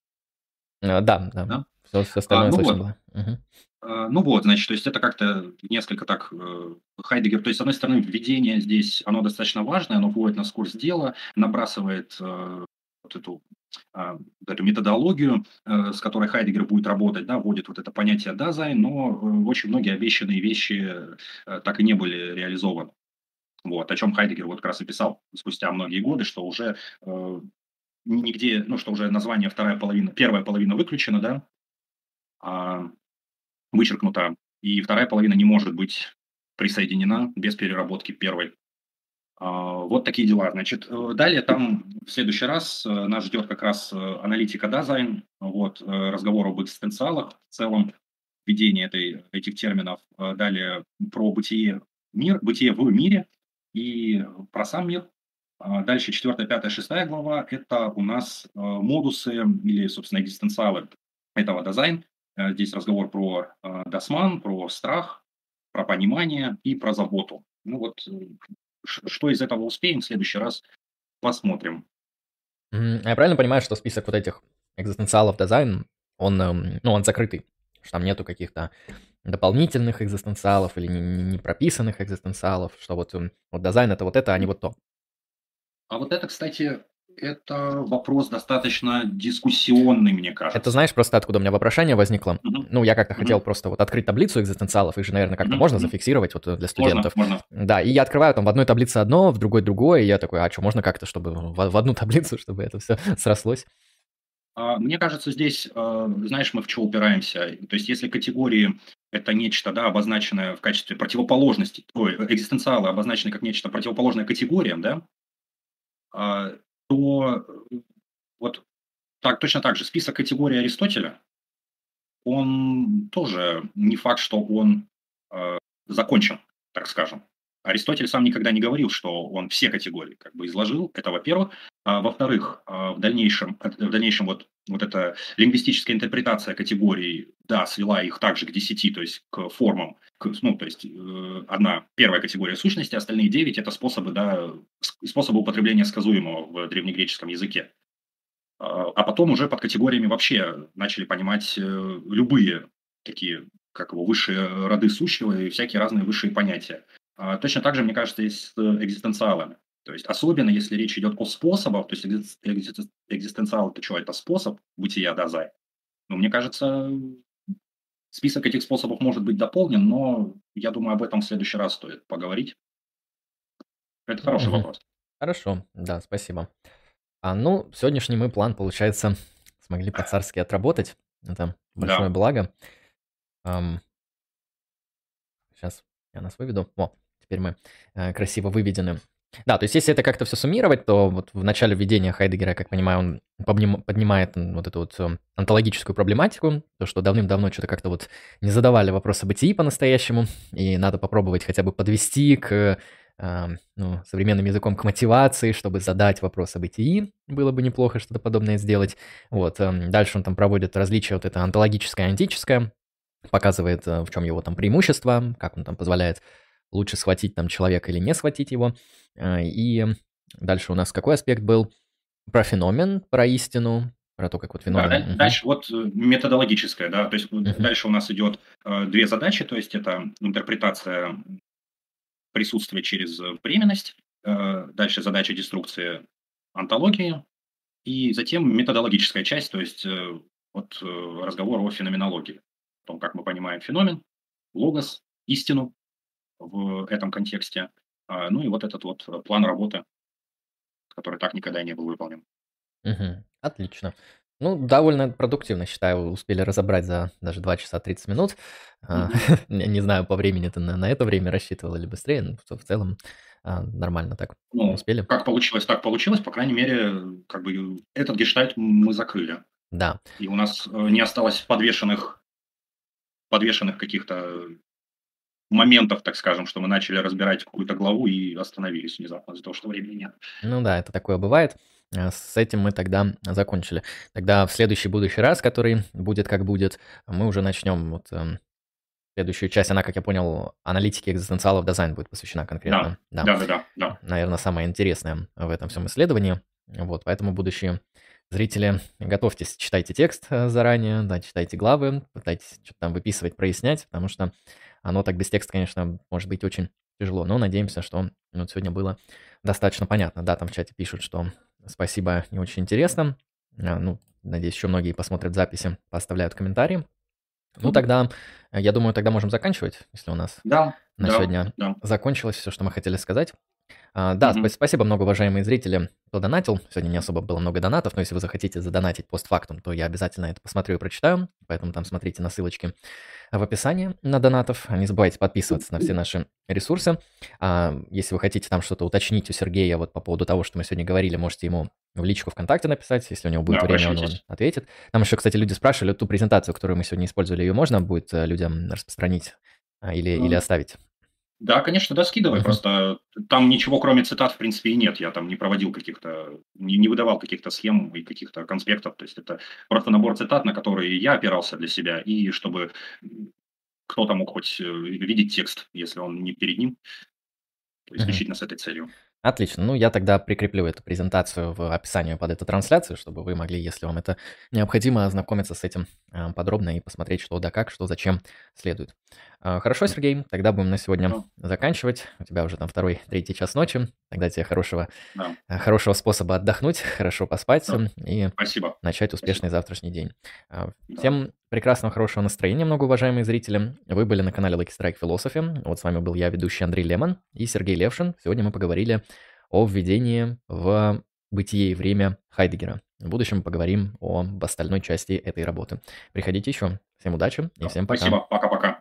А, да, да, да. Все, все остальное а, ну слышно вот. было. Угу. А, ну вот, значит, то есть это как-то несколько так э, Хайдегер, то есть, с одной стороны, введение здесь, оно достаточно важное, оно вводит нас в курс дела, набрасывает э, вот эту а, эту методологию, э, с которой Хайдегер будет работать, да, вводит вот это понятие Dasein, но э, очень многие обещанные вещи э, так и не были реализованы. Вот, о чем Хайдегер вот как раз и писал спустя многие годы, что уже э, нигде, ну, что уже название вторая половина, первая половина выключена, да, а, вычеркнута, и вторая половина не может быть присоединена без переработки первой. А, вот такие дела. Значит, э, далее там в следующий раз э, нас ждет как раз э, аналитика дизайн, вот, разговор об экзистенциалах в целом, введение этой, этих терминов, далее про бытие, мир, бытие в мире и про сам мир. А дальше четвертая, пятая, шестая глава – это у нас модусы или, собственно, экзистенциалы этого дизайн. Здесь разговор про досман, про страх, про понимание и про заботу. Ну вот что из этого успеем, в следующий раз посмотрим. Я правильно понимаю, что список вот этих экзистенциалов дизайн, он, эм, ну, он закрытый, что там нету каких-то дополнительных экзистенциалов или не, не прописанных экзистенциалов, что вот, эм, вот дизайн это вот это, а не вот то. А вот это, кстати, это вопрос достаточно дискуссионный, мне кажется. Это знаешь просто откуда у меня вопрошение возникло? Угу. Ну, я как-то угу. хотел просто вот открыть таблицу экзистенциалов, их же, наверное, как-то угу. можно зафиксировать вот для студентов. Можно, можно. Да, и я открываю там в одной таблице одно, в другой другое, и я такой, а что, можно как-то, чтобы в, в одну таблицу, чтобы это все срослось? А, мне кажется, здесь, а, знаешь, мы в что упираемся. То есть, если категории это нечто, да, обозначенное в качестве противоположности, ой, экзистенциалы обозначены как нечто противоположное категориям, да, а, то э, вот так, точно так же список категорий Аристотеля, он тоже не факт, что он э, закончен, так скажем. Аристотель сам никогда не говорил, что он все категории как бы изложил. Это во-первых. А, во-вторых, а, в дальнейшем, в дальнейшем вот, вот эта лингвистическая интерпретация категорий, да, свела их также к десяти, то есть к формам. К, ну, то есть э, одна первая категория сущности, остальные девять – это способы, да, способы употребления сказуемого в древнегреческом языке. А, а потом уже под категориями вообще начали понимать э, любые такие, как его, высшие роды сущего и всякие разные высшие понятия. А, точно так же, мне кажется, и с экзистенциалами. То есть особенно если речь идет о способах, то есть экзистенциал – это что? Это способ бытия Дазай. Ну, мне кажется, список этих способов может быть дополнен, но я думаю, об этом в следующий раз стоит поговорить. Это хороший угу. вопрос. Хорошо, да, спасибо. А ну, сегодняшний мы план, получается, смогли по-царски отработать. Это большое да. благо. Um, сейчас я нас выведу. О, теперь мы э, красиво выведены. Да, то есть если это как-то все суммировать, то вот в начале введения Хайдегера, как понимаю, он поднимает вот эту вот э, онтологическую проблематику, то, что давным-давно что-то как-то вот не задавали вопросы бытии по-настоящему, и надо попробовать хотя бы подвести к э, ну, современным языком к мотивации, чтобы задать вопрос о бытии, было бы неплохо что-то подобное сделать. Вот, э, дальше он там проводит различия вот это онтологическое и антическое, показывает, в чем его там преимущество, как он там позволяет лучше схватить там человека или не схватить его. А, и дальше у нас какой аспект был? Про феномен, про истину, про то, как вот феномен. Да, дальше вот э, методологическое, да, то есть uh-huh. дальше у нас идет э, две задачи, то есть это интерпретация присутствия через временность, дальше задача деструкции антологии, и затем методологическая часть, то есть вот разговор о феноменологии, о том, как мы понимаем феномен, логос, истину, в этом контексте. А, ну и вот этот вот план работы, который так никогда и не был выполнен. Угу. Отлично. Ну, довольно продуктивно, считаю, успели разобрать за даже 2 часа 30 минут. А, не знаю, по времени ты на на это время рассчитывал или быстрее, но в в целом, а, нормально так Ну, успели. как получилось, так получилось. По крайней мере, как бы этот гештальт мы закрыли. Да. И у нас, э, не осталось подвешенных подвешенных каких-то моментов, так скажем, что мы начали разбирать какую-то главу и остановились внезапно из-за того, что времени нет. Ну да, это такое бывает. А, с этим мы тогда закончили. Тогда в следующий будущий раз, который будет как будет, мы уже начнем вот, эм, следующую часть. Она, как я понял, аналитике экзистенциалов дизайн будет посвящена Да, конкретно. Да, да-да-да, да. наверное, самое интересное в этом всем исследовании. Вот, поэтому будущие зрители, готовьтесь, читайте текст э, заранее, да, читайте главы, пытайтесь что-то там выписывать, прояснять, потому что оно так без текста, конечно, может быть очень тяжело. Но надеемся, что ну, сегодня было достаточно понятно. Да, там в чате пишут, что спасибо, не очень интересно. А, Ну, надеюсь, еще многие посмотрят записи, поставляют комментарии. Ну, тогда, э, я думаю, тогда можем заканчивать, если у нас Да, на да, сегодня да. закончилось все, что мы хотели сказать. А, Да, спа- спасибо много, уважаемые зрители, кто донатил. Сегодня не особо было много донатов, но если вы захотите задонатить постфактум, то я обязательно это посмотрю и прочитаю. Поэтому там смотрите на ссылочки в описании на донатов. Не забывайте подписываться на все наши ресурсы. А, Если вы хотите там что-то уточнить у Сергея вот по поводу того, что мы сегодня говорили, можете ему в личку ВКонтакте написать, если у него будет Да, время, он обращайтесь. ответит. Там еще, кстати, люди спрашивали, ту презентацию, которую мы сегодня использовали, ее можно будет э, людям распространить а, или, или М. оставить? Да, конечно, да, скидывай. Мгм. Просто там ничего, кроме цитат, в принципе, и нет. Я там не проводил каких-то, не, не выдавал каких-то схем и каких-то конспектов. То есть это просто набор цитат, на которые я опирался для себя, и чтобы кто-то мог хоть э, видеть текст, если он не перед ним. То исключительно с этой целью. Отлично. Ну, я тогда прикреплю эту презентацию в описании под эту трансляцию, чтобы вы могли, если вам это необходимо, ознакомиться с этим а, подробно и посмотреть, что да как, что зачем следует. А, Хорошо, Сергей, тогда будем на сегодня Да, заканчивать. У тебя уже там второй, третий час ночи. Тогда тебе хорошего, да, а, хорошего способа отдохнуть, хорошо поспать да. м, и Спасибо. начать Спасибо. успешный завтрашний день. А, Да. Всем прекрасного, хорошего настроения, многоуважаемые зрители. Вы были на канале Lucky Strike Philosophy. Вот с вами был я, ведущий Андрей Лемон и Сергей Левшин. Сегодня мы поговорили о введении в бытие и время Хайдегера. В будущем поговорим об остальной части этой работы. Приходите еще. Всем удачи и Да. всем пока. Спасибо. Пока-пока.